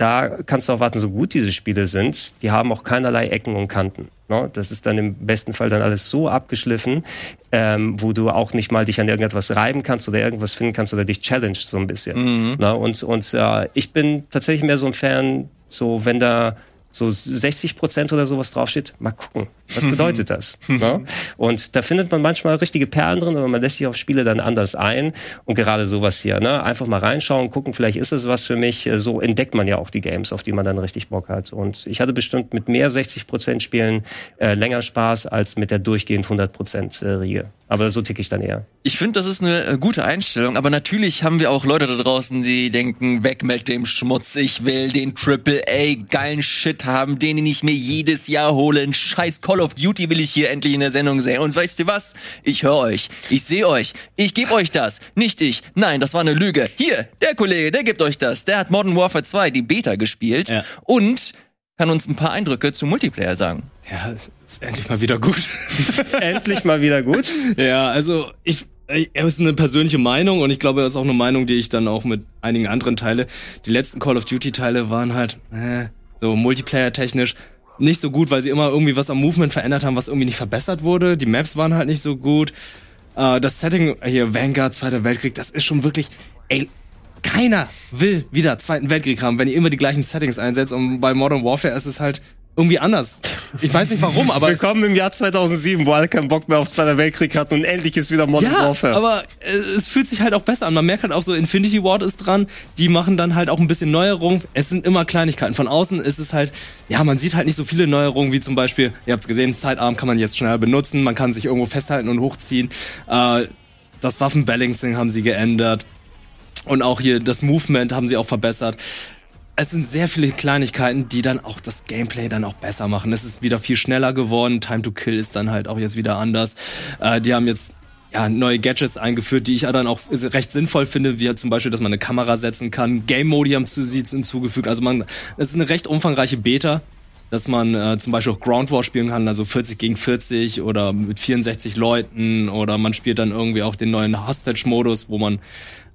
da kannst du auch warten, so gut diese Spiele sind, die haben auch keinerlei Ecken und Kanten. Ne? Das ist dann im besten Fall dann alles so abgeschliffen, ähm, wo du auch nicht mal dich an irgendetwas reiben kannst oder irgendwas finden kannst oder dich challenged so ein bisschen. Ne? Und, und äh, ich bin tatsächlich mehr so ein Fan, so wenn da so 60 Prozent oder sowas draufsteht, mal gucken. Was bedeutet das? ne? Und da findet man manchmal richtige Perlen drin, aber man lässt sich auf Spiele dann anders ein. Und gerade sowas hier, ne? einfach mal reinschauen, gucken, vielleicht ist es was für mich. So entdeckt man ja auch die Games, auf die man dann richtig Bock hat. Und ich hatte bestimmt mit mehr 60 Prozent Spielen äh, länger Spaß als mit der durchgehend 100 Prozent äh, Riege. Aber so tick ich dann eher. Ich finde, das ist eine äh, gute Einstellung, aber natürlich haben wir auch Leute da draußen, die denken, weg mit dem Schmutz, ich will den Triple A geilen Shit haben, den ich mir jedes Jahr hole. Ein scheiß Call of Duty will ich hier endlich in der Sendung sehen. Und weißt du was? Ich höre euch, ich sehe euch, ich gebe euch das. Nicht ich. Nein, das war eine Lüge. Hier, der Kollege, der gibt euch das. Der hat Modern Warfare 2 die Beta gespielt Ja. und kann uns ein paar Eindrücke zum Multiplayer sagen. Ja, ist endlich mal wieder gut. Endlich mal wieder gut. ja, also ich, ich es ist eine persönliche Meinung und ich glaube, das ist auch eine Meinung, die ich dann auch mit einigen anderen teile. Die letzten Call of Duty Teile waren halt äh, so Multiplayer technisch nicht so gut, weil sie immer irgendwie was am Movement verändert haben, was irgendwie nicht verbessert wurde. Die Maps waren halt nicht so gut. Äh, das Setting hier Vanguard Zweiter Weltkrieg, das ist schon wirklich ey keiner will wieder Zweiten Weltkrieg haben, wenn ihr immer die gleichen Settings einsetzt und bei Modern Warfare ist es halt irgendwie anders. Ich weiß nicht warum, aber Willkommen im Jahr 2007, wo alle keinen Bock mehr auf Zweiter Weltkrieg hatten und endlich ist wieder Modern Ja, Warfare. aber äh, es fühlt sich halt auch besser an. Man merkt halt auch so, Infinity Ward ist dran. Die machen dann halt auch ein bisschen Neuerungen. Es sind immer Kleinigkeiten. Von außen ist es halt, ja, man sieht halt nicht so viele Neuerungen, wie zum Beispiel, ihr habt es gesehen, Sidearm kann man jetzt schneller benutzen. Man kann sich irgendwo festhalten und hochziehen. Äh, das Waffenbalancing haben sie geändert. Und auch hier das Movement haben sie auch verbessert. Es sind sehr viele Kleinigkeiten, die dann auch das Gameplay dann auch besser machen. Es ist wieder viel schneller geworden. Time to Kill ist dann halt auch jetzt wieder anders. Äh, die haben jetzt ja, neue Gadgets eingeführt, die ich dann auch recht sinnvoll finde, wie zum Beispiel, dass man eine Kamera setzen kann. Game Modi haben zu sie hinzugefügt. Also man, es ist eine recht umfangreiche Beta, dass man äh, zum Beispiel auch Ground War spielen kann, also 40 gegen 40 oder mit 64 Leuten oder man spielt dann irgendwie auch den neuen Hostage-Modus, wo man,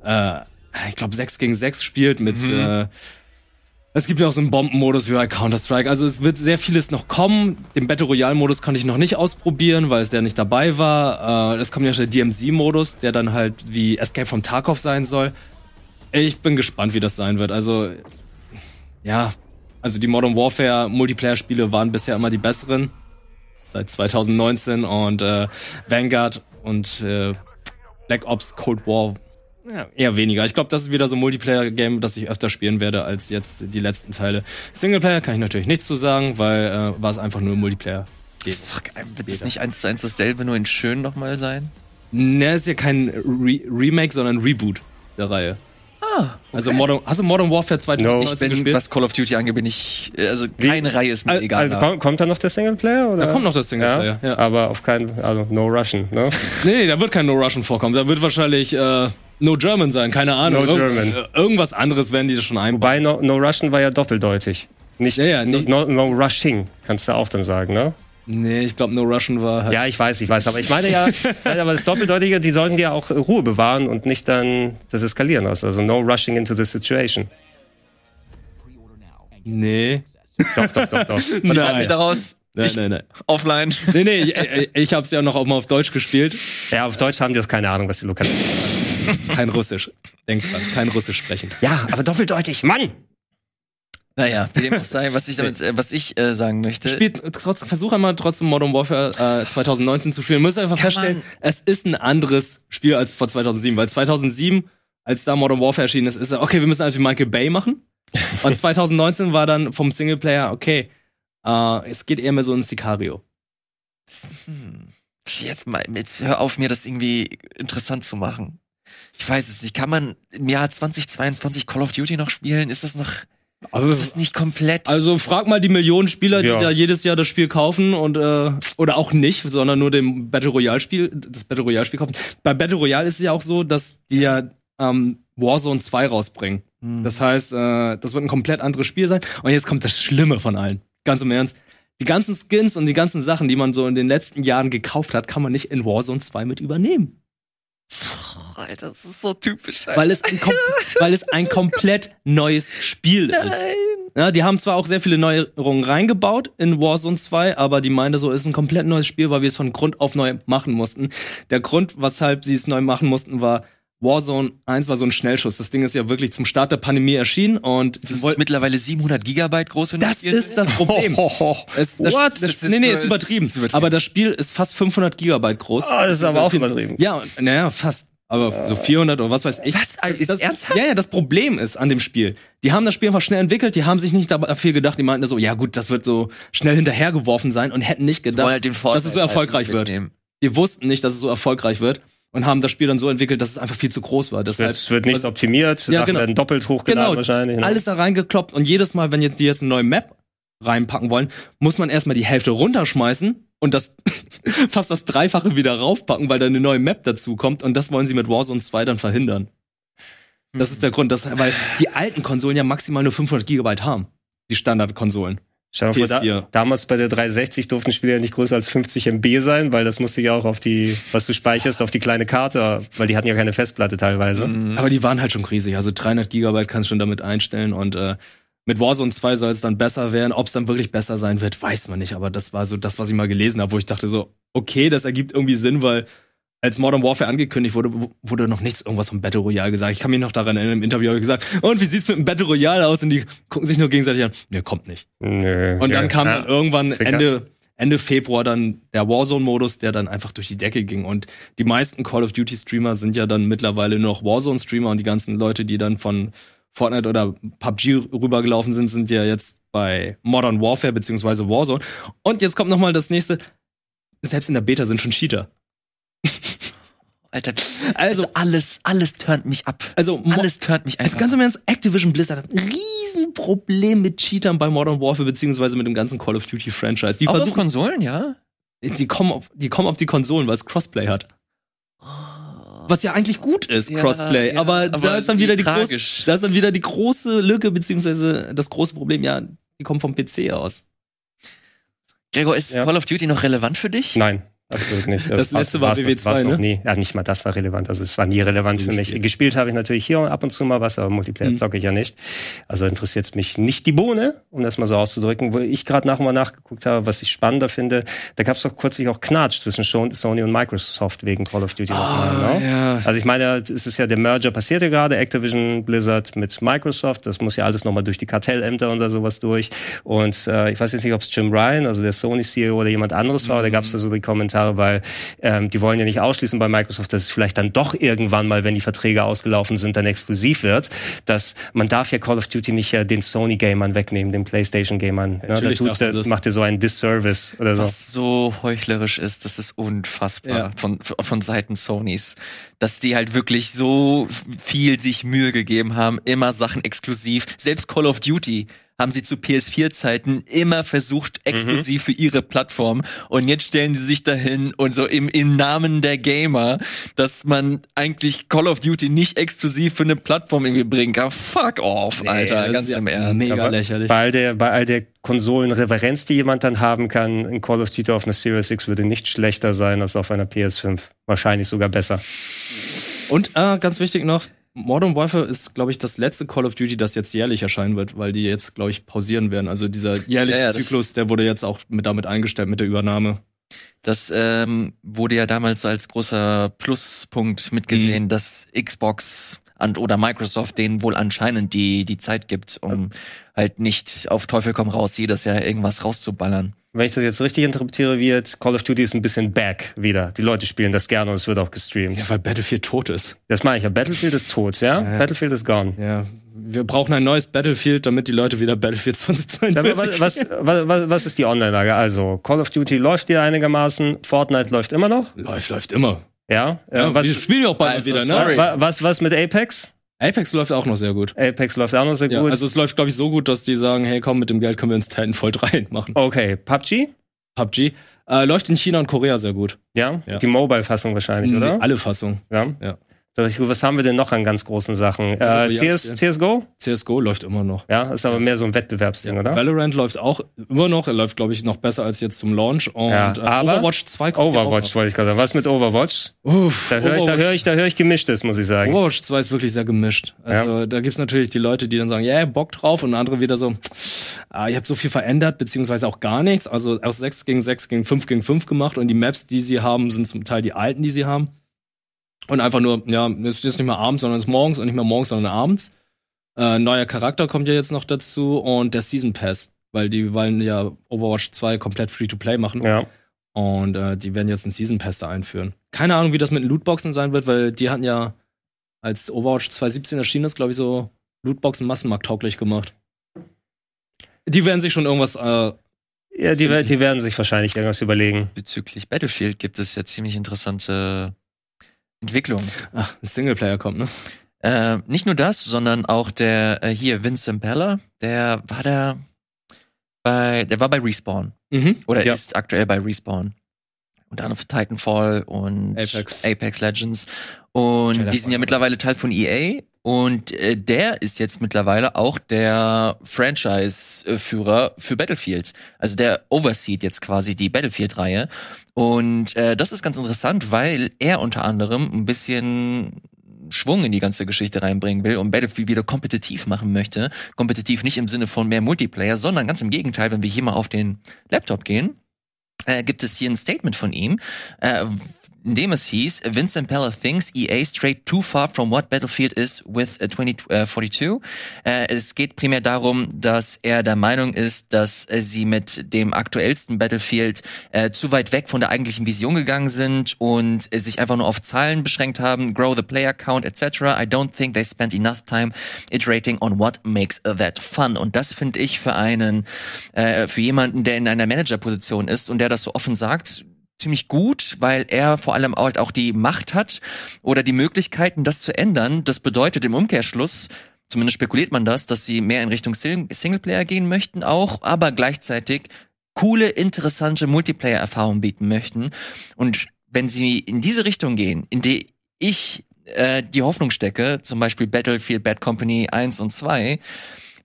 äh, ich glaube, 6 gegen 6 spielt mit mhm. äh, es gibt ja auch so einen Bombenmodus wie bei Counter-Strike. Also es wird sehr vieles noch kommen. Den Battle Royale-Modus konnte ich noch nicht ausprobieren, weil es der nicht dabei war. Äh, es kommt ja schon der DMZ-Modus, der dann halt wie Escape from Tarkov sein soll. Ich bin gespannt, wie das sein wird. Also, ja, also die Modern Warfare Multiplayer-Spiele waren bisher immer die besseren. Seit 2019 und äh, Vanguard und äh, Black Ops Cold War ja, eher weniger. Ich glaube, das ist wieder so ein Multiplayer-Game, das ich öfter spielen werde als jetzt die letzten Teile. Singleplayer kann ich natürlich nichts zu sagen, weil äh, war es einfach nur Multiplayer. Sag, wird das nicht eins zu eins dasselbe, nur in schön nochmal sein? Ne, ist ja kein Re Remake, sondern Reboot der Reihe. Ah, okay. Also Modern, hast du Modern Warfare 2019 no. bin, gespielt? Was Call of Duty angeht, bin ich, also keine Wie? Reihe ist mir also, egal. Also kommt, kommt da noch der Singleplayer? Oder? Da kommt noch der Singleplayer, ja. ja. Aber auf keinen, also No Russian, ne? nee, nee, da wird kein No Russian vorkommen. Da wird wahrscheinlich, äh, No German sein, keine Ahnung. No German. Irg irgendwas anderes werden die schon einbauen. Wobei no, no Russian war ja doppeldeutig. Nicht ja, ja, nee. no, no, Rushing, kannst du auch dann sagen, ne? Nee, ich glaube, No Russian war halt. Ja, ich weiß, ich weiß. Aber ich meine ja, aber das Doppeldeutige, die sollten ja auch Ruhe bewahren und nicht dann das eskalieren lassen. Also no rushing into the situation. Nee. Doch, doch, doch, doch. Was nein. mich daraus? Nein, nein, nein. Offline. Nee, nee, ich, ich habe es ja noch auch mal auf Deutsch gespielt. Ja, auf Deutsch haben die doch keine Ahnung, was die lokal kein Russisch. Denk dran, kein Russisch sprechen. Ja, aber doppeldeutig, Mann! Naja, dem auch sei, was ich damit, äh, was ich äh, sagen möchte. Spielt versuch einmal trotzdem Modern Warfare äh, 2019 zu spielen. Du musst einfach Kann feststellen, man? es ist ein anderes Spiel als vor 2007, weil 2007, als da Modern Warfare erschienen ist, ist er, okay, wir müssen einfach Michael Bay machen. Und 2019 war dann vom Singleplayer, okay, äh, es geht eher mehr so ins Sicario. Hm. Jetzt mal, jetzt hör auf, mir das irgendwie interessant zu machen ich weiß es nicht, kann man im Jahr 2022 Call of Duty noch spielen? Ist das noch, also, ist das nicht komplett? Also frag mal die Millionen Spieler, die ja. da jedes Jahr das Spiel kaufen und äh, oder auch nicht, sondern nur dem Battle Royale Spiel, das Battle Royale Spiel kaufen. Bei Battle Royale ist es ja auch so, dass die ja ähm, Warzone 2 rausbringen. Mhm. Das heißt, äh, das wird ein komplett anderes Spiel sein. Und jetzt kommt das Schlimme von allen. Ganz im Ernst. Die ganzen Skins und die ganzen Sachen, die man so in den letzten Jahren gekauft hat, kann man nicht in Warzone 2 mit übernehmen. Alter, das ist so typisch. Weil es, ein weil es ein komplett neues Spiel Nein. ist. Ja, die haben zwar auch sehr viele Neuerungen reingebaut in Warzone 2, aber die meinte so, ist ein komplett neues Spiel, weil wir es von Grund auf neu machen mussten. Der Grund, weshalb sie es neu machen mussten, war, Warzone 1 war so ein Schnellschuss. Das Ding ist ja wirklich zum Start der Pandemie erschienen und es ist mittlerweile 700 Gigabyte groß. Wenn das ist das Problem. es, das, What? Das, das, nee, nee, ist übertrieben. ist übertrieben. Aber das Spiel ist fast 500 Gigabyte groß. Oh, das ist aber auch übertrieben. Ja, naja, fast. Aber so 400 oder was weiß ich. Was? Also ist das ernsthaft? Ja, ja, das Problem ist an dem Spiel. Die haben das Spiel einfach schnell entwickelt, die haben sich nicht dafür gedacht, die meinten so, ja gut, das wird so schnell hinterhergeworfen sein und hätten nicht gedacht, halt dass es so erfolgreich wird. Die wussten nicht, dass es so erfolgreich wird und haben das Spiel dann so entwickelt, dass es einfach viel zu groß war. Deshalb, es wird nicht also, optimiert, ja, Sachen genau. werden doppelt hochgeladen genau, wahrscheinlich. Ne? Alles da reingekloppt und jedes Mal, wenn jetzt die jetzt eine neue Map reinpacken wollen, muss man erstmal die Hälfte runterschmeißen und das fast das Dreifache wieder raufpacken, weil da eine neue Map dazu kommt. Und das wollen sie mit Warzone 2 dann verhindern. Das ist der Grund, dass, weil die alten Konsolen ja maximal nur 500 Gigabyte haben. Die Standardkonsolen. Schau mal, da, damals bei der 360 durften Spiele ja nicht größer als 50 MB sein, weil das musste ja auch auf die, was du speicherst, auf die kleine Karte, weil die hatten ja keine Festplatte teilweise. Mhm. Aber die waren halt schon riesig. Also 300 Gigabyte kannst du schon damit einstellen und äh, mit Warzone 2 soll es dann besser werden. Ob es dann wirklich besser sein wird, weiß man nicht. Aber das war so das, was ich mal gelesen habe, wo ich dachte so, okay, das ergibt irgendwie Sinn, weil als Modern Warfare angekündigt wurde, wurde noch nichts irgendwas vom Battle Royale gesagt. Ich kann mich noch daran erinnern, im Interview habe ich gesagt, und wie sieht's mit dem Battle Royale aus? Und die gucken sich nur gegenseitig an. Nee, kommt nicht. Nö, und dann ja, kam dann irgendwann Ende, Ende Februar dann der Warzone-Modus, der dann einfach durch die Decke ging. Und die meisten Call of Duty-Streamer sind ja dann mittlerweile nur noch Warzone-Streamer und die ganzen Leute, die dann von Fortnite oder PUBG rübergelaufen sind, sind ja jetzt bei Modern Warfare beziehungsweise Warzone. Und jetzt kommt noch mal das nächste. Selbst in der Beta sind schon Cheater. Alter. Also, alles, alles turnt mich ab. Also, alles turnt mich Also einfach ganz ab. im Ernst, Activision Blizzard hat ein Riesenproblem mit Cheatern bei Modern Warfare, beziehungsweise mit dem ganzen Call of Duty Franchise. Die Auch auf versuchen, Konsolen, ja? die kommen auf, die kommen auf die Konsolen, weil es Crossplay hat. Was ja eigentlich gut ist, Ja, Crossplay. ja, aber, aber da ist dann wieder wie die große, tragisch. da ist dann wieder die große Lücke, beziehungsweise das große Problem, ja, die kommen vom PC aus. Gregor, ist Ja. Call of Duty noch relevant für dich? Nein, absolut nicht. Das letzte war war's- WW2, war's noch ne? Nie. Ja, nicht mal das war relevant. Also es war nie relevant für mich. gespielt? Gespielt habe ich natürlich hier ab und zu mal was, aber Multiplayer Mhm. zocke ich ja nicht. Also interessiert mich nicht die Bohne, um das mal so auszudrücken. Wo ich gerade nach und mal nachgeguckt habe, was ich spannender finde, da gab es doch kürzlich auch Knatsch zwischen Sony und Microsoft wegen Call of Duty nochmal. Ne? ja. Also ich meine, es ist ja der Merger passiert ja gerade, Activision Blizzard mit Microsoft. Das muss ja alles nochmal durch die Kartellämter und da sowas durch. Und äh, ich weiß jetzt nicht, ob es Jim Ryan, also der Sony CEO oder jemand anderes war, aber da gab es da so die Kommentare, weil ähm, die wollen ja nicht ausschließen bei Microsoft, dass es vielleicht dann doch irgendwann mal, wenn die Verträge ausgelaufen sind, dann exklusiv wird. Dass man darf ja Call of Duty nicht ja den Sony-Gamern wegnehmen, den PlayStation-Gamern. Ne? Da Natürlich tut, das. macht ihr so einen Disservice oder so. Was so heuchlerisch ist, das ist unfassbar Ja. von, von Seiten Sonys. Dass die halt wirklich so viel sich Mühe gegeben haben, immer Sachen exklusiv. Selbst Call of Duty haben sie zu PS4-Zeiten immer versucht, exklusiv für ihre Plattform. Und jetzt stellen sie sich dahin und so im, im Namen der Gamer, dass man eigentlich Call of Duty nicht exklusiv für eine Plattform irgendwie bringen kann. Fuck off, Alter, das ganz ist ja im Ernst. Mega Aber lächerlich. Bei all der, bei all der Konsolenreverenz, die jemand dann haben kann, ein Call of Duty auf einer Series X würde nicht schlechter sein als auf einer PS5. Wahrscheinlich sogar besser. Und äh, ganz wichtig noch, Modern Warfare ist, glaube ich, das letzte Call of Duty, das jetzt jährlich erscheinen wird, weil die jetzt, glaube ich, pausieren werden. Also dieser jährliche Ja, ja, Zyklus, der wurde jetzt auch mit damit eingestellt mit der Übernahme. Das ähm, wurde ja damals als großer Pluspunkt mitgesehen, dass Xbox und, oder Microsoft denen wohl anscheinend die, die Zeit gibt, um halt nicht auf Teufel komm raus jedes Jahr irgendwas rauszuballern. Wenn ich das jetzt richtig interpretiere, wird Call of Duty ist ein bisschen back wieder. Die Leute spielen das gerne und es wird auch gestreamt. Ja, weil Battlefield tot ist. Das meine ich ja. Battlefield ist tot, ja? Ja. Battlefield ist gone. Ja, wir brauchen ein neues Battlefield, damit die Leute wieder Battlefield 2042 Aber was, was, was, was- ist die Online-Lage? Also, Call of Duty läuft hier einigermaßen, Fortnite läuft immer noch, läuft, läuft immer. ja? Ja, was, wir spielen ja auch bald Also, wieder, ne? sorry. wa- was, was mit Apex? Apex läuft auch noch sehr gut. Apex läuft auch noch sehr Ja, gut. also es läuft, glaube ich, so gut, dass die sagen, hey, komm, mit dem Geld können wir uns Titanfall 3 machen. okay, PUBG? PUBG äh, läuft in China und Korea sehr gut. Ja? Ja. Die Mobile-Fassung wahrscheinlich, Nee, oder? Alle Fassungen. Ja. Ja. Was haben wir denn noch an ganz großen Sachen? Ja, Äh, ja, CS, CSGO? CSGO läuft immer noch. Ja, ist aber mehr so ein Wettbewerbsding, oder? Valorant läuft auch immer noch. Er läuft, glaube ich, noch besser als jetzt zum Launch. Und Ja, äh, aber Overwatch 2 kommt Overwatch ja wollte ich gerade sagen. Was mit Overwatch? Uff, Da höre ich, da höre ich, da höre ich gemischtes, muss ich sagen. Overwatch 2 ist wirklich sehr gemischt. Also da gibt's natürlich die Leute, die dann sagen, ja, yeah, Bock drauf und andere wieder so, ah, ihr habt so viel verändert, beziehungsweise auch gar nichts. Also aus 6 gegen 6 gegen 5 gegen 5 gemacht und die Maps, die sie haben, sind zum Teil die alten, die sie haben. Und einfach nur, ja, es ist jetzt nicht mehr abends, sondern es ist morgens und nicht mehr morgens, sondern abends. Äh, neuer Charakter kommt ja jetzt noch dazu und der Season Pass, weil die wollen ja Overwatch 2 komplett Free-to-Play machen. Ja. Und äh, die werden jetzt einen Season Pass da einführen. Keine Ahnung, wie das mit den Lootboxen sein wird, weil die hatten ja, als Overwatch 2017 erschienen ist, glaube ich, so Lootboxen massenmarkttauglich gemacht. Die werden sich schon irgendwas. Äh, Ja, die, die werden sich wahrscheinlich irgendwas überlegen. Bezüglich Battlefield gibt es ja ziemlich interessante Entwicklungen. ach, ein Singleplayer kommt, ne? Äh, nicht nur das, sondern auch der äh, hier Vincent Peller, der war da bei, der war bei Respawn Mhm. oder Ja. ist aktuell bei Respawn. Unter anderem für Titanfall und Apex. Apex Legends. Und Jedi die sind ja mittlerweile Teil von EA. Und äh, der ist jetzt mittlerweile auch der Franchise-Führer für Battlefield. Also der overseat jetzt quasi die Battlefield-Reihe. Und äh, das ist ganz interessant, weil er unter anderem ein bisschen Schwung in die ganze Geschichte reinbringen will und Battlefield wieder kompetitiv machen möchte. Kompetitiv nicht im Sinne von mehr Multiplayer, sondern ganz im Gegenteil, wenn wir hier mal auf den Laptop gehen, äh, gibt es hier ein Statement von ihm, äh, in dem es hieß, Vincent Peller thinks EA strayed too far from what Battlefield is with äh, 2042. Äh, es geht primär darum, dass er der Meinung ist, dass sie mit dem aktuellsten Battlefield äh, zu weit weg von der eigentlichen Vision gegangen sind und äh, sich einfach nur auf Zahlen beschränkt haben, grow the player count etc. I don't think they spent enough time iterating on what makes that fun. Und das finde ich für einen, äh, für jemanden, der in einer Managerposition ist und der das so offen sagt, ziemlich gut, weil er vor allem halt auch die Macht hat oder die Möglichkeiten, das zu ändern. Das bedeutet im Umkehrschluss, zumindest spekuliert man das, dass sie mehr in Richtung Sing Singleplayer gehen möchten auch, aber gleichzeitig coole, interessante Multiplayer-Erfahrungen bieten möchten. Und wenn sie in diese Richtung gehen, in die ich äh, die Hoffnung stecke, zum Beispiel Battlefield Bad Company 1 und 2,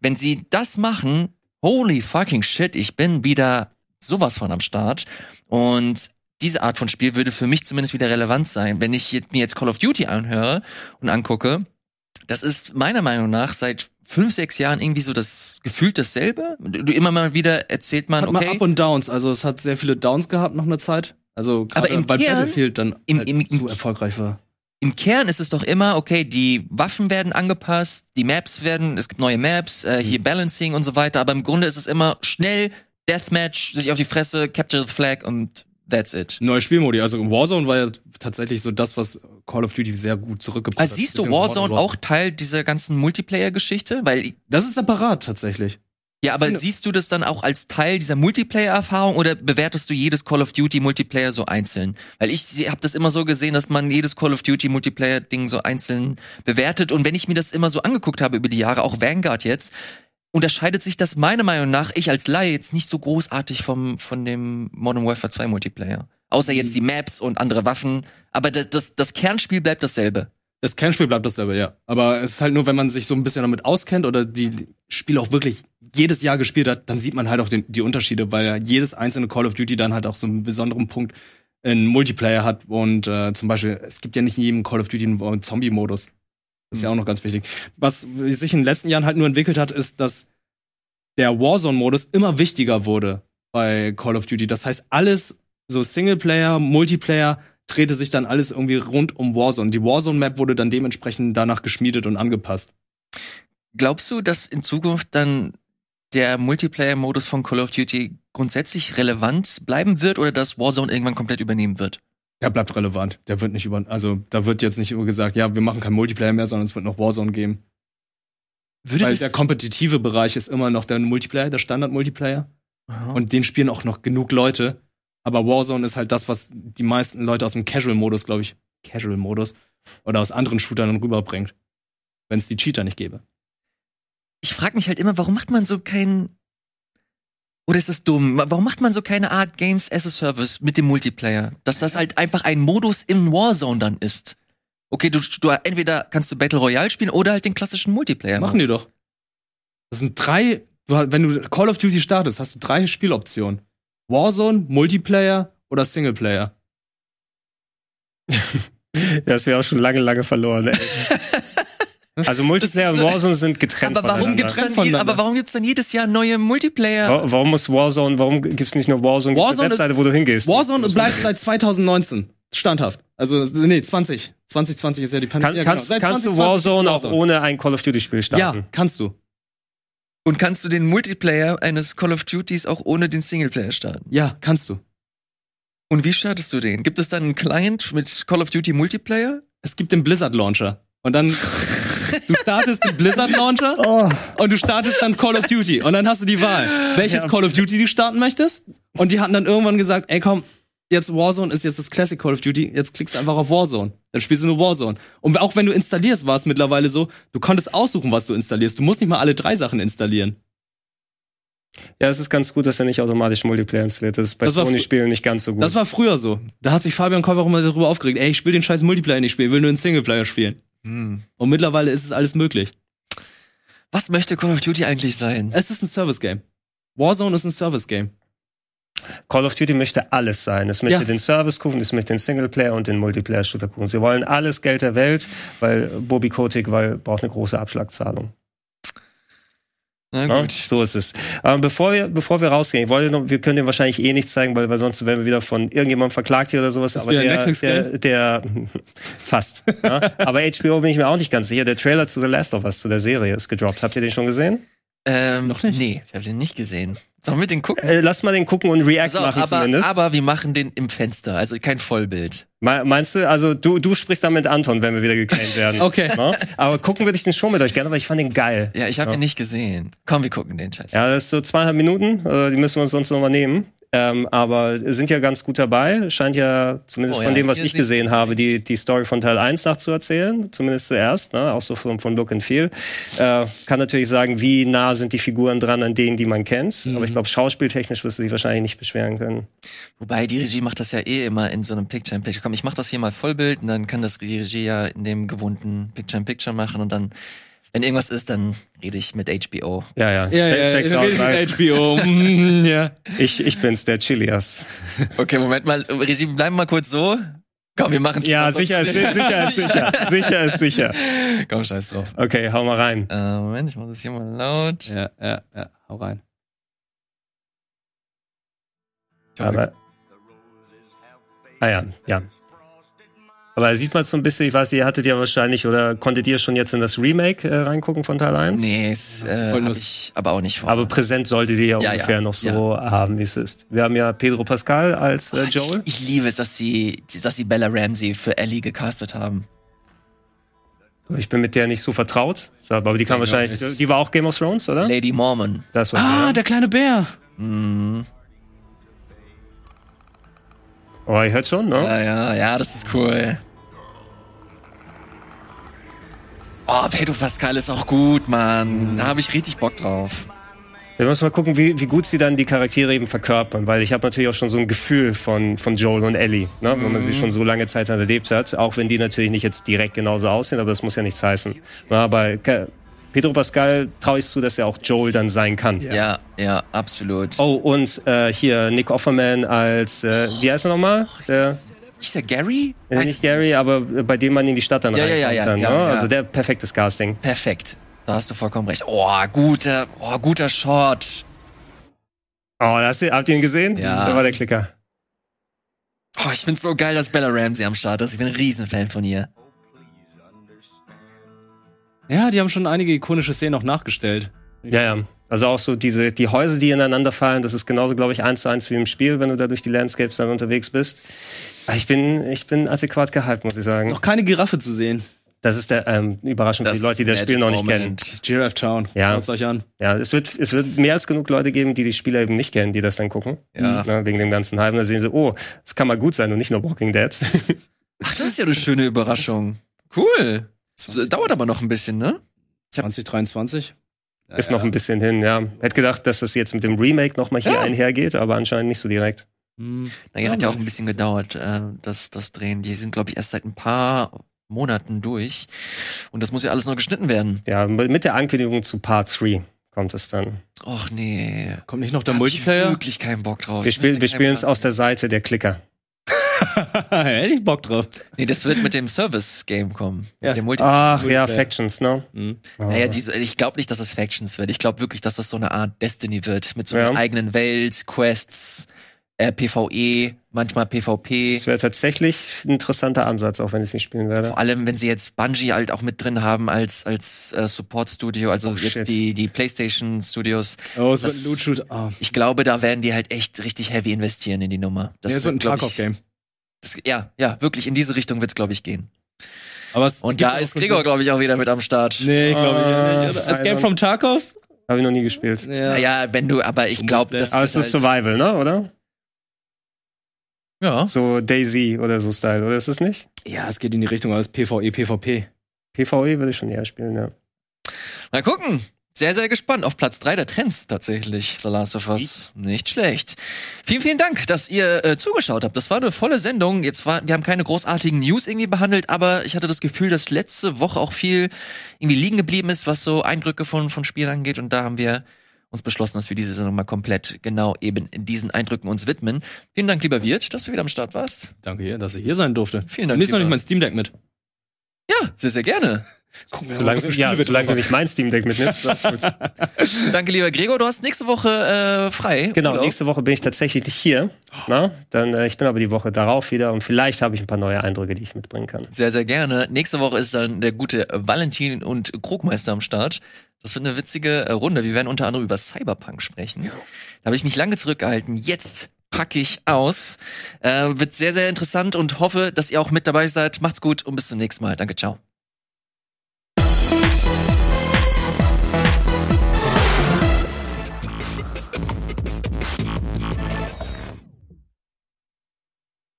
wenn sie das machen, holy fucking shit, ich bin wieder sowas von am Start. Und diese Art von Spiel würde für mich zumindest wieder relevant sein. Wenn ich mir jetzt Call of Duty anhöre und angucke, das ist meiner Meinung nach seit fünf, sechs Jahren irgendwie so das gefühlt dasselbe. Du immer mal wieder erzählt man, Hat mal okay. Up und Downs, also es hat sehr viele Downs gehabt noch eine Zeit. Also Aber im weil Kern- Battlefield dann im- halt im- zu erfolgreich war. Im Kern ist es doch immer, okay, die Waffen werden angepasst, die Maps werden, es gibt neue Maps, äh, hier Balancing und so weiter, aber im Grunde ist es immer schnell, Deathmatch, sich auf die Fresse, Capture the Flag und that's it. Neue Spielmodi, also Warzone war ja tatsächlich so das, was Call of Duty sehr gut zurückgebracht Also hat. siehst du Warzone Modern auch Teil dieser ganzen Multiplayer-Geschichte? Weil, Das ist separat tatsächlich. ja, aber siehst du das dann auch als Teil dieser Multiplayer-Erfahrung oder bewertest du jedes Call of Duty Multiplayer so einzeln? Weil ich habe das immer so gesehen, dass man jedes Call of Duty Multiplayer-Ding so einzeln bewertet und wenn ich mir das immer so angeguckt habe über die Jahre, auch Vanguard jetzt, unterscheidet sich das meiner Meinung nach, ich als Laie jetzt nicht so großartig vom, von dem Modern Warfare 2 Multiplayer. Außer jetzt die Maps und andere Waffen. Aber das, das, das Kernspiel bleibt dasselbe. Das Kernspiel bleibt dasselbe, ja. Aber es ist halt nur, wenn man sich so ein bisschen damit auskennt oder die Spiele auch wirklich jedes Jahr gespielt hat, dann sieht man halt auch den, die Unterschiede, weil jedes einzelne Call of Duty dann halt auch so einen besonderen Punkt in Multiplayer hat. Und äh, zum Beispiel, es gibt ja nicht in jedem Call of Duty einen Zombie-Modus. Das ist ja auch noch ganz wichtig. Was sich in den letzten Jahren halt nur entwickelt hat, ist, dass der Warzone-Modus immer wichtiger wurde bei Call of Duty. Das heißt, alles so Singleplayer, Multiplayer drehte sich dann alles irgendwie rund um Warzone. Die Warzone-Map wurde dann dementsprechend danach geschmiedet und angepasst. Glaubst du, dass in Zukunft dann der Multiplayer-Modus von Call of Duty grundsätzlich relevant bleiben wird oder dass Warzone irgendwann komplett übernehmen wird? Der bleibt relevant. Der wird nicht über, also da wird jetzt nicht nur gesagt, ja, wir machen kein Multiplayer mehr, sondern es wird noch Warzone geben. Würde Weil der kompetitive Bereich ist immer noch der Multiplayer, der Standard-Multiplayer. Und den spielen auch noch genug Leute. Aber Warzone ist halt das, was die meisten Leute aus dem Casual-Modus, glaube ich, Casual-Modus oder aus anderen Shootern rüberbringt. Wenn es die Cheater nicht gäbe. ich frage mich halt immer, warum macht man so kein oder ist das dumm? Warum macht man so keine Art Games as a Service mit dem Multiplayer? Dass das halt einfach ein Modus im Warzone dann ist. Okay, du, du entweder kannst du Battle Royale spielen oder halt den klassischen Multiplayer. Machen die doch. Das sind drei, du, wenn du Call of Duty startest, hast du drei Spieloptionen. Warzone, Multiplayer oder Singleplayer. Das wäre auch schon lange, lange verloren. Ey. Also Multiplayer und ist- Warzone sind getrennt Aber warum dann, voneinander. aber warum gibt's dann jedes Jahr neue Multiplayer? Wa- Warum muss Warzone, warum gibt's nicht nur Warzone? Warzone eine Webseite, wo du hingehst. Warzone bleibt seit 2019 standhaft. Also, nee, 20. 2020 ist ja die Pandemie. Kann, ja, kannst, Seit kannst du 2020 Warzone auch ohne ein Call of Duty Spiel starten? Ja, kannst du. Und kannst du den Multiplayer eines Call of Duties auch ohne den Singleplayer starten? Ja, kannst du. Und wie startest du den? Gibt es dann einen Client mit Call of Duty Multiplayer? Es gibt den Blizzard Launcher. Und dann, du startest den Blizzard Launcher Oh. und du startest dann Call of Duty. Und dann hast du die Wahl, welches Ja. Call of Duty du starten möchtest. Und die hatten dann irgendwann gesagt, ey komm, jetzt Warzone ist jetzt das Classic Call of Duty, jetzt klickst du einfach auf Warzone. Dann spielst du nur Warzone. Und auch wenn du installierst, war es mittlerweile so, du konntest aussuchen, was du installierst. Du musst nicht mal alle drei Sachen installieren. Ja, es ist ganz gut, dass er nicht automatisch Multiplayer installiert. Das ist bei Sony-Spielen nicht ganz so gut. Das war früher so. Da hat sich Fabian Käufer auch immer darüber aufgeregt, ey, ich spiele den scheiß Multiplayer nicht spielen, ich will nur einen Singleplayer spielen. Und mittlerweile ist es alles möglich. Was möchte Call of Duty eigentlich sein? Es ist ein Service-Game. Warzone ist ein Service-Game. Call of Duty möchte alles sein. Es möchte Ja. den Service gucken, es möchte den Singleplayer und den Multiplayer-Shooter gucken. Sie wollen alles Geld der Welt, weil Bobby Kotick weil, braucht eine große Abschlagzahlung. Na gut. so ist es. Ähm, bevor, wir, bevor wir rausgehen, ich wollte noch, wir können dir wahrscheinlich eh nichts zeigen, weil, weil sonst werden wir wieder von irgendjemandem verklagt hier oder sowas. Ist aber der, der, der, fast. ja. Aber HBO bin ich mir auch nicht ganz sicher. Der Trailer zu The Last of Us, zu der Serie, ist gedroppt. Habt ihr den schon gesehen? Ähm, Noch nicht? Nee, ich habe den nicht gesehen. Sollen wir den gucken? Äh, lass mal den gucken und React auf, machen aber, zumindest. aber wir machen den im Fenster, also kein Vollbild. Me- Meinst du, also du, du sprichst dann mit Anton, wenn wir wieder geclaimed werden. Okay. Ja? Aber gucken würde ich den schon mit euch gerne, weil ich fand den geil. Ja, ich habe Ja. ihn nicht gesehen. Komm, wir gucken den Scheiß. Ja, das ist so zweieinhalb Minuten, äh, die müssen wir uns sonst nochmal nehmen. Ähm, aber sind ja ganz gut dabei. Scheint ja, zumindest Oh von ja, dem, was ich gesehen habe, die, die Story von Teil 1 nachzuerzählen. Zumindest zuerst, ne? auch so von, von Look and Feel. Äh, kann natürlich sagen, wie nah sind die Figuren dran an denen, die man kennt. Mhm. Aber ich glaube, schauspieltechnisch wirst du dich wahrscheinlich nicht beschweren können. Wobei die Regie macht das ja eh immer in so einem Picture-in-Picture. Komm, ich mach das hier mal Vollbild und dann kann das die Regie ja in dem gewohnten Picture-in-Picture machen und dann, wenn irgendwas ist, dann rede ich mit HBO. Ja, ja. Ja, ja, Check's ja, out, HBO. mm, ja. ich, ich bin's, der Chilias. Okay, Moment mal, Regie, bleiben wir mal kurz so. Komm, wir machen Ja, sicher ist sicher, ist sicher. Sicher ist sicher. Komm, scheiß drauf. Okay, hau mal rein. Äh, Moment, ich mach das hier mal laut. Ja, ja, ja. Hau rein. Aber. Ah ja, ja. Aber sieht man so ein bisschen, ich weiß, ihr hattet ja wahrscheinlich oder konntet ihr schon jetzt in das Remake äh, reingucken von Teil 1? Nee, es, äh, hab ich aber auch nicht vor. Aber präsent solltet ihr ja, Ja, ungefähr ja, noch so haben, wie es ist. Wir haben ja Pedro Pascal als äh, Joel. Ich, ich liebe es, dass sie, dass sie Bella Ramsey für Ellie gecastet haben. Ich bin mit der nicht so vertraut, aber die kam Ja, wahrscheinlich, die war auch Game of Thrones, oder? Lady Mormon. Das war Ah, ja. der kleine Bär. Mhm. Oh, ihr hört schon, ne? Ja, ja, ja, das ist cool. Oh, Pedro Pascal ist auch gut, Mann. Da habe ich richtig Bock drauf. Wir müssen mal gucken, wie, wie gut sie dann die Charaktere eben verkörpern, weil ich habe natürlich auch schon so ein Gefühl von, von Joel und Ellie, ne? wenn man sie schon so lange Zeit dann erlebt hat, auch wenn die natürlich nicht jetzt direkt genauso aussehen, aber das muss ja nichts heißen. Na, aber Pedro Pascal traue ich zu, dass er auch Joel dann sein kann. Ja, ja, absolut. Oh, und äh, hier Nick Offerman als, äh, wie heißt er nochmal? Der, Ist der Gary? äh, Weiß nicht Gary, aber äh, bei dem man in die Stadt dann Ja, ja, reinkommt. ja, ja, dann, ja, ne? ja. Also der perfektes Casting. Perfekt. Da hast du vollkommen recht. Oh, guter, oh, guter Shot. Oh, ihr, habt ihr ihn gesehen? Ja. Da war der Klicker. Oh, ich find's so geil, dass Bella Ramsey am Start ist. Ich bin ein Riesenfan von ihr. Ja, die haben schon einige ikonische Szenen auch nachgestellt. Ja, ja. Also auch so diese, die Häuser, die ineinander fallen, das ist genauso, glaube ich, eins zu eins wie im Spiel, wenn du da durch die Landscapes dann unterwegs bist. Aber Ich bin, ich bin adäquat gehypt, muss ich sagen. Noch keine Giraffe zu sehen. Das ist der ähm, Überraschung für die Leute, die das Spiel noch nicht kennen. Giraffe Town. Ja. Schaut's euch an. Ja, es wird, es wird mehr als genug Leute geben, die die Spieler eben nicht kennen, die das dann gucken. Ja. Ne, wegen dem ganzen Hype. Und dann sehen sie, oh, das kann mal gut sein und nicht nur Walking Dead. Ach, das ist ja eine schöne Überraschung. Cool. Das dauert aber noch ein bisschen, ne? 2023. Ja, ist noch ein bisschen hin, ja. Hätte gedacht, dass das jetzt mit dem Remake nochmal hier Ja. einhergeht, aber anscheinend nicht so direkt. Hm. Naja, hat ja auch ein bisschen gedauert, äh, das, das Drehen. Die sind, glaube ich, erst seit ein paar Monaten durch. Und das muss ja alles noch geschnitten werden. Ja, mit der Ankündigung zu Part 3 kommt es dann. Och nee. Kommt nicht noch der Hab ich Multiplayer? wirklich keinen Bock drauf. Wir Ich spielen, möchte wir spielen es aus der Seite der Klicker. Hätte ich Bock drauf. Nee, das wird mit dem Service-Game kommen. Ja. Mit dem Multi Ach ja. Factions, ne? Hm. Naja, diese, ich glaube nicht, dass das Factions wird. Ich glaube wirklich, dass das so eine Art Destiny wird. Mit so Ja. einer eigenen Welt, Quests, äh, PvE, manchmal PvP. Das wäre tatsächlich ein interessanter Ansatz, auch wenn ich es nicht spielen werde. Vor allem, wenn sie jetzt Bungie halt auch mit drin haben als, als äh, Support-Studio, also Oh, jetzt shit. die, die PlayStation-Studios. Oh, es wird Das- ein Loot-Shoot. Ah. Ich glaube, da werden die halt echt richtig heavy investieren in die Nummer. Das, ja, es wird ein Tarkov-Game. Das- Ja, ja, wirklich in diese Richtung wird's, glaube ich, gehen. Aber es Und da ist Gregor, glaube ich, auch wieder mit am Start. Nee, glaube Ah, ich nicht. Escape Alter. from Tarkov? Habe ich noch nie gespielt. Ja. Naja, wenn du, aber ich glaube, das Aber es ist Survival, ne, oder? ja. So Daisy oder so Style, oder ist es nicht? ja, es geht in die Richtung, aber es ist PvE, PvP. PvE würde ich schon eher spielen, ja. Mal gucken. Sehr, sehr gespannt auf Platz 3 der Trends tatsächlich, The Last of Us. Nicht schlecht. Vielen, vielen Dank, dass ihr äh, zugeschaut habt. Das war eine volle Sendung. Jetzt war, wir haben keine großartigen News irgendwie behandelt, aber ich hatte das Gefühl, dass letzte Woche auch viel irgendwie liegen geblieben ist, was so Eindrücke von, von Spielen angeht. Und da haben wir uns beschlossen, dass wir diese Sendung mal komplett genau eben diesen Eindrücken uns widmen. Vielen Dank, lieber Wirt, dass du wieder am Start warst. Danke dass ich hier sein durfte. Vielen Dank, Nimmst noch nicht mein Steam Deck mit. Ja, sehr, sehr gerne. Gucken wir Solange, ja, solange du nicht mein Steam Deck mitnimmst. das ist gut. Danke, lieber Gregor. Du hast nächste Woche äh, frei. Genau, Urlaub. nächste Woche bin ich tatsächlich nicht hier. Na? Dann, äh, ich bin aber die Woche darauf wieder und vielleicht habe ich ein paar neue Eindrücke, die ich mitbringen kann. Sehr, sehr gerne. Nächste Woche ist dann der gute Valentin und Krugmeister am Start. Das wird eine witzige äh, Runde. Wir werden unter anderem über Cyberpunk sprechen. Da habe ich mich lange zurückgehalten. Jetzt packe ich aus. Äh, wird sehr, sehr interessant und hoffe, dass ihr auch mit dabei seid. Macht's gut und bis zum nächsten Mal. Danke, ciao.